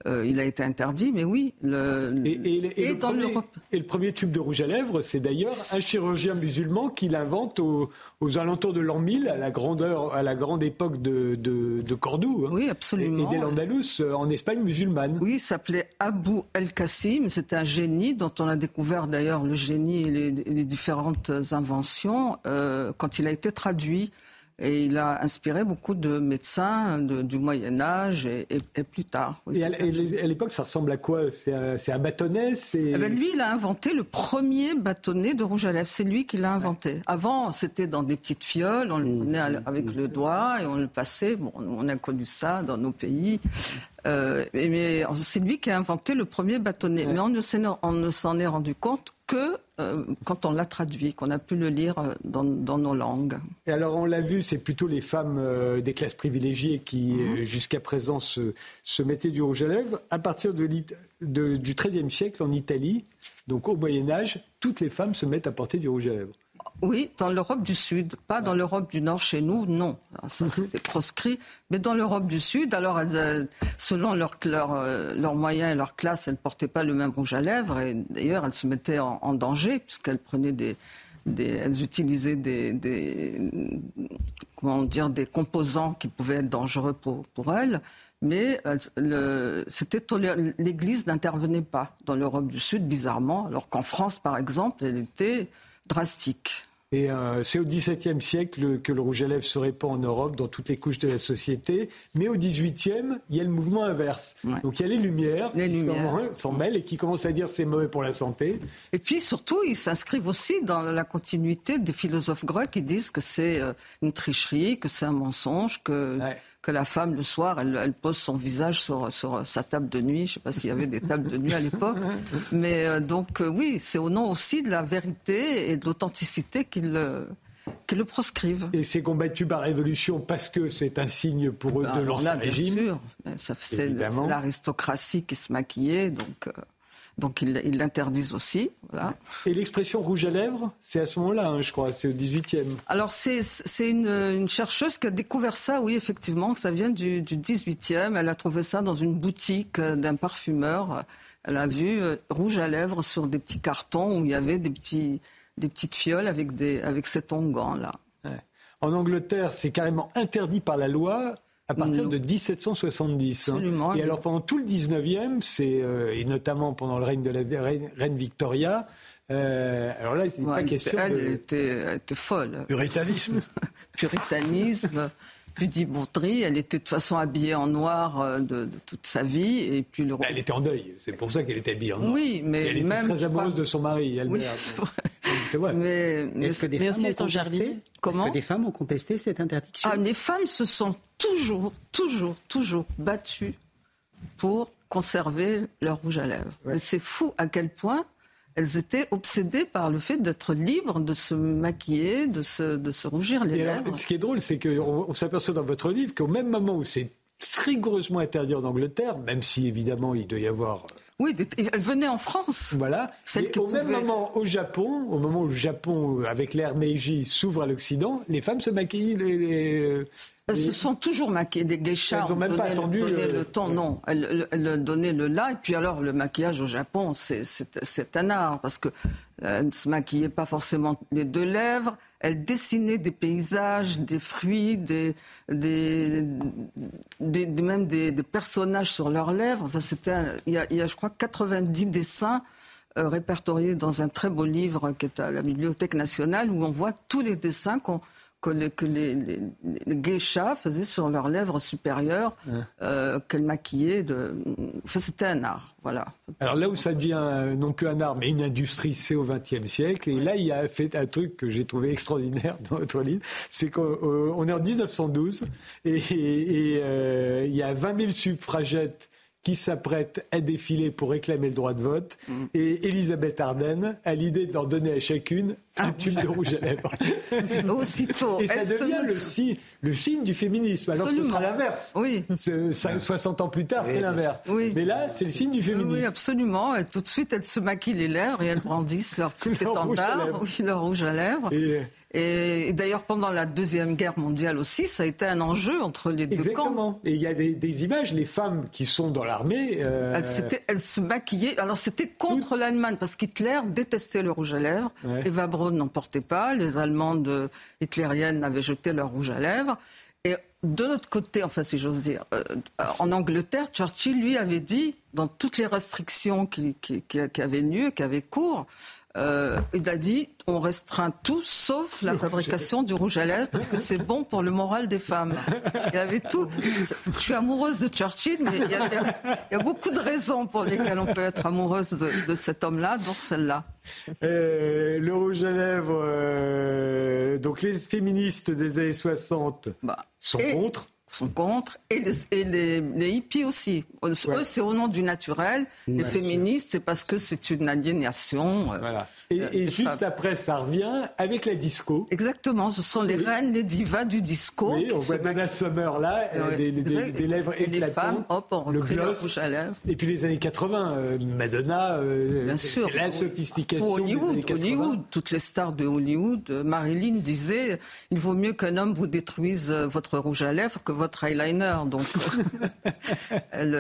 euh, il a été interdit, mais oui. Le, et, le premier, et, le premier, tube de rouge à lèvres, c'est d'ailleurs un chirurgien musulman qui l'invente aux, alentours de l'an 1000, à la, grandeur, à la grande époque de, de, Cordoue. Hein. oui, absolument. Et, d'El-Andalus, euh, en Espagne musulmane. Oui, il s'appelait Abu el-Qasim. C'était un génie dont on a découvert d'ailleurs le génie et les, différentes inventions euh, quand il a été traduit Et il a inspiré beaucoup de médecins du Moyen Âge et, plus tard. et à, l'époque, ça ressemble à quoi? C'est un, bâtonnet? Eh ben, Lui, il a inventé le premier bâtonnet de rouge à lèvres. C'est lui qui l'a inventé. Avant, c'était dans des petites fioles. On le mmh. prenait avec le doigt et on le passait. Bon, on a connu ça dans nos pays. Euh, mais c'est lui qui a inventé le premier bâtonnet. Mais on ne s'en est rendu compte que euh, quand on l'a traduit, qu'on a pu le lire euh, dans, nos langues. Et alors on l'a vu, c'est plutôt les femmes euh, des classes privilégiées qui mhm. jusqu'à présent se, se, mettaient du rouge à lèvres. À partir de, de, du XIIIe siècle en Italie, donc au Moyen Âge, toutes les femmes se mettent à porter du rouge à lèvres. Oui, dans l'Europe du Sud, pas dans l'Europe du Nord chez nous, non. Ça, mhm. c'était proscrit. Mais dans l'Europe du Sud, alors, euh, selon leurs leur, moyens et leur classe, elles ne portaient pas le même rouge à lèvres. Et d'ailleurs, elles se mettaient en, danger, puisqu'elles prenaient des, elles utilisaient des, comment dire, des composants qui pouvaient être dangereux pour, pour elles. Mais euh, c'était l'Église n'intervenait pas dans l'Europe du Sud, bizarrement, alors qu'en France, par exemple, elle était drastique. Et euh, c'est au XVIIe siècle que le rouge à lèvres se répand en Europe, dans toutes les couches de la société. Mais au XVIIIe, il y a le mouvement inverse. Donc il y a les Lumières qui s'en mêlent et qui commencent à dire c'est mauvais pour la santé. Et puis surtout, ils s'inscrivent aussi dans la continuité des philosophes grecs qui disent que c'est euh, une tricherie, que c'est un mensonge, que que la femme, le soir, elle, pose son visage sur, sur, sa table de nuit. Je ne sais pas s'il y avait des tables de nuit à l'époque. Mais euh, donc, euh, oui, c'est au nom aussi de la vérité et de l'authenticité qu'ils le proscrivent. Et c'est combattu par la Révolution parce que c'est un signe pour eux de ben, l'ancien régime. Bien sûr, c'est l'aristocratie qui se maquillait, donc... Euh, donc ils l'interdisent aussi. Et l'expression rouge à lèvres, c'est à ce moment-là, hein, je crois, c'est au 18e. Alors c'est une, chercheuse qui a découvert ça, oui, effectivement, ça vient du, du 18e. Elle a trouvé ça dans une boutique d'un parfumeur. Elle a vu euh, rouge à lèvres sur des petits cartons où il y avait des, petits, des petites fioles avec, des, avec cet onguent-là. En Angleterre, c'est carrément interdit par la loi à partir de 1770. Hein. Et alors pendant tout le 19e, c'est, euh, et notamment pendant le règne de la reine, Victoria, euh, alors là, c'est pas question elle, de... était, elle était folle. Puritanisme. Puritanisme. Bourdry, elle était de toute façon habillée en noir euh, de, toute sa vie. Et puis le... Elle était en deuil, c'est pour ça qu'elle était habillée en noir. Oui, mais elle même, était très amoureuse de son mari, elle oui, c'est vrai. Mais, est-ce que des femmes ont contesté Comment des femmes ont contesté cette interdiction? Ah, Les femmes se sont toujours, toujours, toujours battues pour conserver leur rouge à lèvres. C'est fou à quel point elles étaient obsédées par le fait d'être libres, de se maquiller, de se, de se rougir les lèvres. ce qui est drôle, c'est qu'on on, s'aperçoit dans votre livre qu'au même moment où c'est rigoureusement interdit en Angleterre, même si évidemment il doit y avoir oui, elle venait en France. Voilà. au même moment, au Japon, au moment où le Japon, avec l'ère Meiji, s'ouvre à l'Occident, les femmes se maquillent. Les, elles se sont toujours maquillées, des geishas. Elles n'ont même pas attendu. Le, le temps, non. Elles, elles, donnaient le là. Et puis alors, le maquillage au Japon, c'est un art. Parce que euh, ne se maquillaient pas forcément les deux lèvres elle dessinait des paysages, des fruits, des, même des, personnages sur leurs lèvres. Enfin, c'était, il, y a, je crois, 90 dessins euh, répertoriés dans un très beau livre qui est à la Bibliothèque nationale où on voit tous les dessins qu'on que, les, les, geishas faisaient sur leurs lèvres supérieures, euh, qu'elles maquillaient. De... Enfin, c'était un art, voilà. Alors là où ça devient euh, non plus un art, mais une industrie, c'est au XXe siècle. Et là, il a fait un truc que j'ai trouvé extraordinaire dans votre livre, c'est qu'on est en 1912 et, et, il y a 20 000 suffragettes qui s'apprête à défiler pour réclamer le droit de vote. Mm. Et Elisabeth Arden a l'idée de leur donner à chacune un tulle de rouge à lèvres. Aussitôt. Et ça devient le, signe, le signe du féminisme. Alors que ce sera l'inverse. Oui. 60 ans plus tard, c'est l'inverse. Oui. Mais là, c'est le signe du féminisme. Oui, absolument. Et tout de suite, elles se maquillent les lèvres et elles brandissent leur petit étendard, oui, leur rouge à lèvres. Et... Et, d'ailleurs, pendant la Deuxième Guerre mondiale aussi, ça a été un enjeu entre les deux camps. Et il y a des, images, les femmes qui sont dans l'armée... Euh, elles, se maquillaient. Alors c'était contre l'Allemagne, parce qu'Hitler détestait le rouge à lèvres. Eva Braun n'en portait pas. Les Allemandes hitlériennes avaient jeté leur rouge à lèvres. Et de l'autre côté, enfin si j'ose dire, euh, en Angleterre, Churchill lui avait dit, dans toutes les restrictions qui, qui, qui avaient lieu, qui avaient cours, euh, il a dit on restreint tout sauf la fabrication du rouge à lèvres parce que c'est bon pour le moral des femmes. Il avait tout. Je suis amoureuse de Churchill, mais il y a, beaucoup de raisons pour lesquelles on peut être amoureuse de, cet homme-là, dont celle-là. Euh, le rouge à lèvres, euh, donc les féministes des années 60 bah, sont contre sont contre, et les, les, hippies aussi. Eux, c'est au nom du naturel. Les féministes, c'est parce que c'est une aliénation. Euh, voilà. Et, euh, juste après, ça revient avec la disco. Exactement, ce sont les reines, les divas du disco. Oui, on voit Donna Summer là, des, lèvres éclatantes. Et les femmes, hop, on le gloss, à lèvres. Et puis les années 80, euh, Madonna, Bien sûr. la sophistication. Pour Hollywood, Hollywood, toutes les stars de Hollywood, Marilyn disait, il vaut mieux qu'un homme vous détruise votre rouge à lèvres que votre eyeliner. Donc,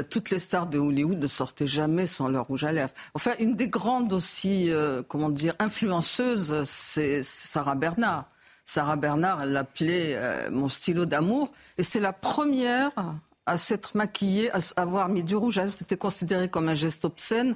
toutes les stars de Hollywood ne sortaient jamais sans leur rouge à lèvres. Enfin, une des grandes aussi, euh, comment dire, influenceuses, c'est Sarah Bernard. Sarah Bernard, elle l'appelait euh, mon stylo d'amour. Et c'est la première à s'être maquillée, à avoir mis du rouge à lèvres. C'était considéré comme un geste obscène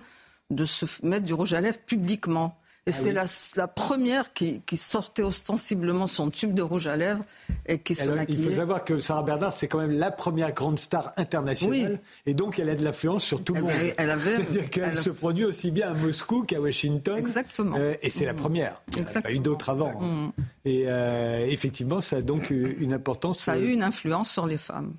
de se mettre du rouge à lèvres publiquement. Et ah c'est la, première qui, sortait ostensiblement son tube de rouge à lèvres et qui se maquillait. Il faut savoir que Sarah Bernard, c'est quand même la première grande star internationale. Et donc, elle a de l'influence sur tout le monde. C'est-à-dire qu'elle se produit aussi bien à Moscou qu'à Washington. Exactement. Euh, et c'est la première. Il n'y a pas eu d'autres avant. Mm. Et euh, effectivement, ça a donc une importance. Ça a eu une influence sur les femmes.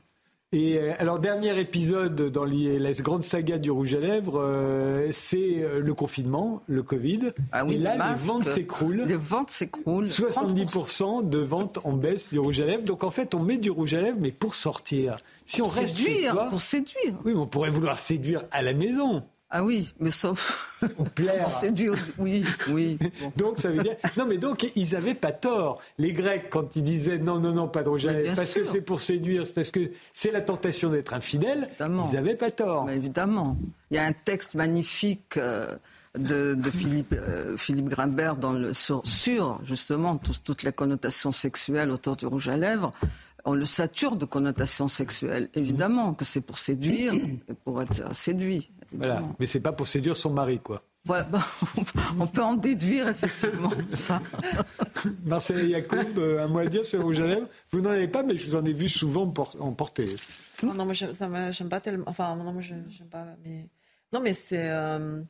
Et euh, alors, dernier épisode dans la grande saga du rouge à lèvres, euh, c'est euh, le confinement, le Covid. Ah oui, et là, les, ventes s'écroulent. Les ventes s'écroulent. 70% de ventes en baisse du rouge à lèvres. Donc, en fait, on met du rouge à lèvres, mais pour sortir. Si on reste séduire, pour séduire. Oui, mais on pourrait vouloir séduire à la maison. Ah oui, mais sauf pour séduire, oui, oui. donc ça veut dire non, mais donc ils avaient pas tort. Les Grecs quand ils disaient non, non, non, pas de rouge parce que c'est pour séduire, c'est parce que c'est la tentation d'être infidèle. Ils avaient pas tort. évidemment, il y a un texte magnifique. Euh, de, Philippe, euh, Philippe Grimbert dans le, sur, justement toutes les connotations sexuelles autour du rouge à lèvres on le sature de connotations sexuelles. Évidemment que c'est pour séduire, pour être séduit. Voilà. Mais c'est pas pour séduire son mari, quoi. Bah, on peut en déduire effectivement ça. Marcel Yacoub, euh, un mot à dire sur rouge à lèvres? Vous n'en avez pas, mais je vous en ai vu souvent en porter. Non, non, moi j'aime pas tellement. Enfin, non, moi j'aime pas. Mais... Non, mais c'est. Euh,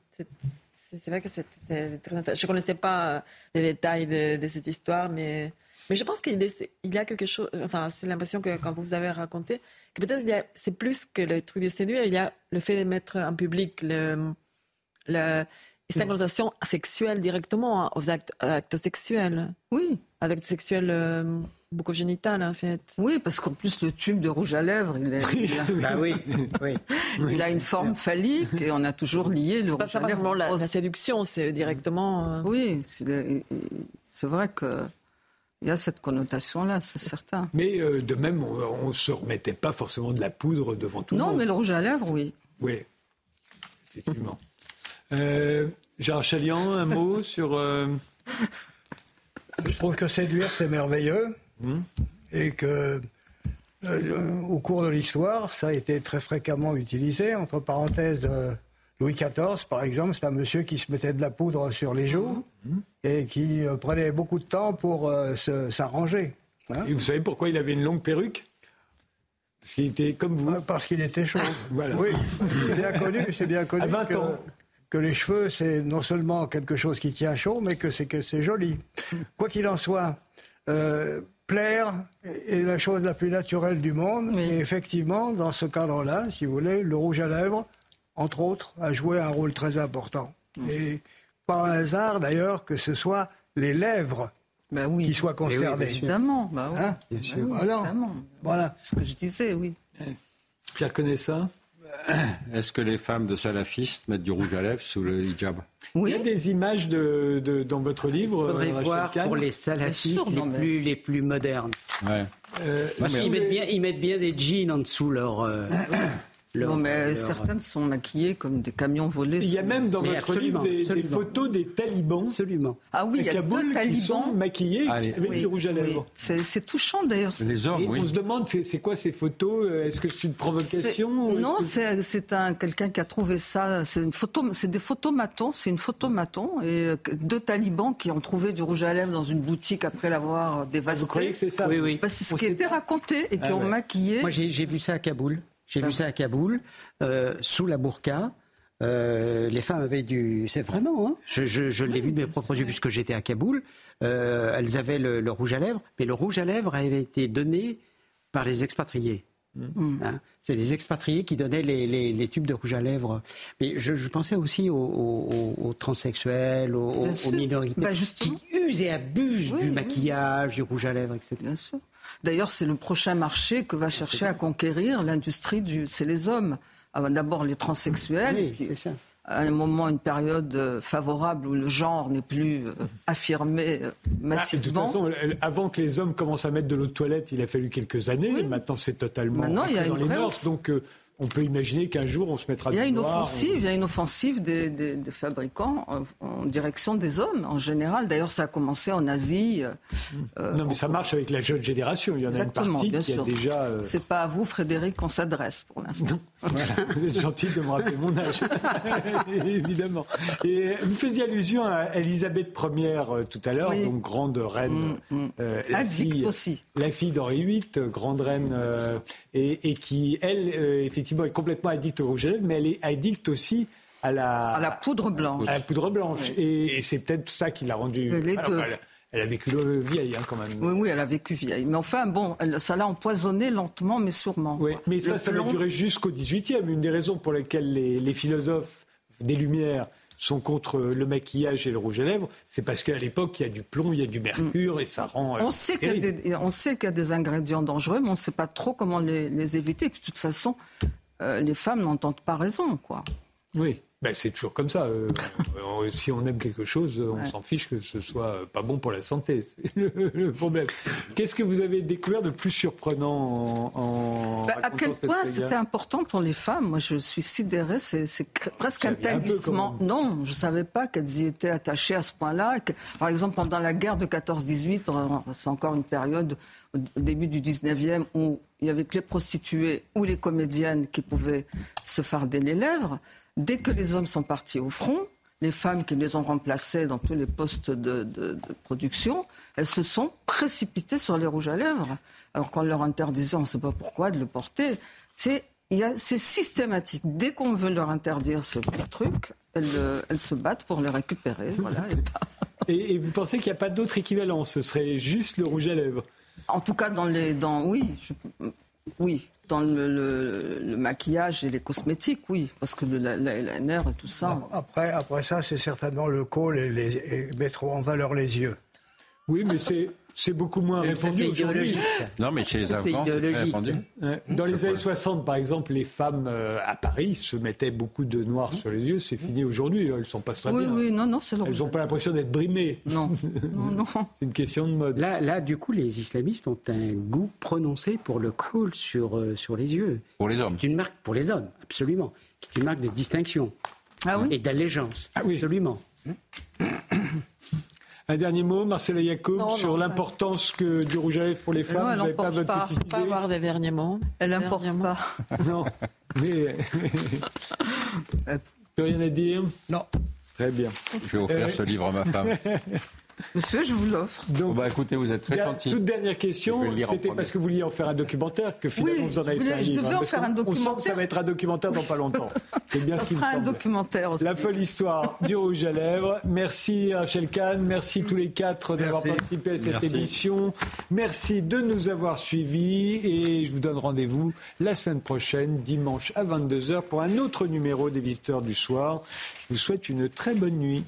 c'est vrai que c'est très intéressant. Je ne connaissais pas euh, les détails de, cette histoire, mais, mais je pense qu'il y a quelque chose. Enfin, c'est l'impression que quand vous avez raconté, que peut-être c'est plus que le truc de séduire, il y a le fait de mettre en public le, le, connotation sexuelle directement aux actes, actes sexuels. Oui. Actes sexuels euh, beaucoup génital en fait. Oui, parce qu'en plus le tube de rouge à lèvres, il, est, a, bah oui, oui. il a une forme phallique et on a toujours lié le rouge à lèvres. La, la séduction, c'est directement. Euh, oui, c'est vrai que il y a cette connotation-là, c'est certain. Mais euh, de même, on ne se remettait pas forcément de la poudre devant tout le monde. Non, mais le rouge à lèvres, oui. Oui, effectivement. euh, Gérard Chalian, un mot sur... Euh, Je trouve que séduire, c'est merveilleux. Hmm. Et que euh, au cours de l'histoire, ça a été très fréquemment utilisé. Entre parenthèses, Louis XIV, par exemple, c'est un monsieur qui se mettait de la poudre sur les joues et qui euh, prenait beaucoup de temps pour euh, s'arranger. Hein. et vous savez pourquoi il avait une longue perruque? Parce qu'il était comme vous. Ah, parce qu'il était chaud. Oui, c'est bien connu, c'est bien connu. À 20 que, ans. Que les cheveux, c'est non seulement quelque chose qui tient chaud, mais que c'est que c'est joli. Quoi qu'il en soit, euh, plaire est la chose la plus naturelle du monde. Et effectivement, dans ce cadre-là, si vous voulez, le rouge à lèvres entre autres, a joué un rôle très important. Mmh. Et par hasard, d'ailleurs, que ce soit les lèvres bah qui soient eh concernées. évidemment, bah hein bien sûr. voilà. C'est ce que je disais, oui. Pierre connaît ça? Est-ce que les femmes de salafistes mettent du rouge à lèvres sous le hijab? Oui. Il y a des images de, dans votre livre. Il faudrait voir pour les salafistes les, plus, les plus modernes. Ouais. Euh, Parce qu'ils mettent bien, ils mettent bien des jeans en dessous leur. Euh, non, mais certaines sont maquillées comme des camions volés. Il y a même dans votre livre des, photos des talibans. Absolument. Ah oui, il y a deux talibans maquillés avec du rouge à lèvres. C'est touchant d'ailleurs. Les hommes, Et On se demande, c'est quoi ces photos? Est-ce que c'est une provocation Non, c'est un quelqu'un qui a trouvé ça. C'est une photo, c'est des photos matons. C'est une photo maton et euh, deux talibans qui ont trouvé du rouge à lèvres dans une boutique après l'avoir dévasté. Vous croyez que c'est ça? Oui, oui. Bah, c'est ce qui était raconté et qui ah ont maquillé. Moi, j'ai vu ça à Kaboul. J'ai vu ça à Kaboul, euh, sous la burqa. Euh, les femmes avaient du. C'est vraiment, hein je, l'ai vu de mes propres yeux puisque j'étais à Kaboul. Euh, elles avaient le, rouge à lèvres, mais le rouge à lèvres avait été donné par les expatriés. Mm. Hein. c'est les expatriés qui donnaient les, tubes de rouge à lèvres. Mais je, pensais aussi aux, transsexuels, aux, minorités bah, qui usent et abusent du maquillage, du rouge à lèvres, etc. Bien sûr. D'ailleurs, c'est le prochain marché que va chercher à conquérir l'industrie du. C'est les hommes. Ah, d'abord les transsexuels. Oui, c'est ça à un moment, une période euh, favorable où le genre n'est plus euh, affirmé euh, massivement. Ah, de toute façon, avant que les hommes commencent à mettre de l'eau de toilette, il a fallu quelques années. Maintenant, c'est totalement Maintenant, il y a dans les mœurs. Donc, on peut imaginer qu'un jour on se mettra. Il y a une offensive, il y a une offensive des, fabricants en, direction des hommes en général. D'ailleurs, ça a commencé en Asie. Euh, non, mais ça marche avec la jeune génération. Il y en a une partie qui a déjà. Euh, C'est pas à vous, Frédéric, qu'on s'adresse pour l'instant. vous êtes gentil de me rappeler mon âge, évidemment. Et vous faisiez allusion à Elisabeth Ier euh, tout à l'heure, donc grande reine, mm, mm. la fille, aussi, la fille d'Henri VIII, grande reine, et, et, qui elle effectivement effectivement, est complètement addict au rouge à lèvres, mais elle est addicte aussi à la, à la poudre blanche. À la poudre blanche. Et, c'est peut-être ça qui l'a rendue. Elle, a vécu vieille, hein, quand même. Oui, oui, elle a vécu vieille. Mais enfin, bon, ça l'a empoisonnée lentement, mais sûrement. Oui, mais ça, ça va durer jusqu'au XVIIIe. Une des raisons pour lesquelles les, les philosophes des Lumières sont contre le maquillage et le rouge à lèvres, c'est parce qu'à l'époque, il y a du plomb, il y a du mercure et ça rend. On sait qu'il y, a des ingrédients dangereux, mais on ne sait pas trop comment les, éviter. Puis, de toute façon, euh, les femmes n'entendent pas raison, quoi. Oui. Ben, c'est toujours comme ça. Euh, si on aime quelque chose, on s'en fiche que ce soit pas bon pour la santé. C'est le, problème. Qu'est-ce que vous avez découvert de plus surprenant en. Ben, à quel point c'était important pour les femmes? Moi, je suis sidérée. C'est presque un talisman. non, je ne savais pas qu'elles y étaient attachées à ce point-là. Par exemple, pendant la guerre de 14-18, c'est encore une période au début du 19e où il y avait que les prostituées ou les comédiennes qui pouvaient se farder les lèvres. Dès que les hommes sont partis au front, les femmes qui les ont remplacées dans tous les postes de, production, elles se sont précipitées sur les rouges à lèvres. Alors qu'on leur interdisait, on ne sait pas pourquoi, de le porter. C'est systématique. Dès qu'on veut leur interdire ce petit truc, elles, elles se battent pour les récupérer. Voilà, et, vous pensez qu'il n'y a pas d'autre équivalent? Ce serait juste le rouge à lèvres? En tout cas, dans les, dans, oui, oui dans le, maquillage et les cosmétiques, oui, parce que le l'eyeliner et tout ça. Après, après ça, c'est certainement le col et, les, mettre en valeur les yeux. Oui, mais c'est c'est beaucoup moins répandu aujourd'hui. Non, mais chez les Afghans, c'est répandu. Dans les années 60, par exemple, les femmes euh, à Paris se mettaient beaucoup de noir sur les yeux. C'est fini aujourd'hui. Elles sont pas très oui, bien. Oui, non, non, c'est Elles n'ont pas l'impression d'être brimées. Non, non, non. C'est une question de mode. Là, là, du coup, les islamistes ont un goût prononcé pour le col sur, euh, sur les yeux. Pour les hommes. C'est une marque pour les hommes, absolument. C'est une marque de distinction. Ah oui Et d'allégeance. Ah oui. Absolument. Un dernier mot, Marcela Yacoub, sur l'importance que du rouge à lèvres pour les femmes. Non, elle n'emporte pas, pas, pas avoir des derniers mots. Elle n'importe pas. non, mais... Plus rien à dire Non. Très bien. Je vais offrir ce livre à ma femme. Monsieur, je vous l'offre. Donc, bah, écoutez, vous êtes très gentil. Toute dernière question, c'était parce que vous vouliez en faire un documentaire que finalement vous en avez fait un livre. Je devais en faire un documentaire. On sent que ça va être un documentaire dans pas longtemps. C'est bien ce sera un documentaire aussi. La folle histoire du rouge à lèvres. Merci Rachel Kahn, merci tous les quatre d'avoir participé à cette émission. Merci de nous avoir suivis et je vous donne rendez-vous la semaine prochaine, dimanche à 22h, pour un autre numéro des visiteurs du soir. Je vous souhaite une très bonne nuit.